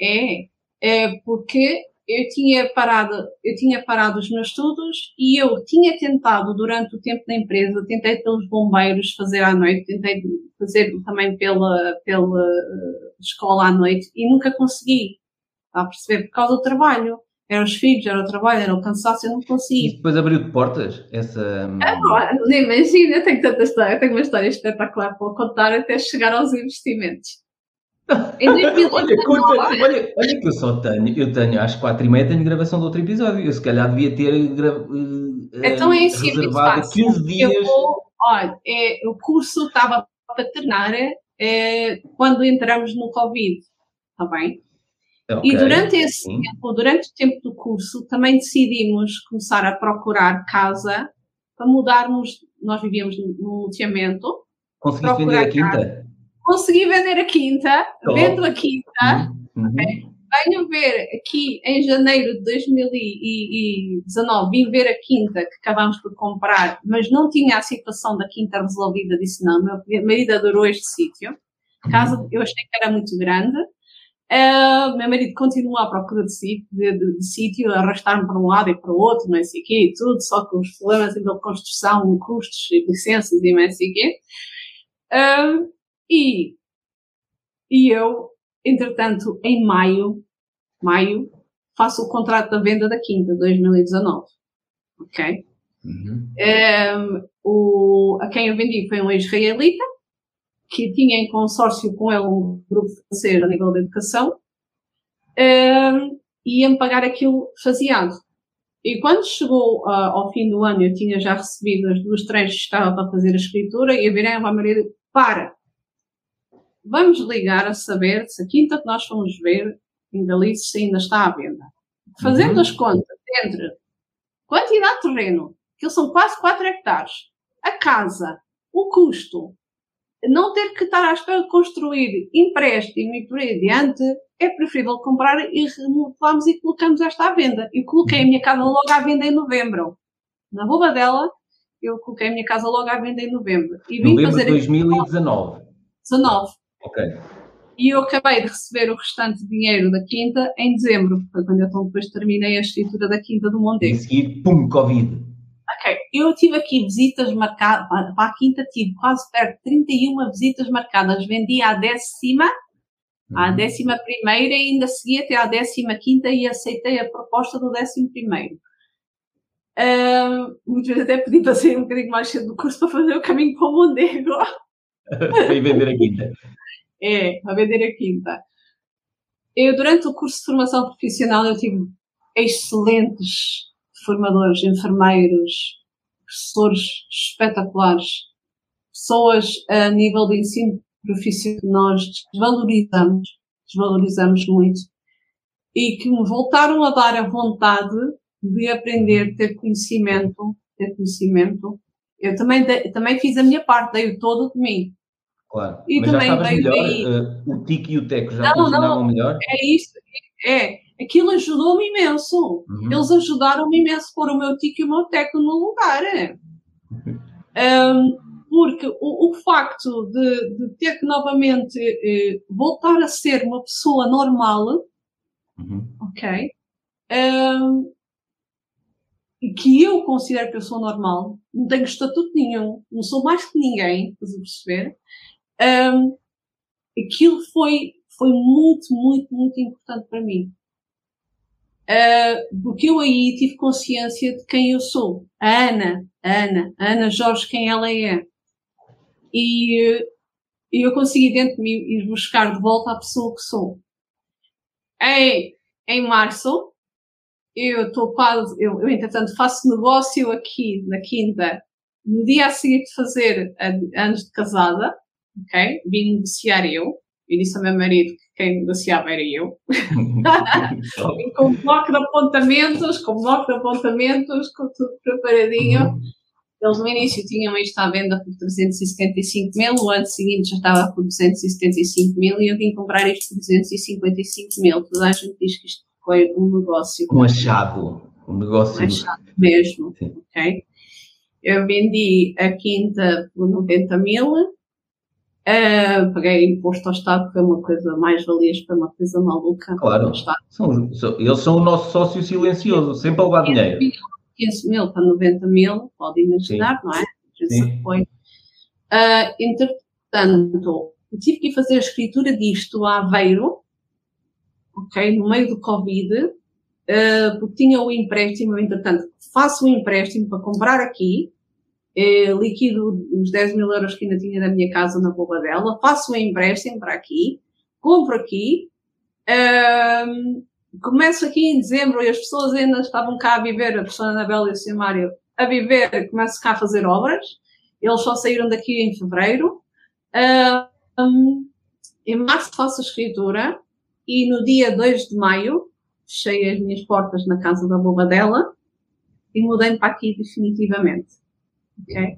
É, é porque eu tinha parado, eu tinha parado os meus estudos e eu tinha tentado durante o tempo da empresa, tentei pelos bombeiros fazer à noite, tentei fazer também pela, pela eh, escola à noite e nunca consegui. Está a perceber? Por causa do trabalho. Era os filhos, era o trabalho, era o cansaço, eu não conseguia. E depois abriu-te portas? Essa... Ah, nem imagina, eu tenho tanta história, eu tenho uma história espetacular para contar até chegar aos investimentos. olha, conta, olha, olha que eu só tenho, eu tenho às quatro e meia tenho gravação de outro episódio, eu se calhar devia ter gra, uh, então é assim, reservado é 15 dias. Eu vou, olha, é, o curso estava para terminar é, quando entramos no Covid, está bem? Okay, e durante esse sim. tempo, durante o tempo do curso, também decidimos começar a procurar casa para mudarmos. Nós vivíamos num loteamento. Conseguiste vender a quinta? Consegui vender a quinta, Top. vendo a quinta. Uhum. Okay? venho ver aqui em janeiro de 2019, vim ver a quinta que acabámos por comprar, mas não tinha a situação da quinta resolvida. Disse: Não, meu marido adorou este sítio. Casa, eu achei que era muito grande. Uh, meu marido continua à procura de sítio, de, de, de sítio arrastar-me para um lado e para o outro, não sei o quê, e tudo, só com os problemas de construção, custos e licenças e não sei o quê. Uh, e, e eu, entretanto, em maio, maio, faço o contrato da venda da quinta, 2019. Ok? Uhum. Um, o, a quem eu vendi foi um israelita, que tinha em consórcio com ele um grupo financeiro a nível da educação, um, e ia-me pagar aquilo faseado. E quando chegou uh, ao fim do ano, eu tinha já recebido as duas trechos que estava para fazer a escritura, e a virei ao meu marido, para, vamos ligar a saber se a quinta que nós fomos ver em Galícia ainda está à venda. Fazendo uhum. as contas entre quantidade de terreno, que são quase 4 hectares, a casa, o custo, não ter que estar à espera de construir empréstimo e por aí adiante, é preferível comprar e remodelamos e colocamos esta à venda. Eu coloquei a minha casa logo à venda em novembro. Na roupa dela, eu coloquei a minha casa logo à venda em novembro. E vim novembro fazer de 2019. 19. Ok. E eu acabei de receber o restante dinheiro da quinta em dezembro. Foi quando eu então depois terminei a escritura da quinta do Mondego. E seguir, pum, Covid. Eu tive aqui visitas marcadas, para a quinta tive quase perto de 31 visitas marcadas, vendi à décima, uhum. à décima primeira e ainda segui até à décima quinta e aceitei a proposta do décimo primeiro. Uh, muitas vezes até pedi para sair um bocadinho mais cedo do curso para fazer o caminho para o Mondego. para vender a quinta. É, para vender a quinta. Eu, durante o curso de formação profissional, eu tive excelentes formadores, enfermeiros, professores espetaculares, pessoas a nível de ensino profissional que nós desvalorizamos, desvalorizamos muito, e que me voltaram a dar a vontade de aprender, ter conhecimento, ter conhecimento. Eu também, também fiz a minha parte, dei o todo de mim. Claro. E Mas também já melhor? Daí... Uh, o TIC e o TECO já não, funcionavam não, melhor? É isso, é aquilo ajudou-me imenso. Uhum. Eles ajudaram-me imenso pôr o meu tico e o meu teco no lugar. Um, porque o, o facto de, de, ter que novamente eh, voltar a ser uma pessoa normal, uhum. ok? Um, que eu considero que eu sou normal, não tenho estatuto nenhum, não sou mais que ninguém, estás a perceber? Um, aquilo foi, foi muito, muito, muito importante para mim uh, eu aí tive consciência de quem eu sou. A Ana, a Ana, a Ana Jorge, quem ela é. E, e eu consegui dentro de mim ir buscar de volta a pessoa que sou. Em, em março, eu estou quase, eu, eu entretanto faço negócio aqui na Quinta, no dia a seguir de fazer anos de casada, ok? Vim negociar eu, e disse ao meu marido que quem negociava era eu. com bloco de apontamentos, com bloco de apontamentos, com tudo preparadinho. Eles no início tinham isto à venda por 375 mil, o ano seguinte já estava por 275 mil e eu vim comprar isto por 255 mil. Toda a gente diz que isto foi um negócio. Um achado. Um negócio. Um achado mesmo. Sim. Ok? Eu vendi a quinta por 90 mil Uh, paguei imposto ao Estado, que foi uma coisa mais valias, foi uma coisa maluca. Claro, são, são, eles são o nosso sócio silencioso, sempre a levar dinheiro. 15 mil para 90 mil, pode imaginar, Sim. não é? Sim. Foi. Uh, entretanto, tive que fazer a escritura disto a Aveiro, ok, no meio do Covid, uh, porque tinha o empréstimo, entretanto, faço o empréstimo para comprar aqui, eh, liquido os 10 mil euros que ainda tinha da minha casa na boba dela, faço um empréstimo para aqui, compro aqui, um, começo aqui em dezembro e as pessoas ainda estavam cá a viver, a pessoa Anabela e o Sr. Mário, a viver, começo cá a fazer obras, eles só saíram daqui em fevereiro, um, em março faço a escritura e no dia 2 de maio fechei as minhas portas na casa da boba dela e mudei-me para aqui definitivamente. Okay?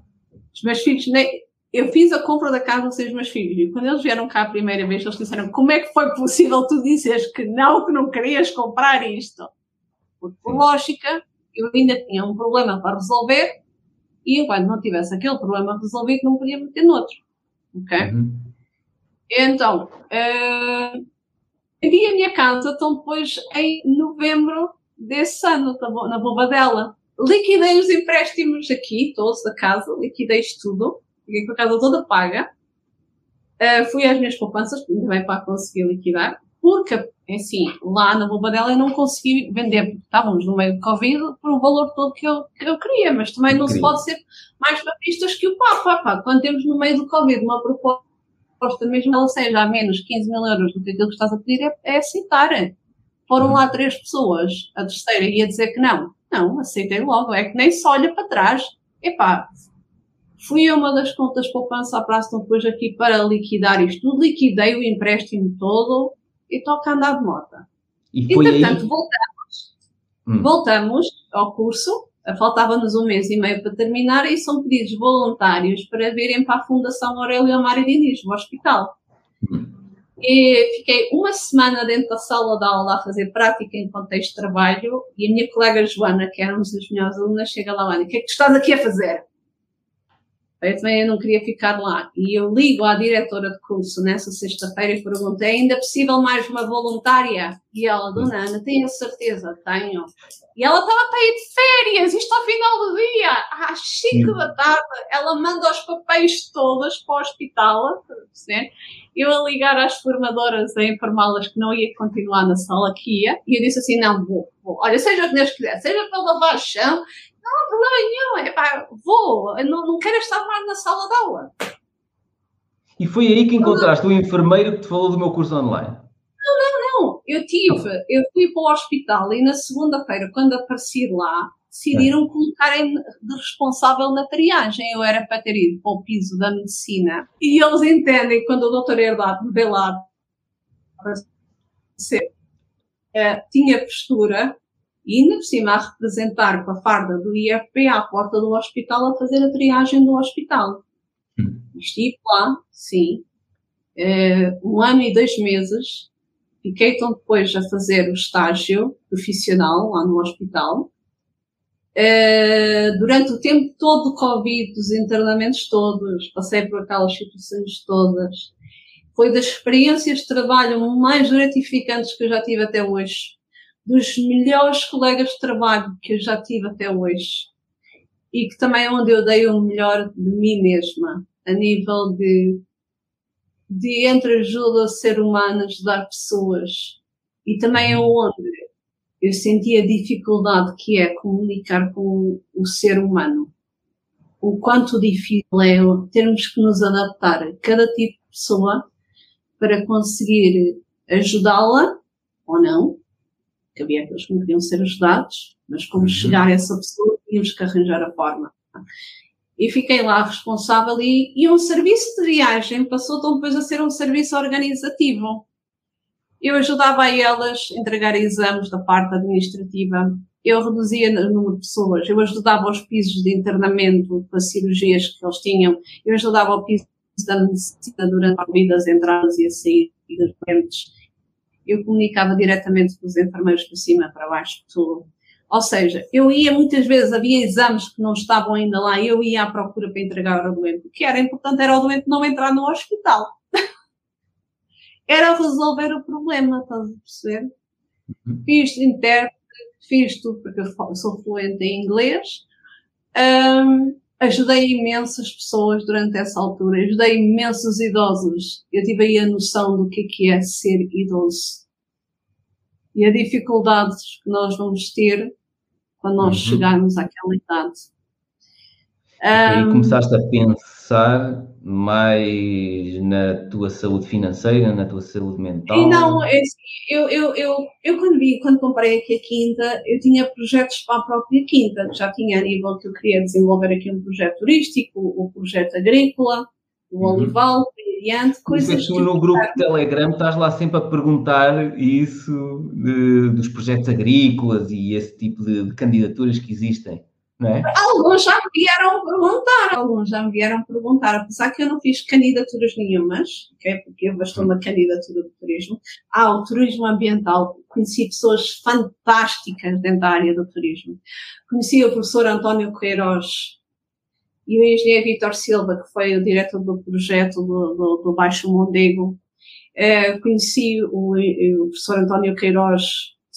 Os meus filhos nem, eu fiz a compra da casa dos meus filhos e quando eles vieram cá a primeira vez, eles disseram como é que foi possível tu dizeres que não, que não querias comprar isto? Porque, por lógica, eu ainda tinha um problema para resolver e enquanto não tivesse aquele problema resolvido, não podia meter noutro. Ok? Uhum. Então, uh, vendi a minha casa, então depois em novembro desse ano, na Bobadela. Liquidei os empréstimos aqui, todos da casa, liquidei tudo fiquei com a casa toda paga. Uh, fui às minhas poupanças, ainda bem para conseguir liquidar, porque, assim, lá na Bobadela eu não consegui vender, porque estávamos no meio do Covid, por um valor todo que eu, que eu queria, mas também não se pode ser mais papistas que o Papa. Pá. Quando temos no meio do Covid uma proposta, mesmo ela seja a menos 15 mil euros do que aquilo que estás a pedir, é, é aceitar. Foram uhum. lá três pessoas, a terceira ia dizer que não. Não, aceitei logo, é que nem se olha para trás. Epá, Fui a uma das contas poupança à praça depois aqui para liquidar isto tudo, liquidei o empréstimo todo e toca a andar de moto. E Entretanto, aí... voltamos, hum. voltamos ao curso, faltava-nos um mês e meio para terminar e são pedidos voluntários para virem para a Fundação Aurélio Amaro Diniz, no hospital. Hum. E fiquei uma semana dentro da sala de aula a fazer prática em contexto de trabalho e a minha colega Joana, que era uma das melhores alunas, chega lá diz, o que é que tu estás aqui a fazer? Eu também não queria ficar lá. E eu ligo à diretora de curso nessa sexta-feira e pergunto: é ainda possível mais uma voluntária? E ela, dona Ana, tenho certeza, tenho. E ela estava para ir de férias, isto ao final do dia, às 5 da tarde, ela manda os papéis todos para o hospital, né? eu a ligar às formadoras, a informá-las que não ia continuar na sala que ia, e eu disse assim: não, vou, vou. Olha, seja o que Deus quiser, seja para lavar o chão, não há problema nenhum, é pá, vou, não, não quero estar mais na sala de aula. E foi aí que encontraste o enfermeiro que te falou do meu curso online? Não, não, não. Eu tive, eu fui para o hospital e na segunda-feira, quando apareci lá, decidiram é. colocarem de responsável na triagem. Eu era para ter ido para o piso da medicina. E eles entendem quando o doutor Herdado me vê lá tinha postura, e ainda por cima a representar com a farda do IFP à porta do hospital a fazer a triagem do hospital. Hum. Estive lá, sim, uh, um ano e dois meses. Fiquei então depois a fazer o estágio profissional lá no hospital. Uh, durante o tempo todo do Covid, dos internamentos todos, passei por aquelas situações todas. Foi das experiências de trabalho mais gratificantes que eu já tive até hoje dos melhores colegas de trabalho que eu já tive até hoje e que também é onde eu dei o melhor de mim mesma, a nível de, de entreajuda ser humano, ajudar pessoas. E também é onde eu senti a dificuldade que é comunicar com o ser humano. O quanto difícil é termos que nos adaptar a cada tipo de pessoa para conseguir ajudá-la ou não, que havia aqueles que não queriam ser ajudados, mas como uhum. chegar a essa pessoa, tínhamos que arranjar a forma. E fiquei lá responsável e, e um serviço de viagem passou então depois a ser um serviço organizativo. Eu ajudava a elas a entregar exames da parte administrativa, eu reduzia o número de pessoas, eu ajudava aos pisos de internamento para cirurgias que eles tinham, eu ajudava ao piso da medicina durante as entradas e a saída dos doentes, eu comunicava diretamente com os enfermeiros por cima, para baixo, tudo. Ou seja, eu ia muitas vezes, havia exames que não estavam ainda lá, eu ia à procura para entregar ao doente. O que era importante era o doente não entrar no hospital. era resolver o problema, estás a perceber? Uhum. Fiz intérprete, fiz tudo porque eu sou fluente em inglês. Um, ajudei imensas pessoas durante essa altura, ajudei imensos idosos. Eu tive aí a noção do que é, é ser idoso. E as dificuldades que nós vamos ter quando nós uhum. chegarmos àquela idade. E um, começaste a pensar mais na tua saúde financeira, na tua saúde mental? Não, é assim, eu, eu, eu, eu quando vi, quando comprei aqui a quinta, eu tinha projetos para a própria quinta. Já tinha a nível que eu queria desenvolver aqui um projeto turístico, o um projeto agrícola, o uhum. olival, adiante, coisas. Tu no grupo de Telegram estás lá sempre a perguntar isso de, dos projetos agrícolas e esse tipo de, de candidaturas que existem. não é? Alguns já me vieram perguntar, alguns já me vieram perguntar, apesar que eu não fiz candidaturas nenhumas, okay? porque eu bastou uma candidatura de turismo. Ah, o turismo ambiental, conheci pessoas fantásticas dentro da área do turismo. Conheci o professor António Queiroz e o engenheiro Vitor Silva, que foi o diretor do projeto do, do, do Baixo Mondego. Uh, conheci o, o professor António Queiroz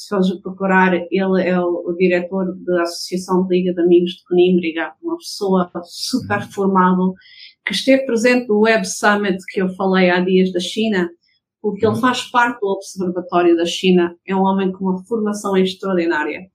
se fores procurar, ele é o, o, diretor da Associação de Liga de Amigos de Conímbriga, uma pessoa super uhum. formada, que esteve presente no Web Summit que eu falei há dias da China, porque ele uhum. faz parte do Observatório da China, é um homem com uma formação extraordinária.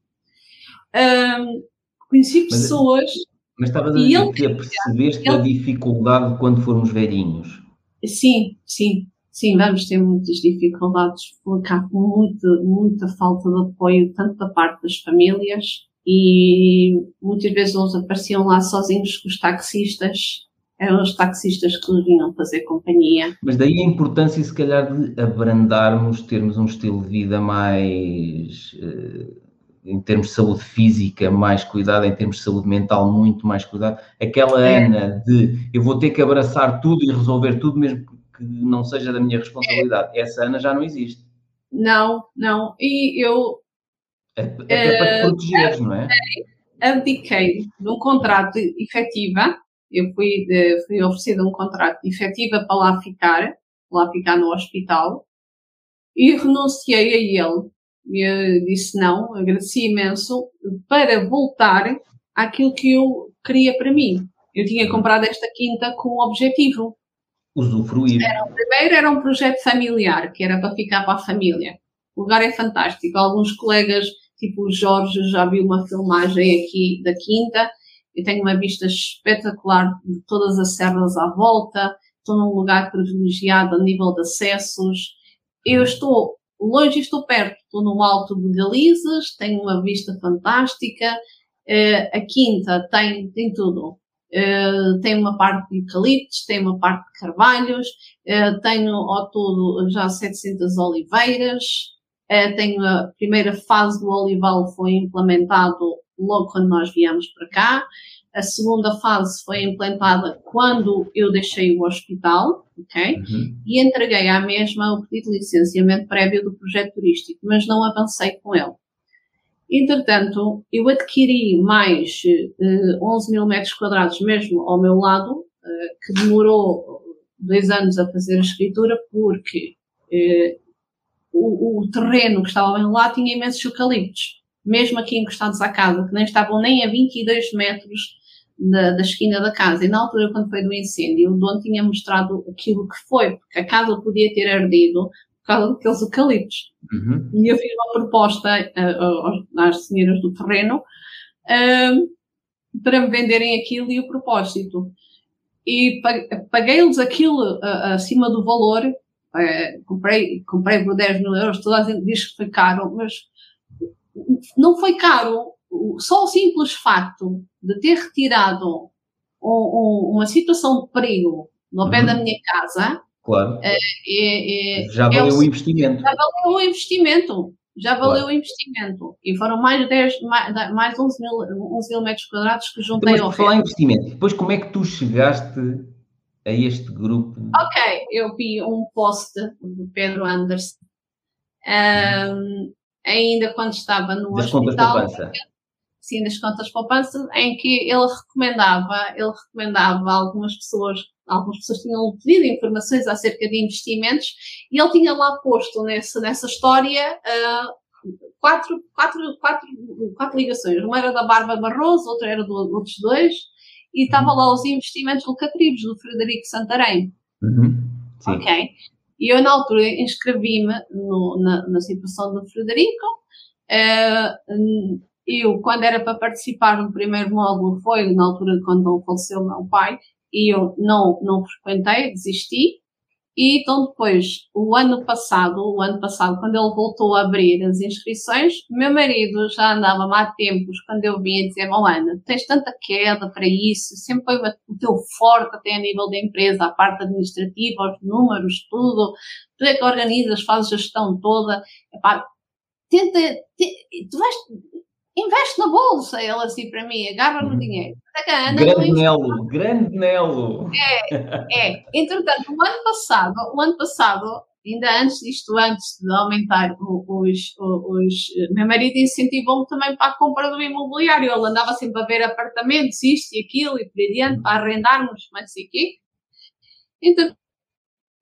Um, conheci pessoas. Mas, mas estavas a dizer que percebeste ele, a dificuldade quando formos velhinhos. Sim, sim. Sim, vamos ter muitas dificuldades, porque há muita, muita falta de apoio, tanto da parte das famílias, e muitas vezes eles apareciam lá sozinhos com os taxistas, eram os taxistas que lhes vinham fazer companhia. Mas daí a importância, se calhar, de abrandarmos, termos um estilo de vida mais, eh, em termos de saúde física, mais cuidado, em termos de saúde mental, muito mais cuidado. Aquela é. Ana de eu vou ter que abraçar tudo e resolver tudo, mesmo que não seja da minha responsabilidade. Essa Ana já não existe. Não, não. E eu. Até é, para te protegeres, não é? Abdiquei de um contrato de efetiva. Eu fui, de, fui oferecida um contrato de efetiva para lá ficar, lá ficar no hospital, e renunciei a ele. Eu disse não, agradeci imenso, para voltar àquilo que eu queria para mim. Eu tinha comprado esta quinta com um objetivo, usufruir. Era, primeiro era um projeto familiar, que era para ficar para a família. O lugar é fantástico. Alguns colegas, tipo o Jorge, já viu uma filmagem aqui da Quinta. Eu tenho uma vista espetacular de todas as serras à volta. Estou num lugar privilegiado a nível de acessos. Eu estou longe estou perto. Estou no alto de Galizes, tenho uma vista fantástica. Uh, a Quinta tem, tem tudo. Uh, tem uma parte de eucaliptos, tem uma parte de carvalhos, uh, tenho ao todo já 700 oliveiras, tenho a primeira fase do olival foi implementado logo quando nós viemos para cá, a segunda fase foi implementada quando eu deixei o hospital, ok? Uhum. E entreguei à mesma o pedido de licenciamento prévio do projeto turístico, mas não avancei com ele. Entretanto, eu adquiri mais uh, eh, 11 mil metros quadrados mesmo ao meu lado, uh, que demorou dois anos a fazer a escritura, porque uh, o, o, terreno que estava bem lá tinha imensos eucaliptos, mesmo aqui encostados à casa, que nem estavam nem a 22 metros da, da esquina da casa. E na altura, quando foi do incêndio, o dono tinha mostrado aquilo que foi, porque a casa podia ter ardido por causa daqueles eucaliptos. Uhum. E eu fiz uma proposta uh, às senhoras do terreno uh, para me venderem aquilo e o propósito. E paguei-lhes aquilo uh, acima do valor, uh, comprei, comprei por 10 mil euros, toda a gente diz que foi caro, mas não foi caro. Só o simples facto de ter retirado um, um, uma situação de perigo no pé uhum. da minha casa Claro. É, é, é, já valeu é o, o, investimento. Já valeu o investimento. Já valeu claro. o investimento. E foram mais, 10, mais, mais 11, mil, 11 mil metros quadrados que juntei então, ao falar em investimento, depois como é que tu chegaste a este grupo? Ok, eu vi um post do Pedro Anderson, um, ainda quando estava no das hospital. Contas poupança. Sim, das contas poupança, em que ele recomendava, ele recomendava algumas pessoas algumas pessoas tinham pedido informações acerca de investimentos e ele tinha lá posto nessa, nessa história uh, quatro, quatro, quatro, quatro ligações. Uma era da Bárbara Barroso, outra era do, outros dois, e estava lá os investimentos locativos do Frederico Santarém. Uhum. Ok. E eu, na altura, inscrevi-me na, na situação do Frederico. Uh, eu, quando era para participar no primeiro módulo, foi na altura quando faleceu meu pai, e eu não, não frequentei, desisti. E então depois, o ano passado, o ano passado, quando ele voltou a abrir as inscrições, meu marido já andava há tempos, quando eu vinha dizer, oh Ana, tens tanta queda para isso, sempre foi o teu forte até a nível da empresa, a parte administrativa, os números, tudo, tu é que organizas, fazes a gestão toda, Epá, tenta, te, tu vais, investe na bolsa. Ele assim para mim, agarra no uhum. dinheiro. grande Nelo, grande Nelo. É, é. Entretanto, o ano passado, o ano passado, ainda antes disto, antes de aumentar os, os, meu marido incentivou-me também para a compra do imobiliário. Ele andava sempre a ver apartamentos, isto e aquilo, e por aí adiante, para arrendarmos, mas sei quê. Então,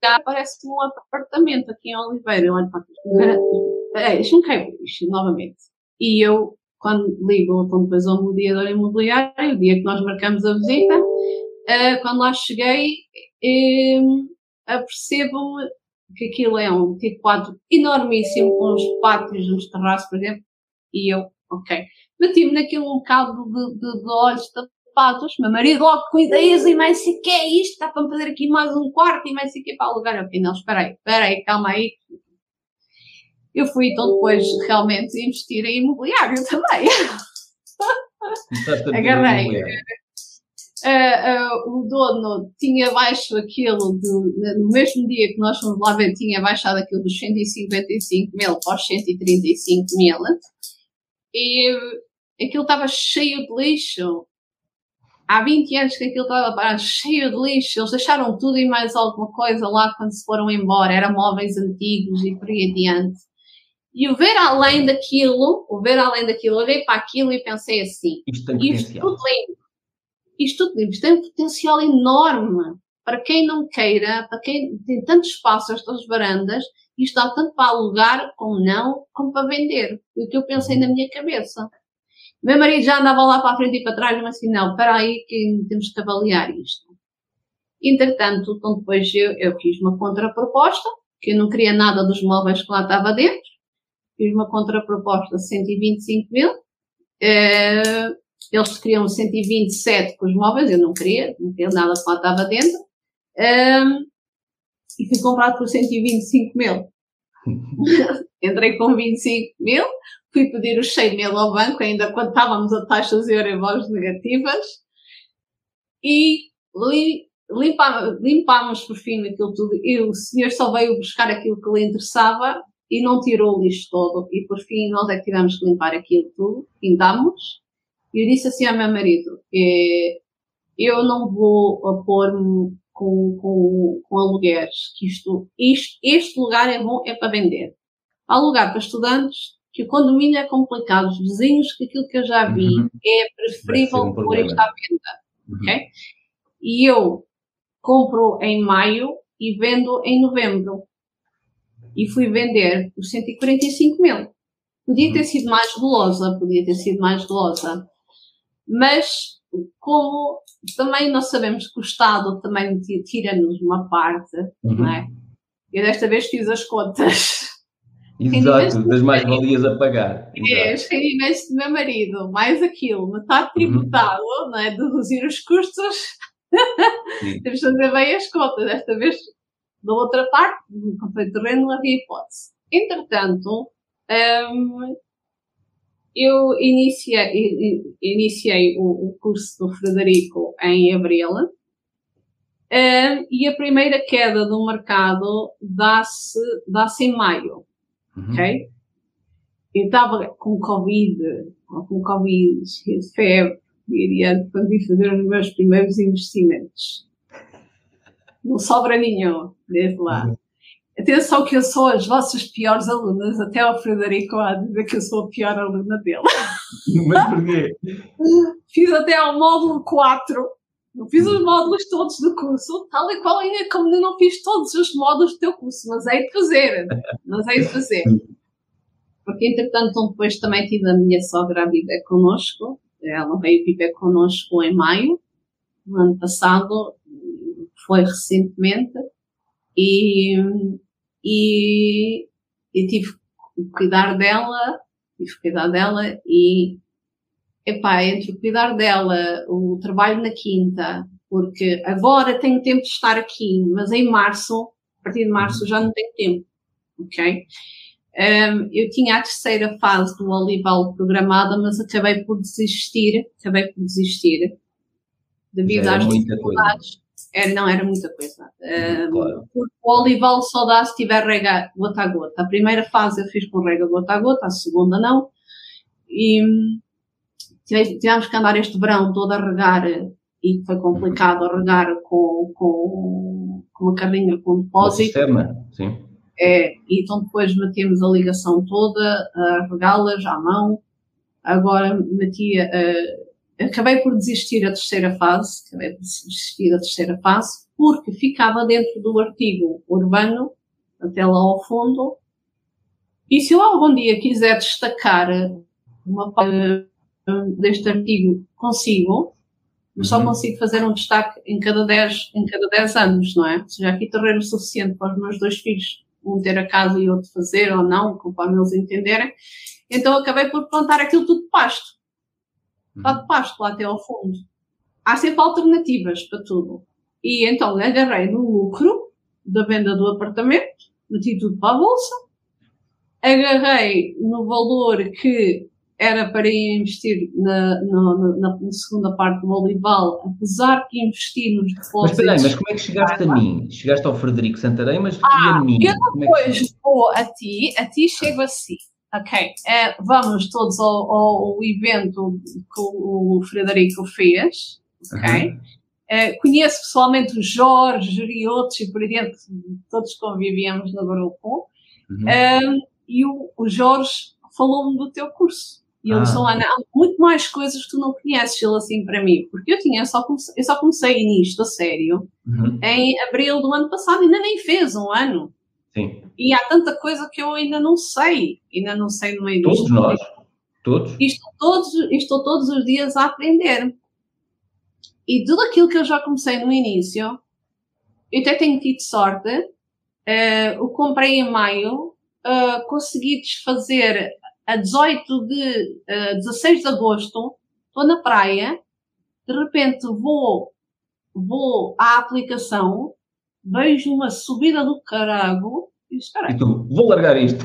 aparece-me um apartamento aqui em Oliveira. Eu olho para aqui. Isto não cai isto novamente. E eu, quando ligo então depois ao mediador imobiliário, o dia que nós marcamos a visita, uh, quando lá cheguei, um, apercebo-me que aquilo é um tipo quadro enormíssimo, com uns pátios, uns terraços, por exemplo, e eu, ok. Meti-me naquilo um bocado de, de, de olhos tapados, meu marido logo com ideias e mais sei que é isto, está para fazer aqui mais um quarto e mais sei que para alugar. Ok, não, espera aí, espera aí, calma aí. Eu fui então depois realmente investir em imobiliário também. Agarrei uh, uh, o dono tinha baixo aquilo, de, no mesmo dia que nós fomos lá ver, tinha baixado aquilo dos 155 mil para os 135 mil, e aquilo estava cheio de lixo. Há 20 anos que aquilo estava cheio de lixo. Eles deixaram tudo e mais alguma coisa lá quando se foram embora. Eram móveis antigos e por aí adiante. E o ver além daquilo, o ver além daquilo, eu olhei para aquilo e pensei assim: isto, isto tudo lindo isto tudo tem um potencial enorme para quem não queira, para quem tem tanto espaço, estas varandas, isto dá tanto para alugar como não, como para vender. o que eu pensei na minha cabeça. Meu marido já andava lá para a frente e para trás, mas assim, não, para aí que temos que avaliar isto. Entretanto, então depois eu, eu fiz uma contraproposta, que eu não queria nada dos móveis que lá estava dentro, fiz uma contraproposta de 125 mil, eh, eles queriam 127 com os móveis, eu não queria, não queria nada que lá estava dentro. Um, e fui comprado por 125 mil. Entrei com 25 mil, fui pedir os 100 mil ao banco, ainda quando estávamos a taxas Euribor negativas, e limpámos, limpámos por fim aquilo tudo, e o senhor só veio buscar aquilo que lhe interessava e não tirou o lixo todo, e por fim nós é que tivemos que limpar aquilo tudo, pintámos, e eu disse assim ao meu marido, é, eu não vou pôr-me com, com, com alugueres, que isto, isto, este lugar é bom, é para vender. Há lugar para estudantes, que o condomínio é complicado, os vizinhos, que aquilo que eu já vi, uhum. é preferível um pôr isto à venda. Uhum. Okay? E eu compro em maio e vendo em novembro. E fui vender por 145 mil. Podia ter uhum. sido mais golosa, podia ter sido mais golosa mas como também nós sabemos que o Estado também tira-nos uma parte, uhum. não é? Eu desta vez fiz as contas. Exato, das mais-valias a pagar. É, os rendimentos do meu marido, mais aquilo, metade tributado, uhum. não é? Deduzir os custos. Temos de fazer bem as contas. Desta vvez, da outra parte, no comprei terreno, não havia hipótese. Entretanto, um, eu iniciei, iniciei o, o, curso do Frederico em abril uh, e a primeira queda do mercado dá-se dá em maio, uhum. ok? Eu estava com Covid, com Covid, febre, diria, quando vim fazer os meus primeiros investimentos. Não sobra nenhum, desde lá. Uhum. Atenção que eu sou as vossas piores alunas, até o Frederico a dizer que eu sou a pior aluna dele. Mas porquê? Fiz até ao módulo 4, não fiz os módulos todos do curso, tal e qual ainda como não fiz todos os módulos do teu curso, mas é de fazer, mas é de fazer. Porque entretanto depois também tive a minha sogra a viver connosco, ela veio viver connosco em maio, no ano passado, foi recentemente, e e, e tive que cuidar dela, tive que cuidar dela e, epá, entre cuidar dela, o trabalho na quinta, porque agora tenho tempo de estar aqui, mas em março, a partir de março já não tenho tempo, ok? Um, eu tinha a terceira fase do Olival programada, mas acabei por desistir, acabei por desistir, devido às dificuldades. Era, não, era muita coisa. Uh, claro. O olival só dá se tiver rega gota a gota. A primeira fase eu fiz com rega gota a gota, a segunda não. E, tivemos que andar este verão todo a regar e foi complicado a regar com, com, com uma carrinha com depósito. O sistema, sim. É, então depois metemos a ligação toda, a regá-las à mão. Agora metia, acabei por desistir a terceira fase, acabei por desistir da terceira fase, porque ficava dentro do artigo urbano, até lá ao fundo. E se eu algum dia quiser destacar uma parte deste artigo, consigo, mas só uhum. consigo fazer um destaque em cada 10, em cada 10 anos, não é? Ou seja, aqui terreno suficiente para os meus dois filhos, um ter a casa e outro fazer ou não, conforme eles entenderem. Então acabei por plantar aquilo tudo de pasto. Está de pasto lá até ao fundo. Há sempre alternativas para tudo. E então agarrei no lucro da venda do apartamento, meti tudo para a bolsa, agarrei no valor que era para investir na, na, na, na, segunda parte do Olival, apesar de investir nos depósitos. Mas espera aí, mas como é que chegaste a mim? Chegaste ao Frederico Santarém, mas ah, e a mim? Eu depois é que... vou a ti, a ti chego assim. Ok, é, vamos todos ao, ao, evento que o Frederico fez, ok? Uhum. Conheço pessoalmente o Jorge e outros, e por aí dentro todos convivíamos no grupo. Uhum. Um, e o, o Jorge falou-me do teu curso. E ele ah. disse, Ana, há muito mais coisas que tu não conheces, ele assim para mim. Porque eu tinha só comecei, eu só comecei nisto a sério uhum. em abril do ano passado, ainda nem fez um ano. Sim. E há tanta coisa que eu ainda não sei, ainda não sei no meio Todos disto. nós, todos. E estou todos, estou todos os dias a aprender. E tudo aquilo que eu já comecei no início, eu até tenho tido sorte, uh, o comprei em maio, uh, consegui desfazer a 18 de, uh, 16 de agosto, estou na praia, de repente vou, vou à aplicação, vejo uma subida do carago e espera aí. tu, vou largar isto.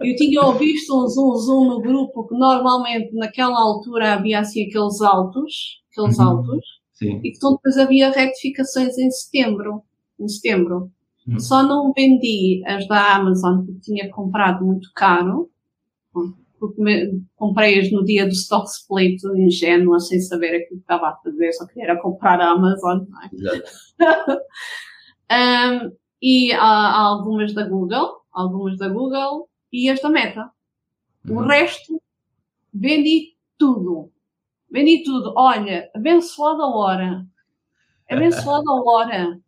Eu tinha visto um zoom zoom no grupo que normalmente naquela altura havia assim aqueles altos, aqueles uhum. altos, Sim. e que então depois havia retificações em setembro, em setembro. Uhum. Só não vendi as da Amazon porque tinha comprado muito caro, porque comprei-as no dia do stock split, ingênua, sem saber aquilo que estava a fazer, só queria comprar a Amazon. É? um, e há, há, algumas da Google, algumas da Google e as da Meta. O uhum. resto, vendi tudo. Vendi tudo. Olha, abençoada hora. Abençoada hora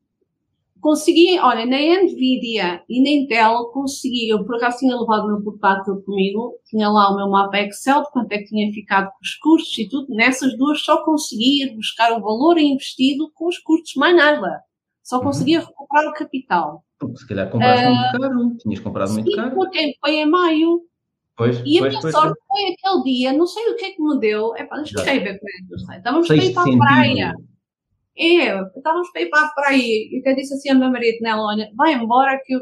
consegui, olha, na Nvidia e na Intel consegui, eu por acaso tinha levado o meu portátil comigo, tinha lá o meu mapa Excel de quanto é que tinha ficado com os custos e tudo, nessas duas só conseguia buscar o valor investido com os custos, mais nada. Só uhum. conseguia uhum. recuperar o capital. Porque se calhar compraste uh, muito caro, tinhas comprado muito sim, caro. Sim, foi em maio. Pois, e a minha pois, sorte pois. foi aquele dia, não sei o que é que me deu, é para deixa eu ver como é que eu sei. Estávamos para ir para a praia. Eu, estávamos para ir para a praia e até disse assim a meu marido, olha, vai embora que, eu,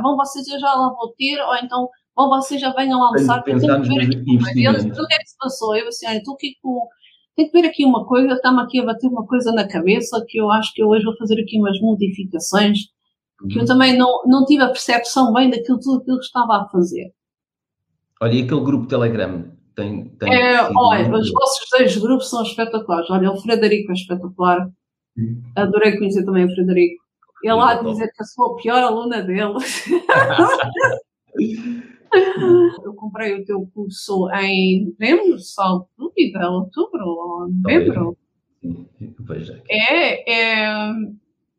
vão vocês, eu já lá vou ter, ou então vão vocês já venham almoçar, que eu tenho que ver aqui o que é que se passou? Eu assim, olha, estou aqui com, tenho que ver aqui uma coisa, está-me aqui a bater uma coisa na cabeça, que eu acho que eu hoje vou fazer aqui umas modificações, que eu uhum. também não, não tive a percepção bem daquilo tudo aquilo que estava a fazer. Olha, e aquele grupo Telegram? Tem, tem é, olha, os vossos dois grupos são espetaculares. Olha, o Frederico é espetacular. Adorei conhecer também o Frederico. Ele há de dizer que eu sou a pior aluna dele. eu comprei o teu curso em novembro, só dúvida, outubro ou novembro. É, é,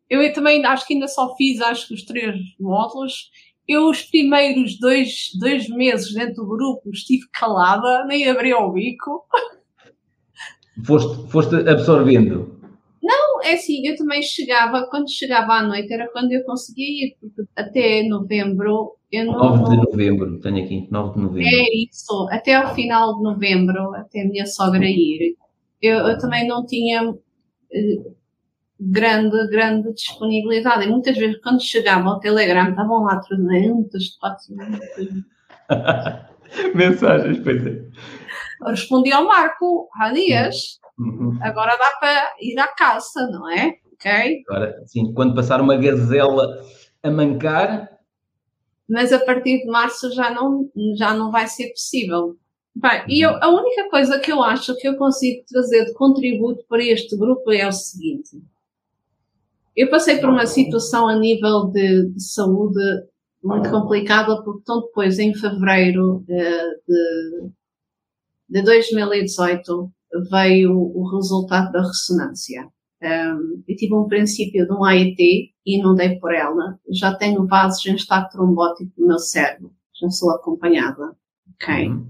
eu também acho que ainda só fiz, acho que os três módulos. Eu, os primeiros dois, dois meses dentro do grupo, estive calada, nem abri o bico. Foste, foste absorvendo. Não, é assim, eu também chegava, quando chegava à noite era quando eu conseguia ir, porque até novembro eu não. 9 de novembro, tenho aqui, 9 de novembro. É isso, até ao final de novembro, até a minha sogra ir. Eu, eu também não tinha eh, grande, grande disponibilidade. E muitas vezes, quando chegava ao Telegram, estavam lá 300, 400. Mensagens, pois é. Eu respondi ao Marco há dias. Uhum. Agora dá para ir à caça, não é? Ok? Agora, sim, quando passar uma gazela a mancar. Mas a partir de março já não, já não vai ser possível. Bem, e eu, a única coisa que eu acho que eu consigo trazer de contributo para este grupo é o seguinte. Eu passei por uma situação a nível de, de saúde muito complicada, porque então depois, em fevereiro eh, de, de 2018, veio o resultado da ressonância. Um, eu tive um princípio de um AET e não dei por ela. Já tenho vasos em estado trombótico no meu cérebro. Já sou acompanhada. Ok? Uhum.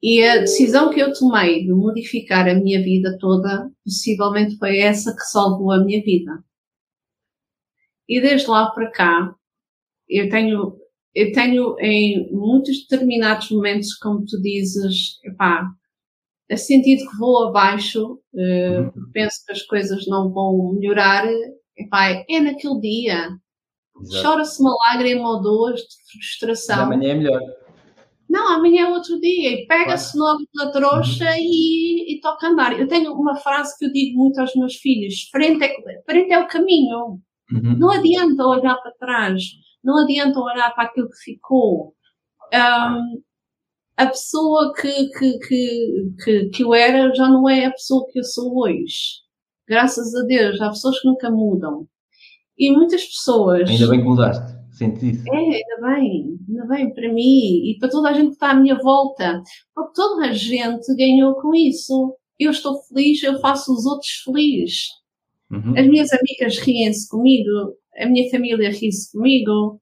E a decisão que eu tomei de modificar a minha vida toda, possivelmente foi essa que salvou a minha vida. E desde lá para cá, eu tenho, eu tenho em muitos determinados momentos, como tu dizes, epá, a sentido que vou abaixo, uh, penso que as coisas não vão melhorar, epá, é naquele dia. Chora-se uma lágrima ou duas de frustração. amanhã é melhor. Não, amanhã é outro dia. E pega-se logo na trouxa uhum. e, e, toca andar. Eu tenho uma frase que eu digo muito aos meus filhos: frente é, frente é o caminho. Uhum. Não adianta olhar para trás. Não adianta olhar para aquilo que ficou. Um, a pessoa que, que, que, que, que eu era já não é a pessoa que eu sou hoje. Graças a Deus, há pessoas que nunca mudam. E muitas pessoas. Ainda bem que mudaste, senti isso. É, ainda bem, ainda bem para mim e para toda a gente que está à minha volta. Porque toda a gente ganhou com isso. Eu estou feliz, eu faço os outros felizes. Uhum. As minhas amigas riem-se comigo, a minha família ri-se comigo.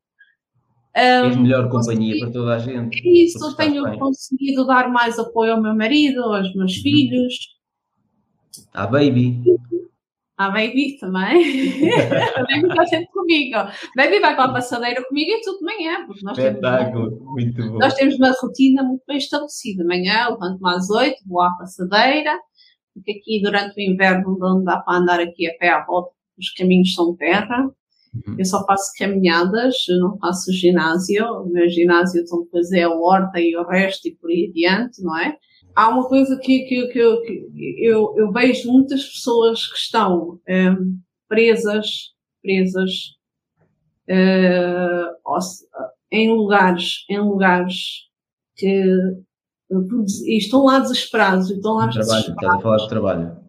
Um, melhor companhia para toda a gente. É isso, tenho bem. conseguido dar mais apoio ao meu marido, aos meus uhum. filhos. À baby. À baby também. a baby está sempre comigo. A baby vai para a passadeira comigo e tudo de manhã. Porque nós Espetáculo, temos uma, muito bom. Nós temos uma rotina muito bem estabelecida. Amanhã levanto-me às oito, vou à passadeira, porque aqui durante o inverno não dá para andar aqui a pé à volta, os caminhos são terra. Uhum. Eu só faço caminhadas, eu não faço ginásio. O meu ginásio então depois é a horta e o resto e por aí adiante, não é? Há uma coisa que, que, que, que eu, eu, vejo muitas pessoas que estão um, presas, presas uh, em lugares, em lugares que e estão lá desesperados, estão lá trabalho, desesperados. Estás a falar de trabalho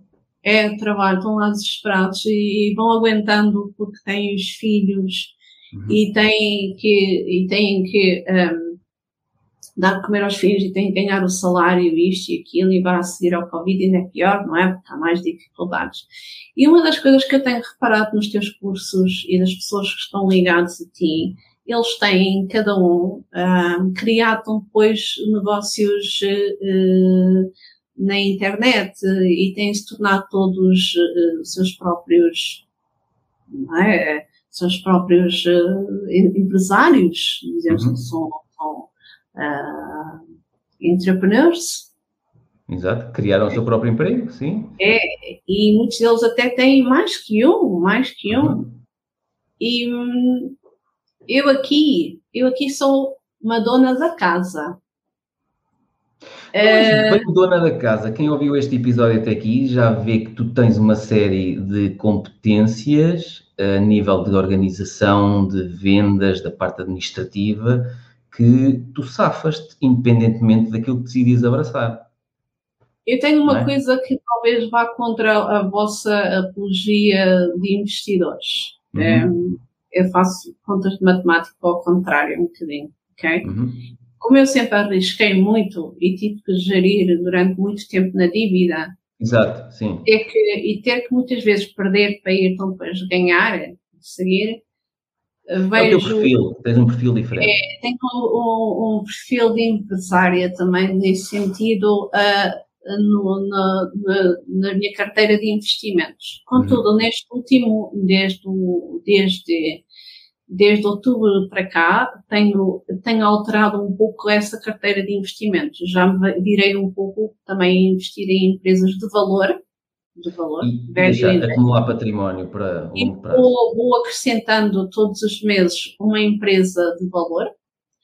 é trabalho, estão lá desesperados e, e vão aguentando porque têm os filhos uhum. e têm que, e têm que um, dar de comer aos filhos e têm que ganhar o salário, isto e aquilo, e vai a seguir ao Covid ainda é pior, não é? Porque há mais dificuldades. E uma das coisas que eu tenho reparado nos teus cursos e das pessoas que estão ligadas a ti, eles têm, cada um, um criado depois negócios uh, na internet e têm se tornado todos uh, seus próprios, é? seus próprios uh, empresários, dizemos uhum. que são, são uh, entrepreneurs. Exato, criaram o seu próprio emprego, sim. É, e muitos deles até têm mais que um, mais que um. Uhum. E hum, eu aqui, eu aqui sou uma dona da casa. É... Bem, dona da casa, quem ouviu este episódio até aqui já vê que tu tens uma série de competências a nível de organização, de vendas, da parte administrativa, que tu safas-te independentemente daquilo que decides abraçar. Eu tenho uma é? coisa que talvez vá contra a vossa apologia de investidores. Uhum. É, eu faço contas de matemática ao contrário, um bocadinho, ok? Uhum como eu sempre arrisquei muito e tive que gerir durante muito tempo na dívida, Exato, sim. Ter que, e ter que muitas vezes perder para ir então depois ganhar, seguir, vejo... É o teu perfil, tens um perfil diferente. É, tenho um, um, perfil de empresária também nesse sentido uh, no, na, na, na, minha carteira de investimentos. Contudo, uhum. neste último, desde, desde desde outubro para cá, tenho, tenho alterado um pouco essa carteira de investimentos. Já me virei um pouco também a investir em empresas de valor. De valor. E deixar acumular património para um prazo. Vou, vou, acrescentando todos os meses uma empresa de valor.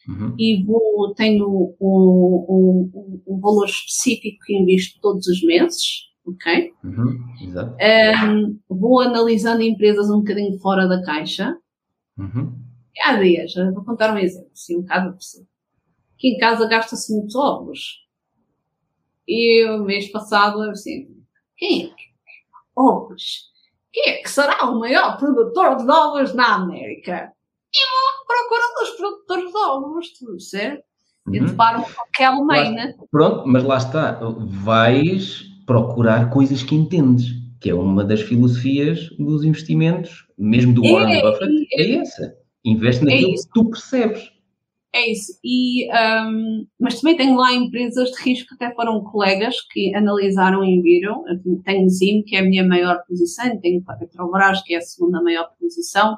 Uhum. E vou, tenho um, um, um, valor específico que invisto todos os meses, ok? Uhum. Exato. Um, vou analisando empresas um bocadinho fora da caixa, Uhum. Há dias, vou contar um exemplo, assim, um bocado possível. que em casa gasta-se muitos ovos. E o mês passado, eu assim, quem é que ovos? Quem é que será o maior produtor de ovos na América? E vou procurando os produtores de ovos, certo? E Uhum. deparo com aquela né? Pronto, mas lá está. Vais procurar coisas que entendes, que é uma das filosofias dos investimentos, mesmo do Warren É, Buffett, é essa. Investe naquilo isso. que tu percebes. É isso. E, hum, mas também tenho lá empresas de risco que até foram colegas que analisaram e viram. Eu Tenho Zim, que é a minha maior posição, tenho a Petrobras, que é a segunda maior posição,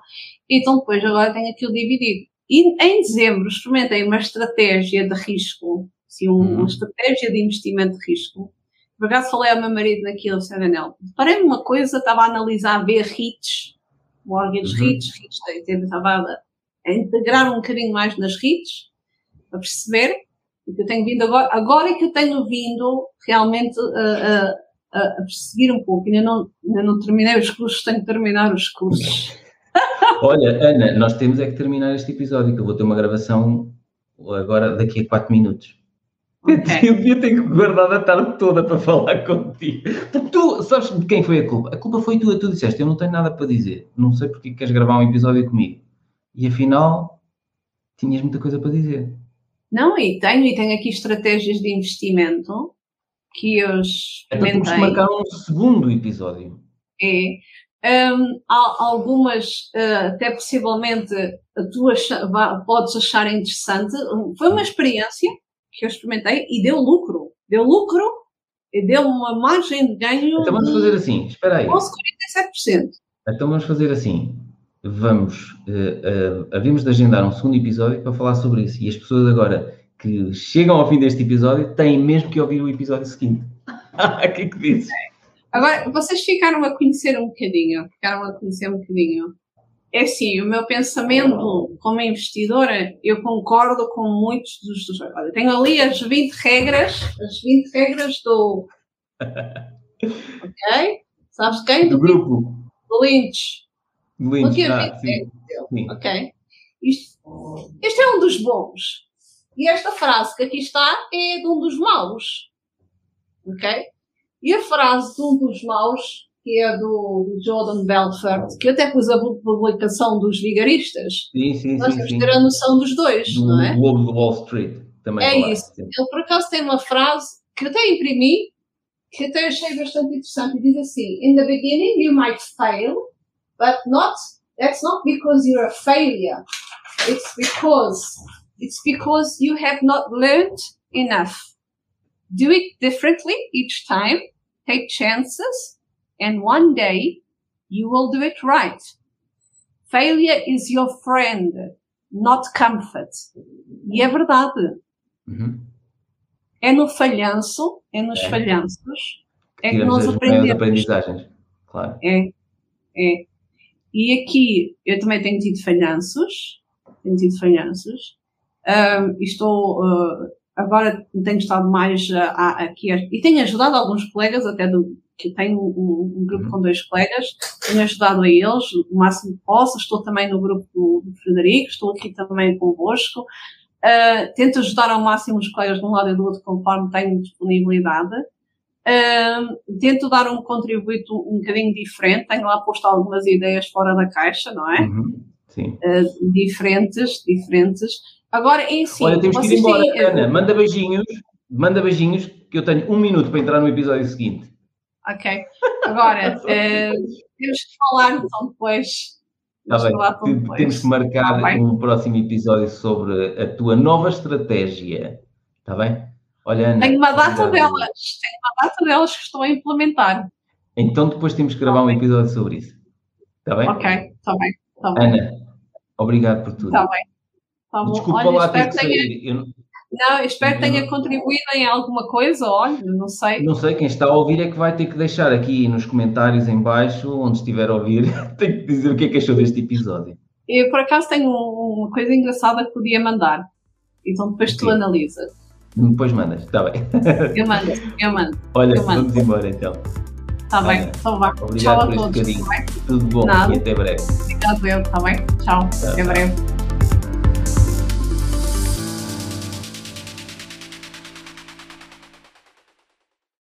então depois agora tenho aquilo dividido. E em dezembro experimentei uma estratégia de risco, assim, um- Uhum. uma estratégia de investimento de risco. Por acaso falei ao meu marido naquilo, Anel, parei-me uma coisa, estava a analisar B REITs, mortgage Uhum. REITs, REITs, estava a a integrar um bocadinho mais nas redes, a perceber, o que eu tenho vindo agora, agora é que eu tenho vindo realmente a, a- a, perseguir um pouco, ainda não, ainda não terminei os cursos, tenho que terminar os cursos. Olha, Ana, nós temos é que terminar este episódio, que eu vou ter uma gravação agora daqui a 4 minutos. Ok. Eu devia ter guardado a tarde toda para falar contigo. Tu, sabes de quem foi a culpa? A culpa foi tua, tu disseste, eu não tenho nada para dizer, não sei porque queres gravar um episódio comigo. E afinal, tinhas muita coisa para dizer. Não, e tenho, e tenho aqui estratégias de investimento que eu Então temos que experimentei. marcar um segundo episódio. É. Hum, há algumas, eh, até possivelmente, tu acha- podes achar interessante. Foi uma experiência que eu experimentei e deu lucro. Deu lucro e deu uma margem de ganho Então vamos fazer assim, espera aí. 11,47%. Então vamos fazer assim. Vamos, eh, eh, havíamos de agendar um segundo episódio para falar sobre isso. E as pessoas agora que chegam ao fim deste episódio têm mesmo que ouvir o episódio seguinte. O que é que dizes? Agora, vocês ficaram a conhecer um bocadinho, ficaram a conhecer um bocadinho. É assim, o meu pensamento como investidora, eu concordo com muitos dos... dos olha, tenho ali as 20 regras, as 20 regras do... Ok? Sabes quem? Do Do, grupo do Lynch. De Lynch. Ok, Ah, 20 sim, sim. Ok? Isto, este é um dos bons. E esta frase que aqui está é de um dos maus. Ok? E a frase de um dos maus, que é do, do Jordan Belfort, que eu até pus a publicação dos vigaristas, Sim, sim, nós temos que ter a noção dos dois, Do não é? Globo de Wall Street. Também É falaste, isso. sim. Ele por acaso tem uma frase que eu até imprimi, que até achei bastante interessante, diz assim: In the beginning you might fail, but not that's not because you're a failure. It's because it's because you have not learned enough. Do it differently each time, take chances, and one day you will do it right. Failure is your friend, not comfort. E é verdade. Uhum. É no falhanço, é nos É. falhanços, é que Tiramos nós as maiores aprendemos. aprendizagens. Claro. É, é. E aqui eu também tenho tido falhanços, tenho tido falhanços. E estou, ah, agora tenho estado mais a- aqui, e tenho ajudado alguns colegas, até do, que tenho um, um grupo Uhum. com dois colegas, tenho ajudado a eles o máximo que posso, estou também no grupo do, do Frederico, estou aqui também convosco. Ah, tento ajudar ao máximo os colegas de um lado e do outro conforme tenho disponibilidade. Tento dar um contributo um bocadinho diferente, tenho lá posto algumas ideias fora da caixa, não é? Uhum. Sim. Diferentes, diferentes. Agora, em si, Olha, temos que ir embora. têm, Ana, manda beijinhos. Manda beijinhos, que eu tenho um minuto para entrar no episódio seguinte. Ok. Agora, eh, temos que falar então depois. Temos bem. então. Temos que marcar Tá um próximo episódio sobre a tua nova estratégia. Está bem? Olha, Ana. Tenho uma data delas, tenho uma data delas que estou a implementar. Então depois temos que gravar um episódio sobre isso. Está bem? Ok, está bem, está bem, Ana, obrigado por tudo. está bem. Tá bom. Desculpa Olha, lá ter que que tenha, sair. Eu não- espero que tenha contribuído em alguma coisa, olha, não sei. não sei, quem está a ouvir é que vai ter que deixar aqui nos comentários em baixo, onde estiver a ouvir, tem que dizer o que é que achou deste episódio. Eu, por acaso, tenho um- uma coisa engraçada que podia mandar. Então depois tu analisas. Depois mandas, está bem. Eu mando, eu mando. Olha, Eu mando. vamos embora então. Está bem, então vá. Obrigado Tchau a todos. tá bem? Tudo bom Nada. e até breve. Obrigado, eu, está bem? Tchau, Tchau, até breve.